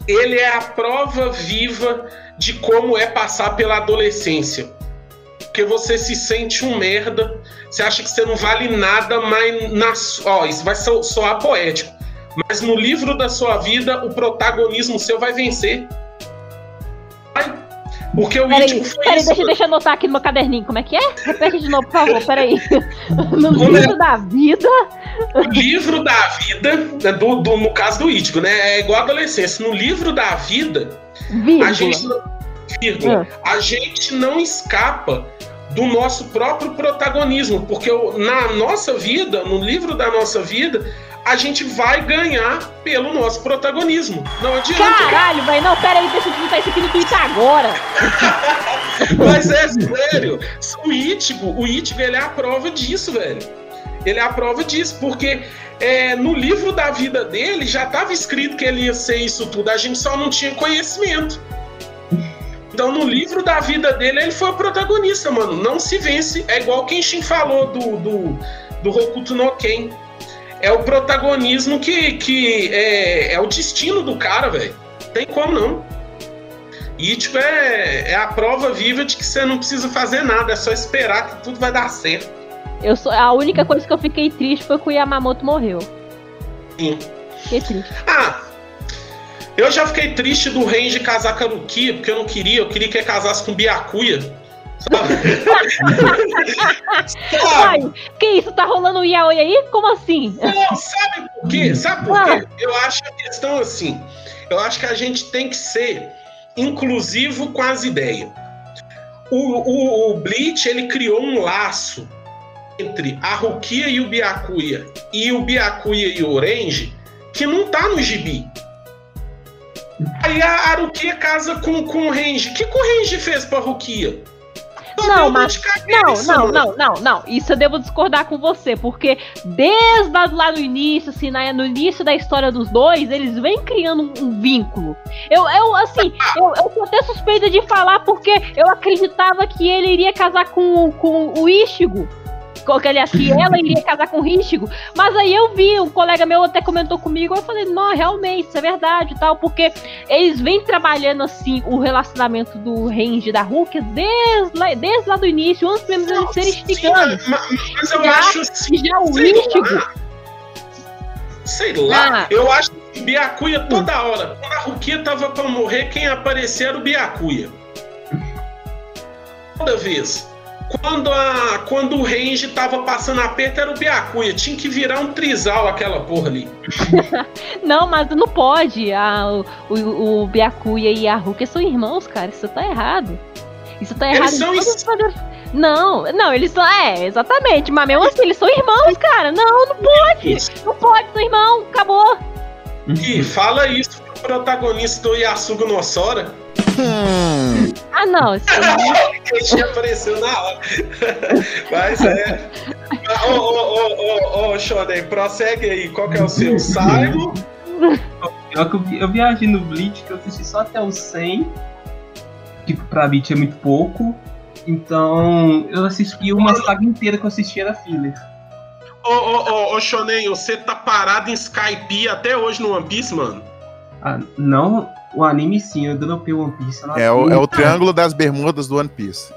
ele é a prova viva de como é passar pela adolescência. Porque você se sente um merda, você acha que você não vale nada, mas na, ó, isso vai so- soar poético. Mas no livro da sua vida, o protagonismo seu vai vencer. Vai. Porque o Peraí, foi peraí, isso. deixa, deixa eu anotar aqui no meu caderninho. Como é que é? Repete de novo, por favor, peraí. [laughs] No Como é? livro da vida. O livro da vida, né, do, do- no caso do Ítico, né? É igual a adolescência. No livro da vida, Vírgula. a gente, vírgula, a gente não escapa do nosso próprio protagonismo, porque na nossa vida, no livro da nossa vida, a gente vai ganhar pelo nosso protagonismo. Não adianta. Caralho, velho. Não, peraí, deixa eu digitar isso aqui no Twitter agora. [laughs] Mas é sério. O Ichigo, o Ichigo, ele é a prova disso, velho. Ele é a prova disso, porque é, no livro da vida dele já estava escrito que ele ia ser isso tudo, a gente só não tinha conhecimento. Então, no livro da vida dele, ele foi o protagonista, mano. Não se vence. É igual quem Shin falou do, do, do Hokuto no Ken. É o protagonismo que, que é, é o destino do cara, velho. Tem como não. E, tipo, é, é a prova viva de que você não precisa fazer nada, é só esperar que tudo vai dar certo. Eu sou, a única coisa que eu fiquei triste foi que o Yamamoto morreu. Sim. Fiquei triste. Ah, eu já fiquei triste do Range casar com a Lukia, porque eu não queria, eu queria que ele casasse com Byakuya. Sabe? [laughs] Sabe? Que isso? Tá rolando o yaoi aí? Como assim? Não, sabe por quê? Sabe por quê? Eu acho a questão assim. Eu acho que a gente tem que ser inclusivo com as ideias. O, o, o Bleach, ele criou um laço entre a Rukia e o Byakuya e o Byakuya e o Orange que não tá no gibi. Aí a Arukia casa com, com o Range. O que, que o Range fez pra Rukia? Não, mas- cabeça, Não, não, não, não, não. Isso eu devo discordar com você, porque desde lá, no início, assim, na- no início da história dos dois, eles vêm criando um, um vínculo. Eu, eu assim, [laughs] eu, eu sou até suspeita de falar porque eu acreditava que ele iria casar com, com o Ishigo. Que, aliás, que ela iria casar com o Ishigo. Mas aí eu vi, um colega meu até comentou comigo, eu falei, não, realmente, isso é verdade e tal, porque eles vêm trabalhando assim o relacionamento do Range e da Hulk desde lá, desde lá do início, antes mesmo de eles serem Sim, esticanos. mas, eu Já- acho assim. Já o sei Ístigo, lá, sei lá, Ah. eu acho que Byakuya toda hora. Quando a Rukia tava pra morrer, quem aparecia era o Byakuya. Toda vez. Quando, a, quando o Range tava passando aperto, era o Byakuya. Tinha que virar um trisal aquela porra ali. [laughs] não, mas não pode. A, o, o, o Byakuya e a Hulk são irmãos, cara. Isso tá errado. Isso tá Eles errado. em são maneiras. Não, não, eles são. É, exatamente. Mas mesmo assim, eles são irmãos, cara. Não, não pode. Não pode, são irmãos. Acabou. E fala isso pro protagonista do Yasugo Nossora. Hum, [laughs] Ah, não. [laughs] Já apareceu na hora. [laughs] Mas é. Ô, ô, ô, ô, ô, Shonen, prossegue aí. Qual que é o seu? Simon? Pior que eu, vi- eu viajei no Bleach, que eu assisti só até o 100, que pra Bleach é muito pouco. Então, eu assisti uma saga inteira que eu assisti era filler. Ô, ô, ô, ô, Shonen, você tá parado em Skype até hoje no One Piece, mano? Ah, não, o anime sim, eu dropei One Piece. eu não é, o, é o triângulo das bermudas do One Piece.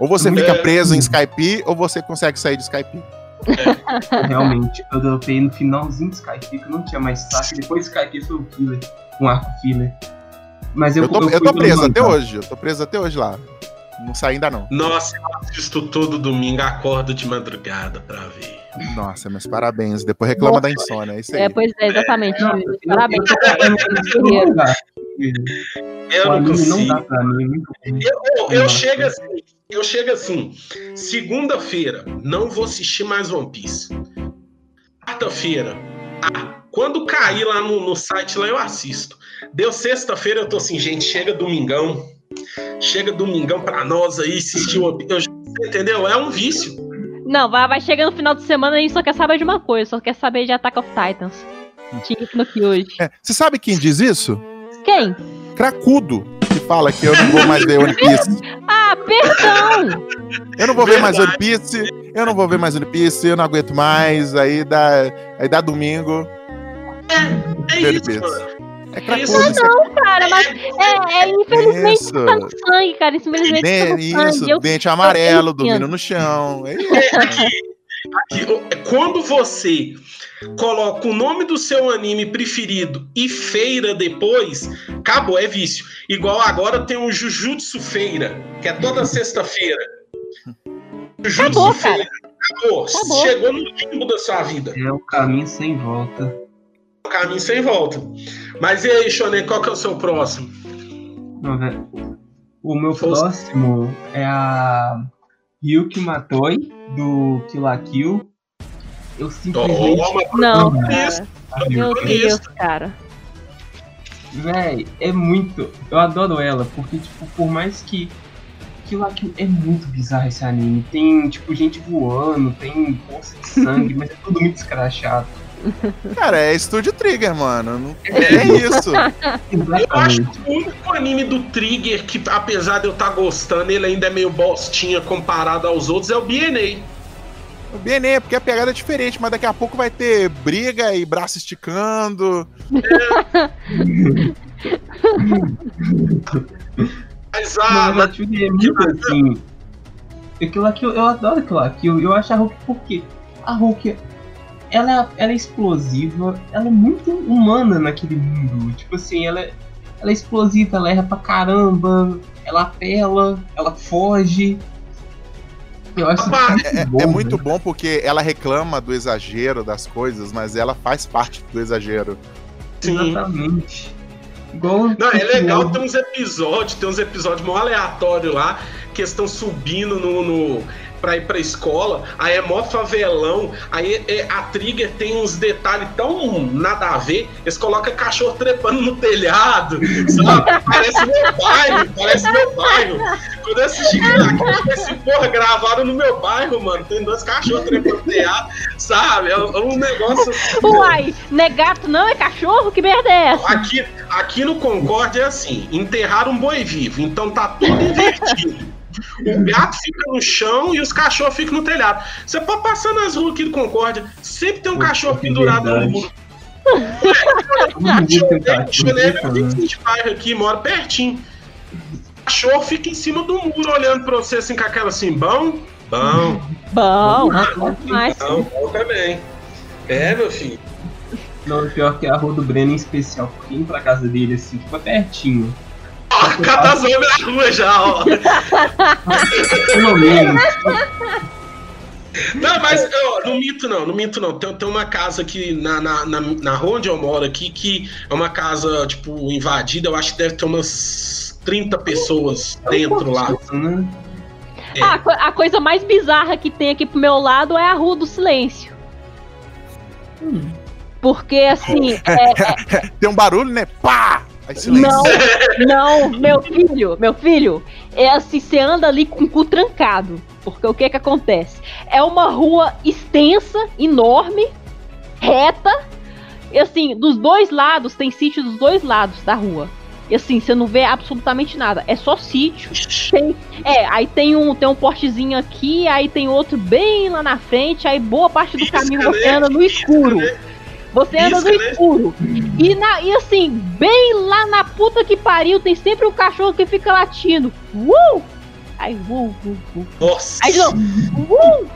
Ou você fica É. preso em Skype, ou você consegue sair de Skype. [laughs] Realmente, eu dropei no finalzinho do Skype, que eu não tinha mais saco. Depois Skype foi o filler, um arco filler. Mas eu, Eu tô, eu fui tô preso até hoje. Eu tô preso até hoje lá. Não saí ainda não. Nossa, eu assisto todo domingo, acordo de madrugada pra ver. Nossa, meus parabéns. Depois reclama da insônia. É isso aí. é, pois é, exatamente. Eu- Parabéns. eu- eu. Eu não consigo. dá mim. Eu, chego assim, eu chego assim, segunda-feira, não vou assistir mais One Piece. Quarta-feira, ah, quando cair lá no, no site lá eu assisto. Deu sexta-feira, eu tô assim, gente, chega domingão. Chega domingão pra nós aí assistir One Piece. Entendeu? É um vício. Não, vai, vai chegando no final de semana e a gente só quer saber de uma coisa, só quer saber de Attack of Titans. Shingeki no Kyojin. É, Você sabe quem diz isso? Quem? Cracudo, que fala que eu não vou mais ver One Piece. [laughs] Ah, perdão! Eu não vou ver mais One Verdade. Piece. Eu não vou ver mais One Piece. Eu não aguento mais. Aí dá, aí dá domingo. É One isso. É cracudo, Isso. isso é Cara, mas é, é infelizmente Isso. tá no sangue, cara. Infelizmente tá Den- no sangue. isso, Eu- dente amarelo, dormindo no chão. É isso. É, aqui, aqui, quando você coloca o nome do seu anime preferido e feira depois, acabou, é vício. Igual agora tem o Jujutsu Feira, que é toda [laughs] sexta-feira. Jujutsu Acabou, Feira. Acabou. Acabou. Chegou no limbo da sua vida. É o caminho sem volta. O caminho sem volta. Mas e aí, Shonen, qual que é o seu próximo? Não, velho. O meu próximo é a Ryuki Matoi, do Kill la Kill. Eu simplesmente. Toma, Não, cara. Meu Deus, cara. Véi, é muito. Eu adoro ela, porque, tipo, por mais que. Kill la Kill é muito bizarro esse anime. Tem, tipo, gente voando, tem poça de sangue, mas é tudo muito escrachado. [laughs] Cara, é Estúdio Trigger, mano. Não- É isso. Eu acho que o único anime do Trigger que, apesar de eu estar gostando, ele ainda é meio bostinha comparado aos outros, é o BNA. O BNE é porque a pegada é diferente, mas daqui a pouco vai ter briga e braço esticando. [laughs] Mas Não, a. mas tipo, é muito assim. Aquilo aqui, eu adoro aquilo aqui. Eu, eu acho a Hulk porque a Hulk ela, ela é explosiva, ela é muito humana naquele mundo. Tipo assim, ela é, ela é explosiva, ela erra pra caramba, ela apela, ela foge. Eu acho Opa, isso É, bom, é muito né? bom porque ela reclama do exagero das coisas, mas ela faz parte do exagero. Sim. Exatamente. Igual Não, é legal, tem uns episódios, tem uns episódios mó aleatórios lá, que estão subindo no, no, pra ir pra escola, aí é mó favelão, aí é, a Trigger tem uns detalhes tão nada a ver, eles colocam cachorro trepando no telhado, sabe? Parece meu bairro, parece meu bairro. Quando eu assisti aquilo, aqui, esse porra gravaram no meu bairro, mano, tem dois cachorros trepando no telhado, sabe? É um um negócio assim, Uai, não é gato, não? É cachorro? Que merda é essa? Aqui, aqui no Concorde é assim: enterrar um boi vivo, então tá tudo invertido. O gato fica no chão e os cachorros ficam no telhado. Você pode passar nas ruas aqui do Concórdia, sempre tem um cachorro pendurado no verdade. muro. todo mundo tem O cachorro, Chanel tem né? 20 bairros aqui, mora pertinho. O cachorro fica em cima do muro olhando pra você assim com aquela assim, bom? Bom, Bom, mas bom, bom também. É, meu filho. Não, pior que a rua do Breno em especial, porque indo pra casa dele assim, tipo, é pertinho. Ó, catazão na rua já, ó. [laughs] Pelo menos. Não, mas ó, não minto não, não minto não. Tem, tem uma casa aqui na, na, na, na rua onde eu moro aqui, que é uma casa, tipo, invadida. Eu acho que deve ter umas 30 pessoas dentro lá. Né? É. Ah, a co- a coisa mais bizarra que tem aqui pro meu lado é a Rua do Silêncio. Porque assim, [laughs] é, Tem um barulho, né? Pá! Não, não, meu filho, meu filho, é assim, você anda ali com o cu trancado. Porque o que que acontece? É uma rua extensa, enorme, reta, e assim, dos dois lados, tem sítio dos dois lados da rua. E assim, você não vê absolutamente nada, é só sítio. Tem, é, aí tem um, tem um portezinho aqui, aí tem outro bem lá na frente, aí boa parte do caminho você anda no escuro. Você anda no Pisca, né? escuro. E, na, e assim, bem lá na puta que pariu, tem sempre um cachorro que fica latindo. Uh! Aí, uh, uh, uh. Nossa. Aí novo, uh!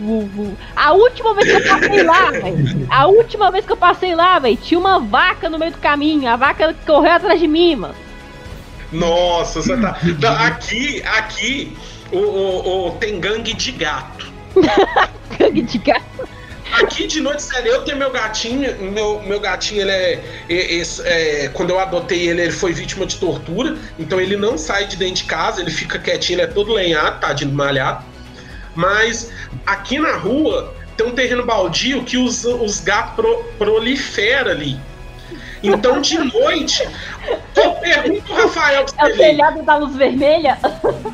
Uh, uh. A última vez que eu passei lá, velho. A última vez que eu passei lá, velho, tinha uma vaca no meio do caminho. A vaca correu atrás de mim, mano. Nossa, você tá. Não, aqui, aqui, o, o, o- tem gangue de gato. [laughs] Gangue de gato. Aqui de noite, sério, eu tenho meu gatinho, meu, meu gatinho, ele é, é- esse- é, Quando eu adotei ele, ele foi vítima de tortura, então ele não sai de dentro de casa, ele fica quietinho, ele é todo lenhado, tadinho malhado. Mas aqui na rua tem um terreno baldio que os, os gatos pro, proliferam ali. Então de noite, eu pergunto pro Rafael pra É você o ver. telhado da luz vermelha.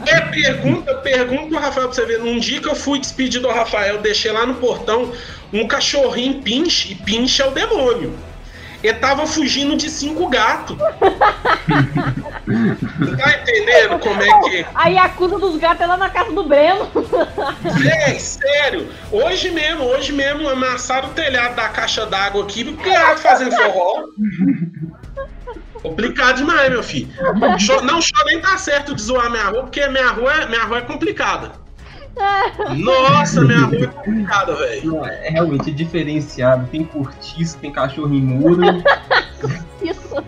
É, pergunta, pergunta pro Rafael pra você ver. Num dia que eu fui despedir do Rafael, deixei lá no portão um cachorrinho pinche, e pinche é o demônio. Ele tava fugindo de cinco gatos. Não tá entendendo como é que. [laughs] Aí a acusa dos gatos é lá na casa do Breno. É, sério. Hoje mesmo, hoje mesmo amassaram o telhado da caixa d'água aqui, porque gato fazendo forró. complicado demais, meu filho. Não, show nem tá certo de zoar minha rua, porque minha rua é, minha rua é complicada. Nossa, minha rua é complicada, velho. É realmente diferenciado. Tem cortiço, tem cachorro em muro. Isso.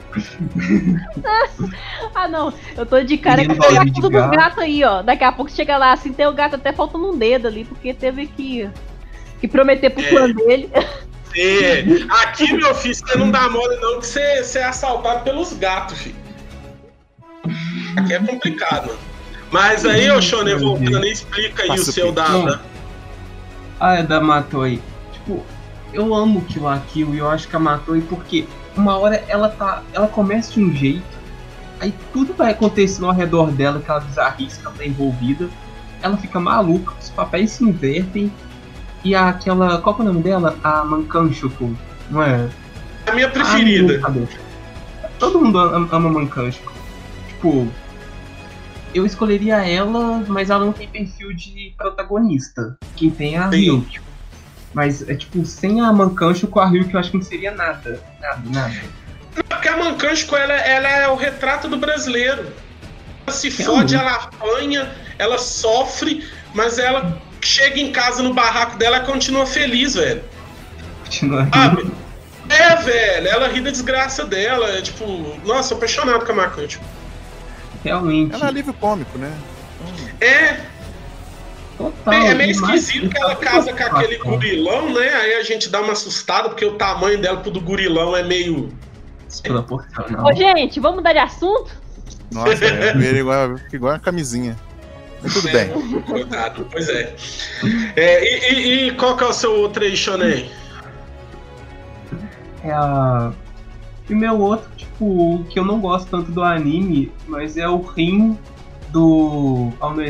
ah, não. Eu tô de cara com o gato dos Gato. gatos aí, ó. Daqui a pouco chega lá, assim, tem o gato até faltando um dedo ali, porque teve que, que prometer pro É. clã dele. É, aqui, meu filho, você não dá mole, não, que você, você é assaltado pelos gatos, filho. Aqui é complicado. Mas aí, ô Shonen, voltando, explica aí Passa o o seu pique. da. Ah, é da Matoi. Tipo, eu amo Kill la Kill e eu acho que a Matoi porque uma hora ela tá. Ela começa de um jeito, aí tudo vai acontecendo ao redor dela, aquela bizarrice que ela tá envolvida. Ela fica maluca, os papéis se invertem. E aquela. Qual que é o nome dela? A Mankanshoko, não é? A minha Ah, preferida. não, cadê? Todo mundo ama, Mankanshiko. Tipo, eu escolheria ela, mas ela não tem perfil de protagonista. Quem tem é a Sim. Ryuk. Mas é tipo, sem a Mankanshiko, a Ryuk eu acho que não seria nada. Nada, nada. Porque a Mancanchico, ela, ela é o retrato do brasileiro. Ela se fode, ela apanha, ela sofre, mas ela chega em casa no barraco dela e continua feliz, velho. Continua Sabe? É, velho, ela ri da desgraça dela. É tipo, nossa, apaixonado com a Mancanchico. Realmente. Ela é alívio cômico, né? É, Total. é, é meio esquisito que ela casa com aquele gurilão, né? Aí a gente dá uma assustada, porque o tamanho dela pro do gurilão é meio. Desproporcional. Ô, gente, vamos mudar de assunto? Nossa, [laughs] é, ele igual, igual a camisinha. Mas tudo bem. Coitado, pois é. É, e, e- e qual que é o seu outro aí, Shonen? É a. E o meu outro, tipo, que eu não gosto tanto do anime, mas é o Rin do All No.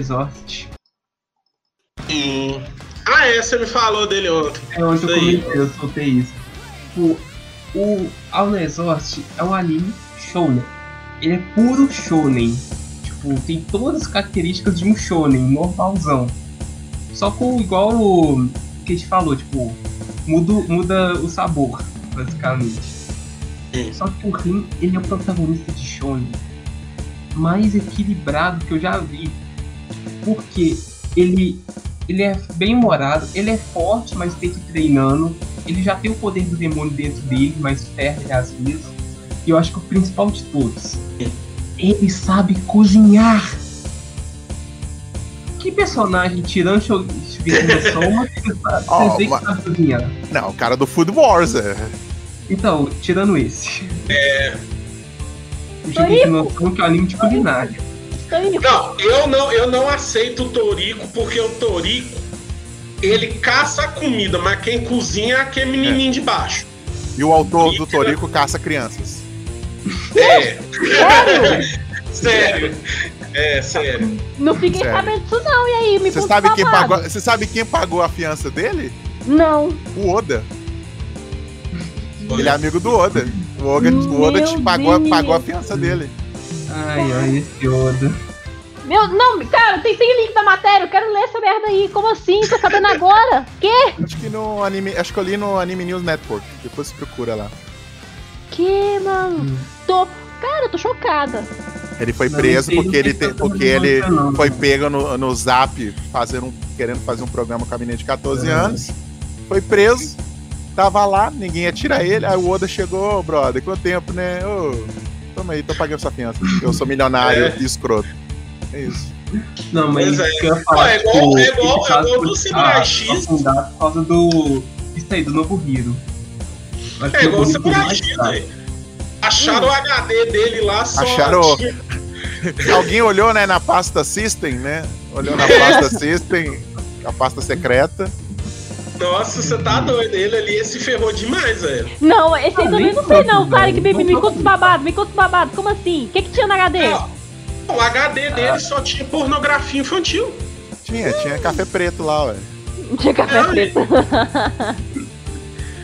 Hum. Ah, é, você me falou dele ontem. É onde eu comentei, eu soltei isso. Tipo, o All No é um anime shonen. Ele é puro shonen. Tipo, tem todas as características de um shonen, normalzão. Só com igual o que a gente falou, tipo, muda, muda o sabor, basicamente. Só que o Rin, ele é o protagonista de shonen mais equilibrado que eu já vi. Porque ele, ele é bem humorado, ele é forte, mas tem que ir treinando. Ele já tem o poder do demônio dentro dele, mas perde às vezes. E eu acho que o principal de todos, ele sabe cozinhar. Que personagem, tirando Sho- Shigeki no Soma, você vê que sabe cozinhar? Não, o cara do Food Wars, é. Então, tirando esse. É. O que é um anime de culinária. Não, eu não, eu não aceito o Torico, porque o Torico, ele caça a comida, mas quem cozinha é aquele menininho de baixo. E o autor do Torico caça crianças. É. sério? [laughs] É, sério. não fiquei Sério. sabendo disso não, e aí? Me Você sabe, quem pagou, você sabe quem pagou a fiança dele? Não. O Oda. Ele é amigo do Oda. O Oda, o Oda te pagou, Deus. pagou a fiança dele. Ai, ai, esse Oda. Meu, não, cara, tem sem link da matéria, eu quero ler essa merda aí. Como assim? Tô sabendo agora? Quê? Acho que no anime. Acho que eu li no Anime News Network. Depois você procura lá. Que, mano? Tô. Cara, eu tô chocada. Ele foi Não, preso não porque ele, tá te- porque ele não. foi pego no, no zap fazendo um, querendo fazer um programa com a menina de 14 É. anos. Foi preso, tava lá, ninguém ia tirar ele. Aí o Oda chegou, "Ô, brother, quanto tempo, né? Ô, toma aí, tô pagando sua fiança. Eu sou milionário É. e escroto. É isso. Não, mas é. o que eu ia falar, Ó, é igual- tipo, é igual- é igual do Samurai ah, X. por causa do. Isso aí, do novo Hero. Acho É igual por mais tarde. velho. Acharam o HD dele lá só. Acharam- tinha- [laughs] Alguém olhou, né, na pasta System, né? Olhou na pasta [laughs] System, a pasta secreta. Nossa, você tá doido. Ele ali se ferrou demais, velho. Não, esse aí Ah, também não sei não, cara, velho. que me, me, Não conta os babados, me conta os babados. Como assim? O que que tinha no HD? Ó, O HD dele só tinha pornografia infantil. Tinha, tinha café preto lá, ué. Não tinha café Não, preto. [laughs]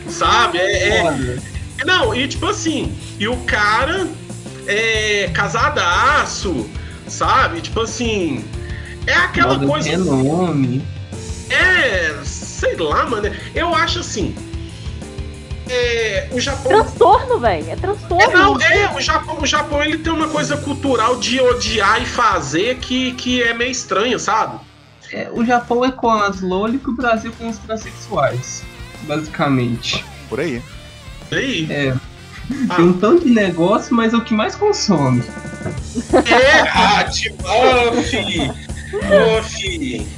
Sabe? É, é- Não, e tipo assim, e o cara é casadaço, sabe? Tipo assim. É aquela moda de coisa. renome. É. Sei lá, mano. Eu acho assim. é, o Japão Transtorno, velho. É transtorno. É, não, é, o Japão, o Japão ele tem uma coisa cultural de odiar e fazer que, que é meio estranha, sabe? É, o Japão é com as loli que o Brasil com os transexuais. Basicamente. Por aí. Aí. É. Ah. Tem um tanto de negócio, mas é o que mais consome. É, ah, tipo, ó, fi.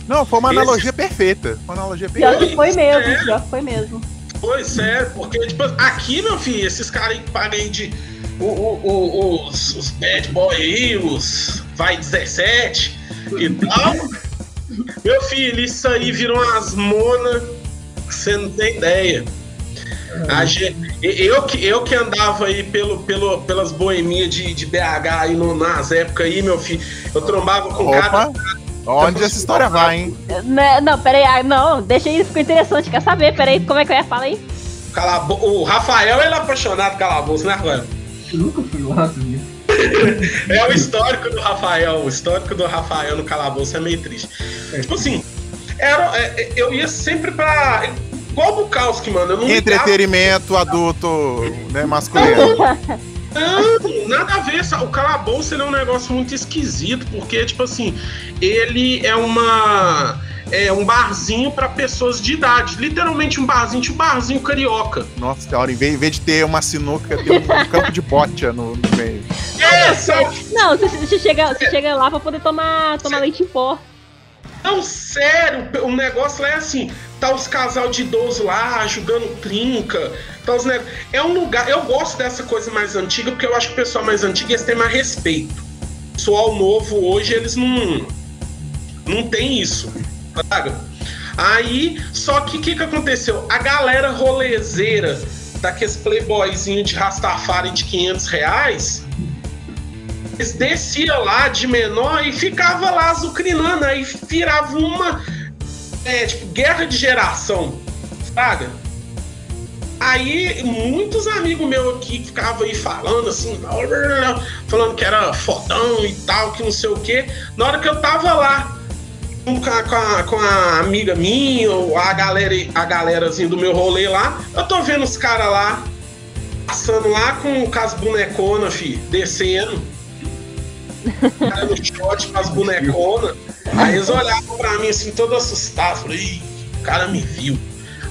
Não, foi uma Esse- analogia perfeita. Foi uma analogia Pior perfeita. que foi mesmo, É. pior que foi mesmo. Pois é, porque, tipo, aqui, meu filho, esses caras aí que pagam aí de. o- o- o- os, os bad boy aí, os vai 17 e tal. Meu filho, isso aí virou umas monas que você não tem ideia. A gen- eu, que, eu que andava aí pelo, pelo, pelas boemias de, de BH aí no- nas épocas aí, meu filho, eu trombava com cada. Onde essa história vai, hein? Né, Não, peraí, ah, não, deixa aí, ficou interessante, quer saber? Peraí, como é que eu ia falar aí? Calabo... O Rafael, ele é apaixonado por calabouço, né, Rafael? Eu nunca fui lá, sabia? [laughs] É o histórico do Rafael. O histórico do Rafael no calabouço é meio triste. Tipo assim, era, é, é, eu ia sempre pra. Igual o Bukowski, mano. Eu não ligava- Entretenimento adulto, né, masculino. [laughs] Não, nada a ver. O calabouço ele é um negócio muito esquisito, porque, tipo assim, ele é uma. É um barzinho pra pessoas de idade. Literalmente um barzinho, tipo um barzinho carioca. Nossa senhora, em vez, em vez de ter uma sinuca, tem um [laughs] campo de bocha no, no meio. É, sabe? Não, você, você chega, você chega lá pra poder tomar, tomar leite em pó. Não, sério, o negócio lá é assim, tá os casal de idoso lá jogando trinca, tá os. É um lugar, eu gosto dessa coisa mais antiga, porque eu acho que o pessoal mais antigo eles têm mais respeito. O pessoal novo hoje, eles não não tem isso, sabe? Aí, só que o que que aconteceu? A galera rolezeira daqueles playboyzinho de Rastafari de 500 reais, eles desciam lá de menor e ficava lá azucrinando, aí virava uma é, tipo, guerra de geração, sabe? Aí muitos amigos meus aqui ficavam aí falando assim, falando que era fodão e tal, que não sei o quê. Na hora que eu tava lá com a, com a, amiga minha, ou a galera, a galerazinha do meu rolê lá, eu tô vendo os caras lá, passando lá com, com as boneconas, fi, descendo. [laughs] Cara no shot com as boneconas. Aí eles olhavam pra mim assim, todo assustado. Falei, Ih, o cara me viu.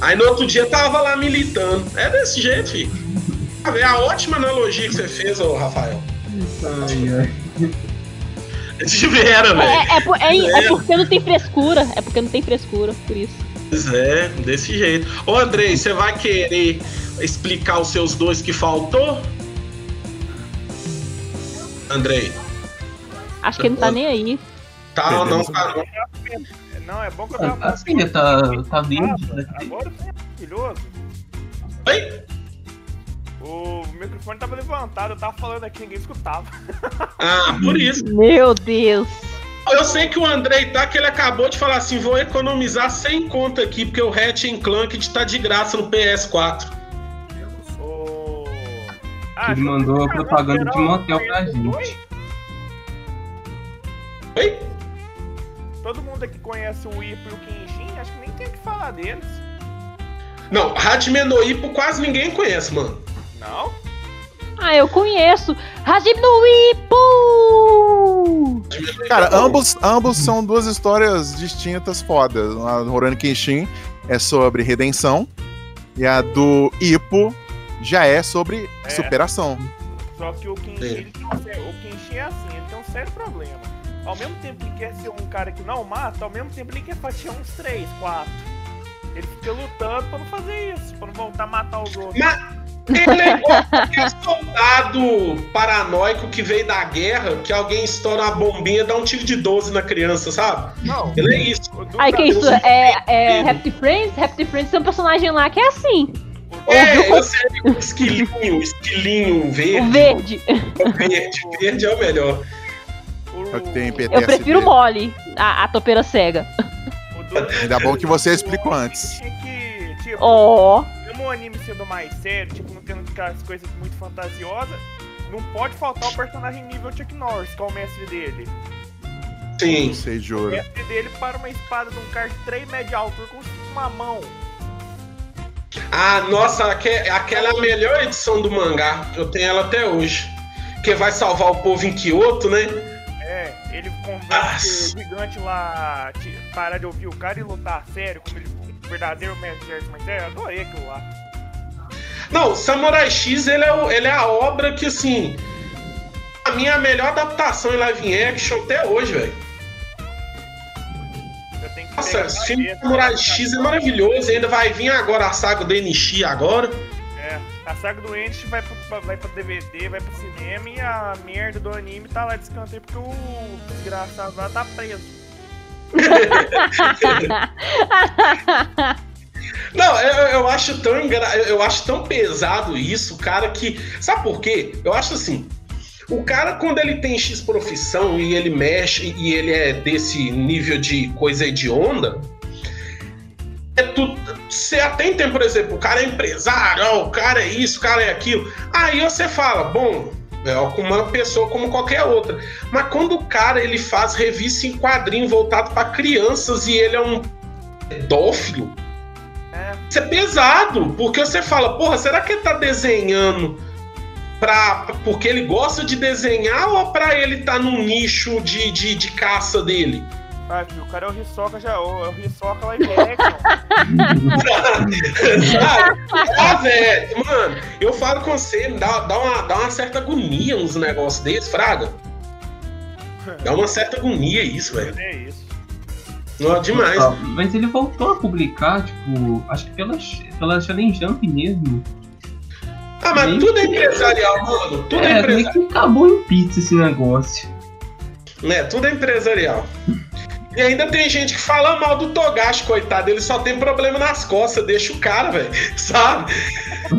Aí no outro dia tava lá militando. É desse jeito, filho. É a ótima analogia que você fez, ô Rafael. Ai, ai. Vera, velho. É, é, por- é- é porque não tem frescura. É porque não tem frescura, por isso. Pois é, desse jeito. Ô Andrei, você vai querer explicar os seus dois que faltou? Andrei. Acho que ele não tá nem aí. Tá, não, não, tá não. Não, é bom que eu tava a filha tá, tá verde, né? Agora é maravilhoso. Oi? O microfone tava levantado, eu tava falando aqui, ninguém escutava. [laughs] Ah, por isso. Meu Deus. Eu sei que o Andrei tá, que ele acabou de falar assim: vou economizar 100 conto aqui, porque o Ratchet Clank tá de graça no PS4. O... Ele mandou a propaganda de motel pra gente. Oi? Oi? Todo mundo aqui conhece o Ipo e o Kenshin, acho que nem tem o que falar deles. Não, Hajime no Ippo quase ninguém conhece, mano. Não? Ah, eu conheço. Hajime no Ippo! Cara, ambos, ambos são duas histórias distintas fodas. A do Rurouni Kenshin é sobre redenção e a do Ippo já é sobre É. superação. Só que o Kenshin, É. o Kenshin é assim, ele tem um sério problema. Ao mesmo tempo que ele quer ser um cara que não mata, ao mesmo tempo ele quer fatiar uns 3, 4. Ele fica lutando pra não fazer isso, pra não voltar a matar os outros. Mas ele é igual aquele soldado paranoico que veio da guerra, que alguém estoura uma bombinha e dá um tiro de 12 na criança, sabe? Não, Ele é isso. Ai, que isso? É, é. Happy Friends? Happy Friends tem um personagem lá que é assim. É, eu sei, o esquilinho, o esquilinho verde. O verde. O verde, verde é o melhor. O- É o que tem em PT. Eu prefiro mole, a, a topeira cega. do- Ainda bom que você explicou antes. Tinha que, tipo, Ó. mesmo o anime sendo mais sério, tipo, não tendo aquelas coisas muito fantasiosas, não pode faltar o personagem nível Chuck Norris, que é o mestre dele. Sim. O mestre dele para uma espada de um cara de 3 metros de altura com uma mão. Ah, nossa, aque- aquela é a melhor edição do mangá. Eu tenho ela até hoje. Que vai salvar o povo em Kyoto, né? É, ele convence Nossa. o gigante lá parar de ouvir o cara e lutar a sério, como ele um verdadeiro mestre de artes marciais. Eu adorei aquilo lá. Não, Samurai X, ele é, o- ele é a obra que, assim. A minha melhor adaptação em live action até hoje, velho. Nossa, na filme Samurai? X é maravilhoso. Ainda vai vir agora a saga do NX agora. A saga do Ent vai pra, vai pra DVD, vai pro cinema e a merda do anime tá lá de escanteio porque o desgraçado lá tá preso. [laughs] Não, eu, eu acho tão engra... eu acho tão pesado isso, cara, que. Sabe por quê? Eu acho assim. O cara, quando ele tem X profissão e ele mexe e ele é desse nível de coisa hedionda, é tudo. Você até tem, por exemplo, o cara é empresário, ó, o cara é isso, o cara é aquilo. Aí você fala, bom, é com uma pessoa como qualquer outra. Mas quando o cara ele faz revista em quadrinho voltado para crianças e ele é um pedófilo, É, isso é pesado, porque você fala, porra, será que ele tá desenhando pra, porque ele gosta de desenhar ou pra ele tá num nicho de, de, de caça dele? Ah, filho, o cara é o Hisoka já, o- é o Hisoka live action. Sabe? [laughs] Ah, velho, mano, eu falo com você, dá, dá, uma, dá uma certa agonia uns negócios desses, Fraga. Dá uma certa agonia isso, velho. é isso. Não, demais. Ah, Mas ele voltou a publicar, tipo, acho que pela, pela Shonen Jump mesmo. Ah, mas tudo é empresarial, mano. Tudo é É, empresarial. que acabou em pizza esse negócio. né? Tudo é empresarial. E ainda tem gente que fala mal do Togashi, coitado. Ele só tem problema nas costas, deixa o cara, velho. [laughs] Sabe?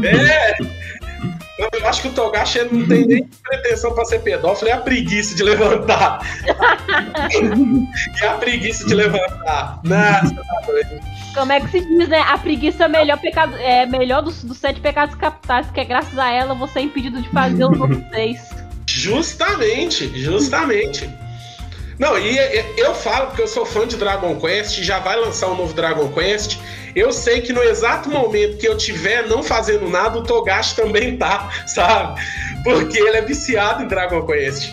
É. Eu acho que o Togashi ele não tem nem pretensão pra ser pedófilo, é a preguiça de levantar. [laughs] e a preguiça de levantar. Nossa, tá doido. Como é que se diz, né? A preguiça é melhor pecado, é melhor dos, dos sete pecados capitais, porque graças a ela você é impedido de fazer os outros seis. Justamente, justamente. Não, e e- eu falo porque eu sou fã de Dragon Quest, já vai lançar um novo Dragon Quest. Eu sei que no exato momento que eu tiver não fazendo nada, o Togashi também tá, [laughs] sabe? Porque ele é viciado em Dragon Quest.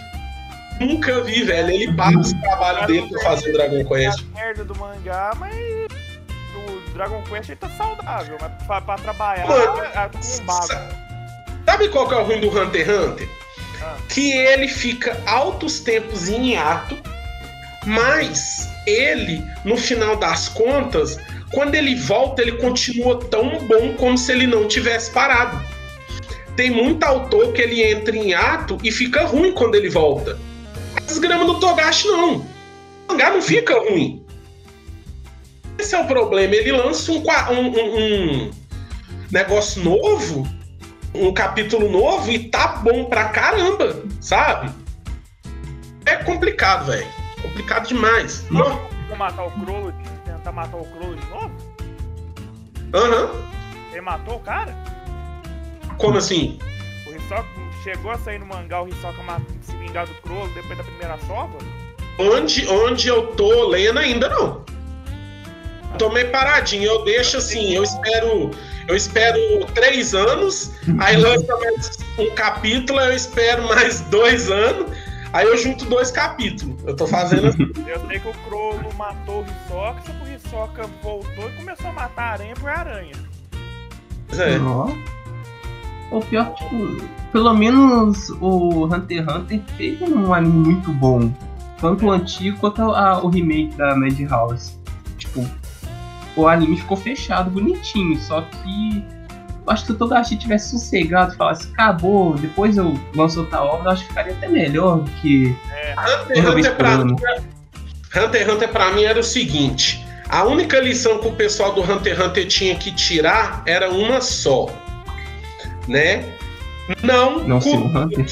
Nunca vi, velho. Ele paga os trabalhos dele pra fazer Dragon É Quest. a merda do mangá, mas o Dragon Quest ele tá saudável, mas pra, pra trabalhar, Mano, é com um bago. Sabe qual que é o ruim do Hunter x Hunter? Ah. Que ele fica altos tempos em hiato, mas ele, no final das contas, quando ele volta, ele continua tão bom como se ele não tivesse parado. Tem muito autor que ele entra em hiato e fica ruim quando ele volta. As gramas do Togashi não. O mangá não fica ruim. Esse é o problema. Ele lança um- um- um negócio novo um capítulo novo e tá bom pra caramba, sabe? É complicado, velho. Complicado demais. Não. Vou matar o Crollo, tentar matar o Crollo de novo? Aham. Ele matou o cara? Como assim? O Hisoka chegou a sair no mangá, o Hisoka se vingar do Crollo depois da primeira sova? Onde, onde eu tô lendo ainda não. Tô meio paradinho. Eu deixo assim, eu espero. Eu espero três anos, aí lança mais um capítulo, eu espero mais dois anos, aí eu junto dois capítulos. Eu tô fazendo assim. [laughs] Eu sei que o Crollo matou o Hisoka, só que o Hisoka voltou e começou a matar aranha por aranha. É. Ó. O pior, tipo, pelo menos o Hunter x Hunter teve um anime muito bom. Tanto o antigo quanto a- o remake da Madhouse. Tipo, o anime ficou fechado, bonitinho. Só que acho que se o Togashi tivesse sossegado e falasse, acabou, depois eu lanço outra obra, eu acho que ficaria até melhor do que. Hunter x Hunter pra mim, Hunter Hunter pra mim era o seguinte: a única lição que o pessoal do Hunter x Hunter tinha que tirar era uma só, né? Não, Não cutuque, Hunter.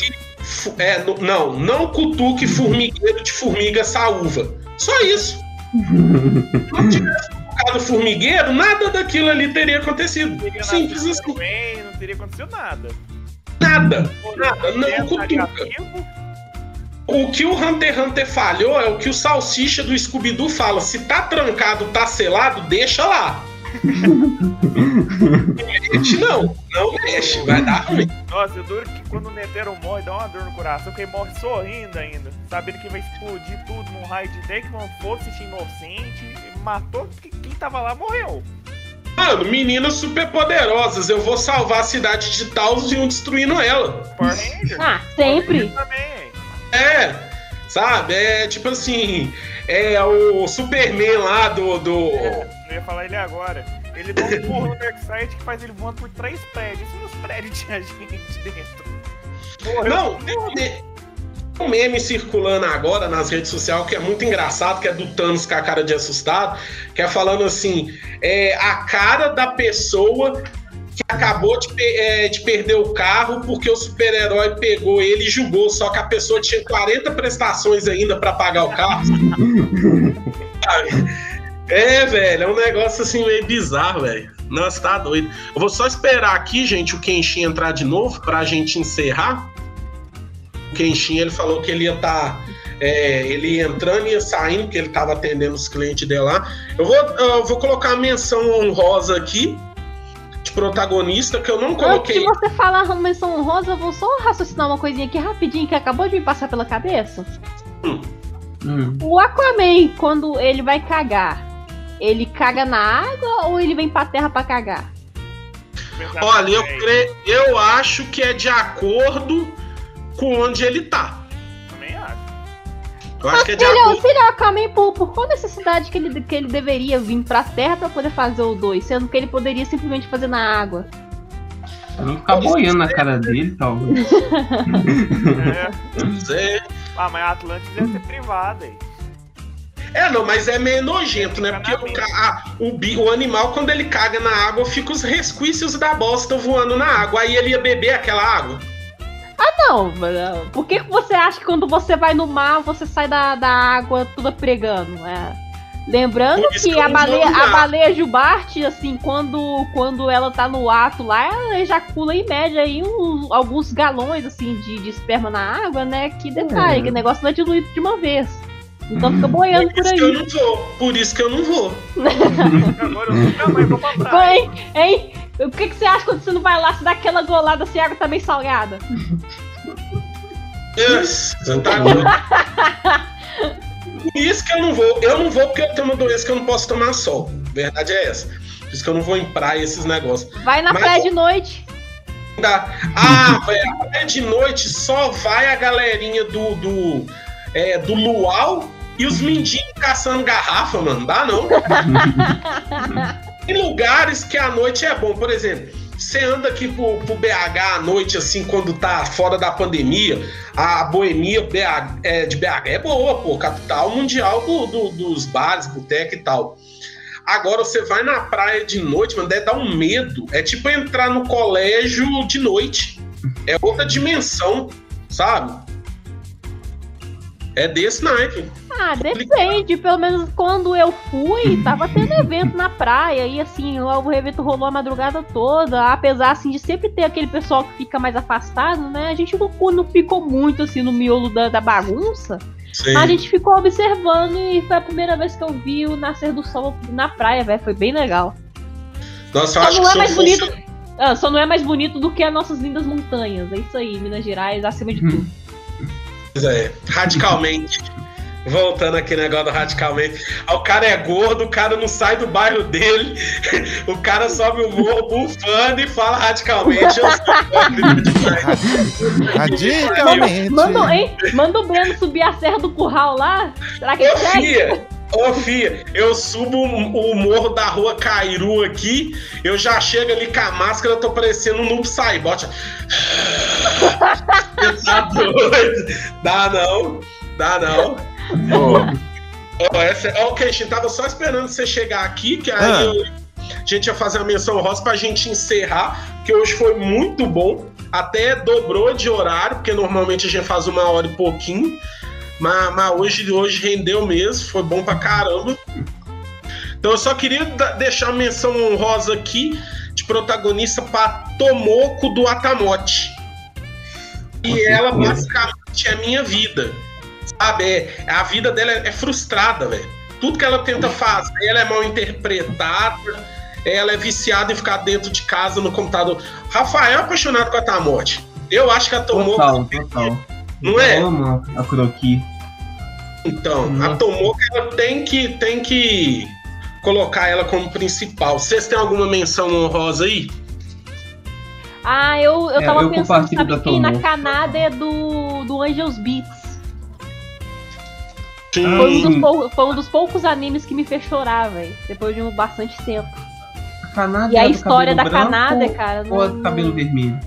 é, não, não cutuque [laughs] formigueiro de formiga saúva. Só isso. [laughs] Tivesse colocado formigueiro, nada daquilo ali teria acontecido. Teria Simples assim. bem, não teria acontecido nada. Nada. Nada, não cutuca. O que o Hunter x Hunter falhou é o que o Salsicha do Scooby-Doo fala. Se tá trancado, tá selado, deixa lá. Não, não mexe, vai dar ruim. Nossa, eu duro que quando o Netero morre, dá uma dor no coração, porque ele morre sorrindo ainda. Sabendo que vai explodir tudo num raio de ideia que não fosse inocente. Matou que- quem tava lá morreu. Mano, meninas super poderosas, eu vou salvar a cidade de Taos e um destruindo ela. Ah, sempre. É, sabe? É tipo assim, é o Superman lá do. do... Eu ia falar ele agora. Ele dá um porro no Darkseid que faz ele voando por três prédios. E nos prédios tinha gente dentro. Morreu Não, tem um, meme circulando agora nas redes sociais que é muito engraçado, que é do Thanos com a cara de assustado, que é falando assim: é a cara da pessoa que acabou de, é, de perder o carro porque o super-herói pegou ele e julgou, só que a pessoa tinha 40 prestações ainda pra pagar o carro. [laughs] É, velho, é um negócio assim meio bizarro, velho. Nossa, tá doido. Eu vou só esperar aqui, gente, o Kenshin entrar de novo pra gente encerrar. O Kenshin, ele falou que ele ia estar. ele ia entrando e ia saindo, porque ele tava atendendo os clientes dele lá. Eu vou, eu vou colocar a menção honrosa aqui de protagonista, que eu não Antes coloquei. de você falar a menção honrosa, eu vou só raciocinar uma coisinha aqui rapidinho que acabou de me passar pela cabeça. Hum. O Aquaman, quando ele vai cagar, ele caga na água ou ele vem pra terra pra cagar? Olha, eu, cre... eu acho que é de acordo com onde ele tá. Também acho. Eu acho que é de Se ele, acordo. se ele é o Aquaman, por, por qual necessidade que ele, que ele deveria vir pra terra pra poder fazer o 2, sendo que ele poderia simplesmente fazer na água? Pra não ficar boiando na cara dele, talvez. É. Ah, mas a Atlantis deve ser privada aí. É, não, mas é meio nojento, né? Porque o, ca- ah, o, bi- o animal, quando ele caga na água, fica os resquícios da bosta voando na água. Aí ele ia beber aquela água. Não, mas, por que você acha que quando você vai no mar, você sai da, da água toda pregando? É. Lembrando que que a baleia, a baleia jubarte, assim, quando, quando ela tá no ato lá, ela ejacula em média aí uns- alguns galões, assim, de, de esperma na água, né? Que detalhe, É. que o negócio não é diluído de uma vez. Então fica boiando Por por isso que eu aí. não vou. Por isso que eu não vou. [laughs] Agora eu nunca mais vou pra praia. Hein? Hein? O que, que você acha quando você não vai lá, se dá aquela golada se a água tá bem salgada? Yes, você tá. Por isso que eu não vou. Eu não vou porque eu tenho uma doença que eu não posso tomar sol. Verdade é essa. Por isso que eu não vou em praia esses negócios. Vai na Mas- praia de noite. Dá. Ah, velho, a praia de noite só vai a galerinha do, do, é, do luau e os mendigos caçando garrafa, mano. Dá não. [laughs] Tem lugares que a noite é bom, por exemplo. Você anda aqui pro, pro BH à noite, assim, quando tá fora da pandemia, a boemia BH, é, de BH é boa, pô, capital mundial do- do- dos bares, boteca e tal. Agora você vai na praia de noite, mano, deve dar um medo. É tipo entrar no colégio de noite. É outra dimensão, sabe? É desse naipe. Ah, depende. Pelo menos quando eu fui, tava tendo evento na praia. E assim, o evento rolou a madrugada toda. Apesar assim, de sempre ter aquele pessoal que fica mais afastado, né? A gente não, não ficou muito assim no miolo da, da bagunça. Sim. Mas a gente ficou observando e foi a primeira vez que eu vi o nascer do sol na praia, velho. Foi bem legal. Nossa, eu Só acho não que é mais fosse- bonito. Ah, só não é mais bonito do que as nossas lindas montanhas. É isso aí, Minas Gerais, acima de tudo. Pois é, radicalmente. Voltando aqui negócio do radicalmente. O cara é gordo, o cara não sai do bairro dele, [laughs] o cara sobe o morro bufando e fala radicalmente. Eu sou. Radicalmente. Manda, hein? Manda o Breno subir a Serra do Curral lá. Será que Ô, ele ô, Fia, eu subo o morro da rua Cairu aqui, eu já chego ali com a máscara, eu tô parecendo um noob saibot. Você [laughs] tá doido? Dá não, dá não. Ó, essa, ó, o Kenshin tava só esperando você chegar aqui, que aí Ah. eu- a gente ia fazer a menção rosa pra gente encerrar, que hoje foi muito bom. Até dobrou de horário, porque normalmente a gente faz uma hora e pouquinho. Mas, mas hoje, hoje rendeu mesmo, foi bom pra caramba. Então eu só queria deixar uma menção honrosa aqui de protagonista pra Tomoko do Atamote. E ela basicamente é a minha vida. Sabe? É, a vida dela é, é frustrada, velho. Tudo que ela tenta fazer, ela é mal interpretada. ela é viciada em ficar dentro de casa no computador. Rafael é apaixonado com a Tamote. Eu acho que a Tomoka. Total, total. Não é? Eu amo a Kuroki. Então, a Nossa. Tomoka ela tem que, tem que colocar ela como principal. Vocês têm alguma menção honrosa aí? Ah, eu, eu É, tava eu pensando, sabe da quem na. Canada é do, do Angels Beats. Sim. Foi um, dos pou- foi um dos poucos animes que me fez chorar, velho. Depois de um bastante tempo. A Kanada E a é história da Canada, cara. Ou Não, do cabelo vermelho?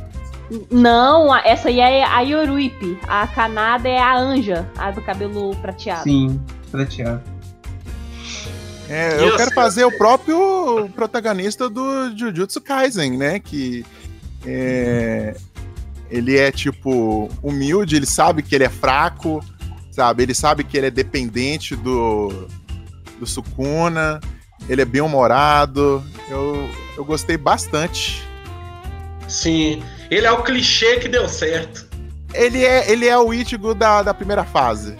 não, essa aí é a Yoruipe. A Canada é a Anja, a do cabelo prateado. Sim, prateado. É, eu quero fazer o próprio protagonista do Jujutsu Kaisen, né? Que é, ele é tipo humilde, ele sabe que ele é fraco, sabe? Ele sabe que ele é dependente do, do Sukuna, ele é bem humorado. Eu, eu gostei bastante. Sim. Ele é o clichê que deu certo. Ele é, ele é o Ichigo da, da primeira fase.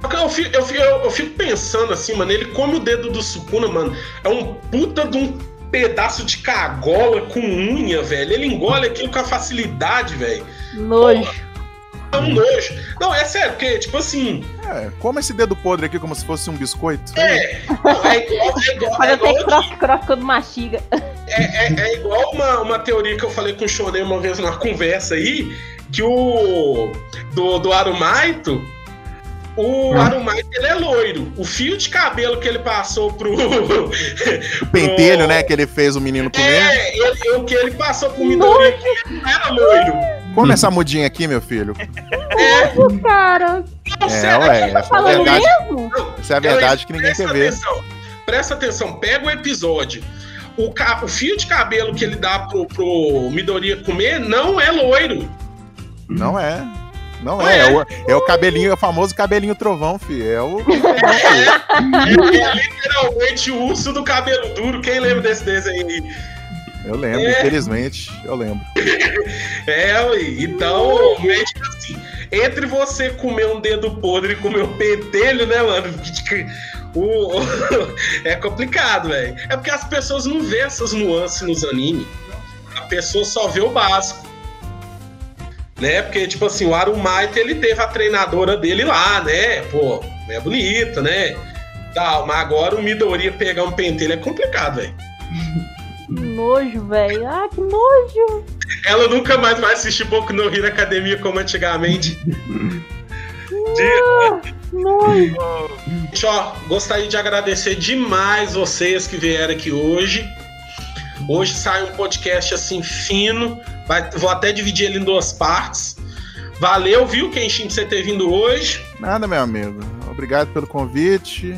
Porque Eu fico, eu, fico, eu fico pensando assim, mano, ele come o dedo do Sukuna, mano. É um puta de um pedaço de cagola com unha, velho. Ele engole aquilo com a facilidade, velho. Nojo. É um nojo. Não, é sério, porque, tipo assim. É, como esse dedo podre aqui como se fosse um biscoito. É, não, é igual, é igual, Mas é até igual, cross-cross quando mastiga. é, é- é igual uma, uma teoria que eu falei com o Shonen uma vez numa conversa aí, que o. Do, do Arumaito. O Hum. Arumaito, ele é loiro. O fio de cabelo que ele passou pro. [laughs] O pentelho, né, que ele fez o menino comer. É, ele, o que ele passou pro Midori não era loiro. Come essa mudinha aqui, meu filho. É, Cara, não, É, sério, ué, aquilo- essa é verdade, mesmo? essa é a verdade que ninguém presta quer ver. Atenção, presta atenção, pega o episódio. O, ca- o fio de cabelo que ele dá pro, pro Midoriya comer não é loiro. Não é. Não é. é. É o, é o cabelinho, é o famoso cabelinho trovão, filho. É o. É, é literalmente o urso do cabelo duro. Quem lembra desse desenho aí? Eu lembro, É. infelizmente, eu lembro. [laughs] É, então, assim, entre você comer um dedo podre e comer um pentelho, né, mano? [laughs] O, é complicado, velho. É porque as pessoas não vê essas nuances nos animes. A pessoa só vê o básico. Né? Porque, tipo assim, o Arumaito, ele teve a treinadora dele lá, né? Pô, é bonita, né? Tal, mas agora o Midoriya pegar um pentelho é complicado, velho. [laughs] Que nojo, velho. Ah, que nojo. Ela nunca mais vai assistir Boku no Hero Academia como antigamente. Nojo. Gente, ó, gostaria de agradecer demais vocês que vieram aqui hoje. Hoje sai um podcast assim fino. Vai- vou até dividir ele em duas partes. Valeu, viu, Kenshin, por você ter vindo hoje. Nada, meu amigo. Obrigado pelo convite.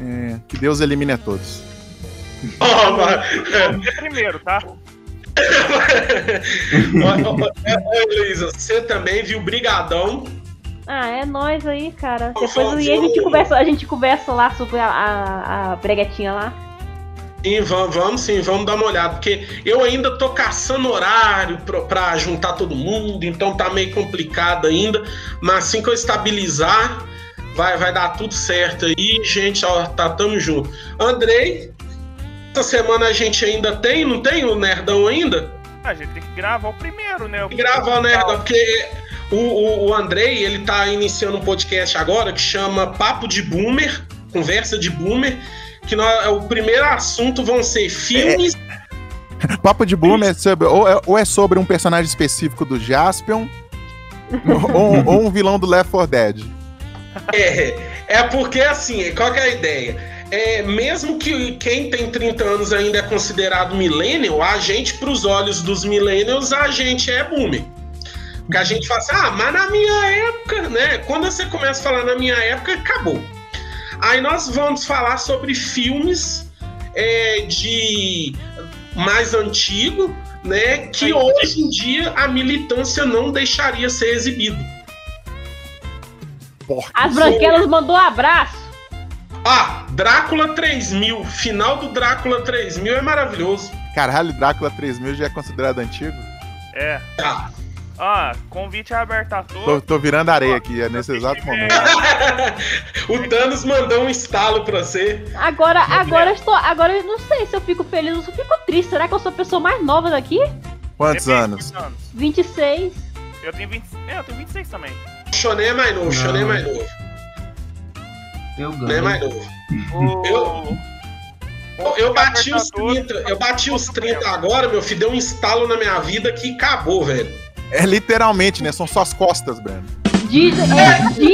É, que Deus elimine a todos. É primeiro, tá? Luísa, você também viu Brigadão. Ah, é nós aí, cara. Depois e a gente conversa, a gente conversa lá sobre a, a, a breguetinha lá. Sim, vamos, vamos sim, vamos dar uma olhada, porque eu ainda tô caçando horário pra, pra juntar todo mundo, então tá meio complicado ainda, mas assim que eu estabilizar, vai, vai dar tudo certo aí, gente, ó, tá tamo junto. Andrei, essa semana a gente ainda tem, não tem o Nerdão ainda? A gente tem que gravar o primeiro, né? O Gravar o Nerdão, porque o, o, o Andrei, ele tá iniciando um podcast agora que chama Papo de Boomer, Conversa de Boomer, que nós- o primeiro assunto vão ser filmes Papo de Boom é sobre, ou, é, ou é sobre um personagem específico do Jaspion, [laughs] ou, ou um vilão do Left 4 Dead. É, é porque assim, qual que é a ideia? É, mesmo que quem tem 30 anos ainda é considerado millennial, a gente, pros olhos dos millennials, a gente é boomer. Porque a gente fala assim, ah, mas na minha época, né? Quando você começa a falar na minha época, acabou. Aí nós vamos falar sobre filmes é, de mais antigo, né? Que hoje em dia a militância não deixaria ser exibido. Porra. As branquelas mandou um abraço. Ah, Drácula 3000, final do Drácula 3000 é maravilhoso. Caralho, Drácula 3000 já é considerado antigo? É. Tá. Ah, convite é aberto a Tô, todos. tô virando areia aqui, é nesse exato momento. [laughs] o Thanos mandou um estalo pra você. Agora, agora eu estou. Agora eu não sei se eu fico feliz ou se eu fico triste. Será que eu sou a pessoa mais nova daqui? Quantos Depende anos? de anos. 26. Eu tenho 20. É, eu tenho 26 também. Choné é mais novo. Choné é mais novo. Eu Choné é mais ganho. novo. Eu- Eu, eu bati os todos. 30, eu bati os 30 agora, meu filho, deu um estalo na minha vida que acabou, velho. É literalmente, né? São suas costas, Breno. Dizem, é, dizem,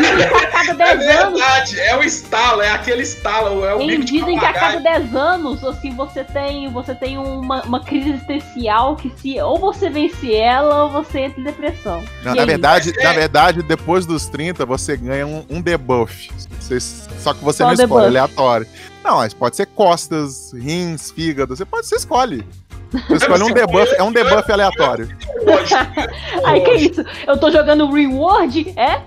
dizem que a cada É 10 anos. verdade, é o estalo, é aquele estalo, é o bico de dizem que a cada 10 anos, assim, você tem, você tem uma, uma crise existencial que se ou você vence ela ou você entra em depressão. Não, na aí? verdade, é- na verdade, depois dos 30, você ganha um, um debuff. Você- só que você Só não escolhe, debuff. é aleatório. Não, mas pode ser costas, rins, fígado. Você pode, você escolhe. Você escolhe um Você debuff, é um debuff aleatório. [laughs] Aí que isso? Eu tô jogando reward? É?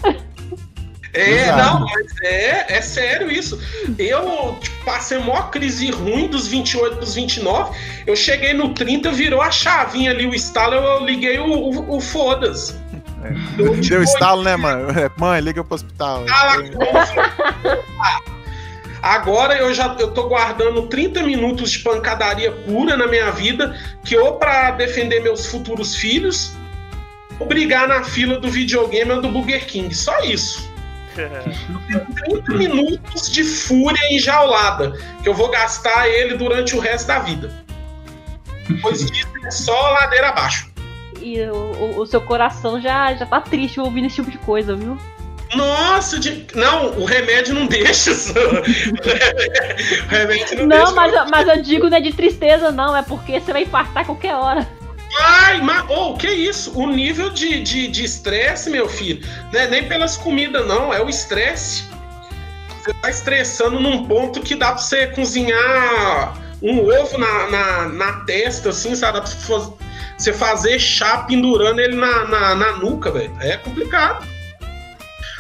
É, Exato. não, mas é, é sério isso. Eu tipo, passei a maior crise ruim dos 28 pros 29. Eu cheguei no 30, virou a chavinha ali, o estalo, eu liguei o, o, o foda-se. Eu, tipo, Deu estalo, né, mano? É, Mãe, liga pro hospital. Ah, lá, [laughs] Agora eu já eu tô guardando 30 minutos de pancadaria pura na minha vida, que ou pra defender meus futuros filhos, ou brigar na fila do videogame ou do Burger King. Só isso. [laughs] 30 minutos de fúria enjaulada, que eu vou gastar ele durante o resto da vida. Depois disso, é só ladeira abaixo. E o, o- o seu coração já, já tá triste ouvindo esse tipo de coisa, viu? Nossa, de- não, o remédio não deixa. [laughs] o remédio não, Não, deixa. mas, eu- mas eu digo não é de tristeza, não. É porque você vai infartar a qualquer hora. Ai, mas, oh, que isso? O nível de de de estresse, meu filho, não é nem pelas comidas, não, é o estresse. Você tá estressando num ponto que dá pra você cozinhar um ovo na, na, na testa, assim, sabe? Dá pra você fazer chá pendurando ele na, na, na nuca, velho. É complicado.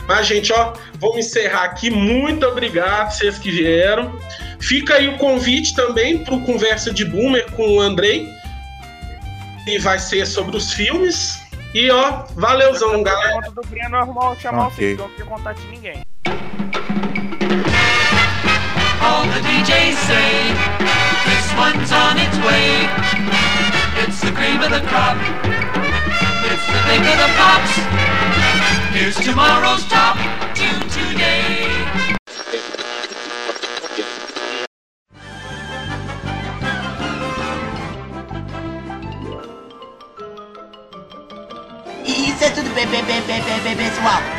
Mas, gente, ó, vamos encerrar aqui. Muito obrigado, vocês que vieram. Fica aí o convite também pro Conversa de Boomer com o Andrei. E vai ser sobre os filmes. E ó, valeuzão, galera. Do Breno arrumar, chamar Ok. o filho, não tem contato de ninguém. All the DJs say this one's on its way. It's the cream of the crop. It's the thing of the pops. Here's tomorrow's top tune today. Isso é tudo bem, bem, bem, pessoal.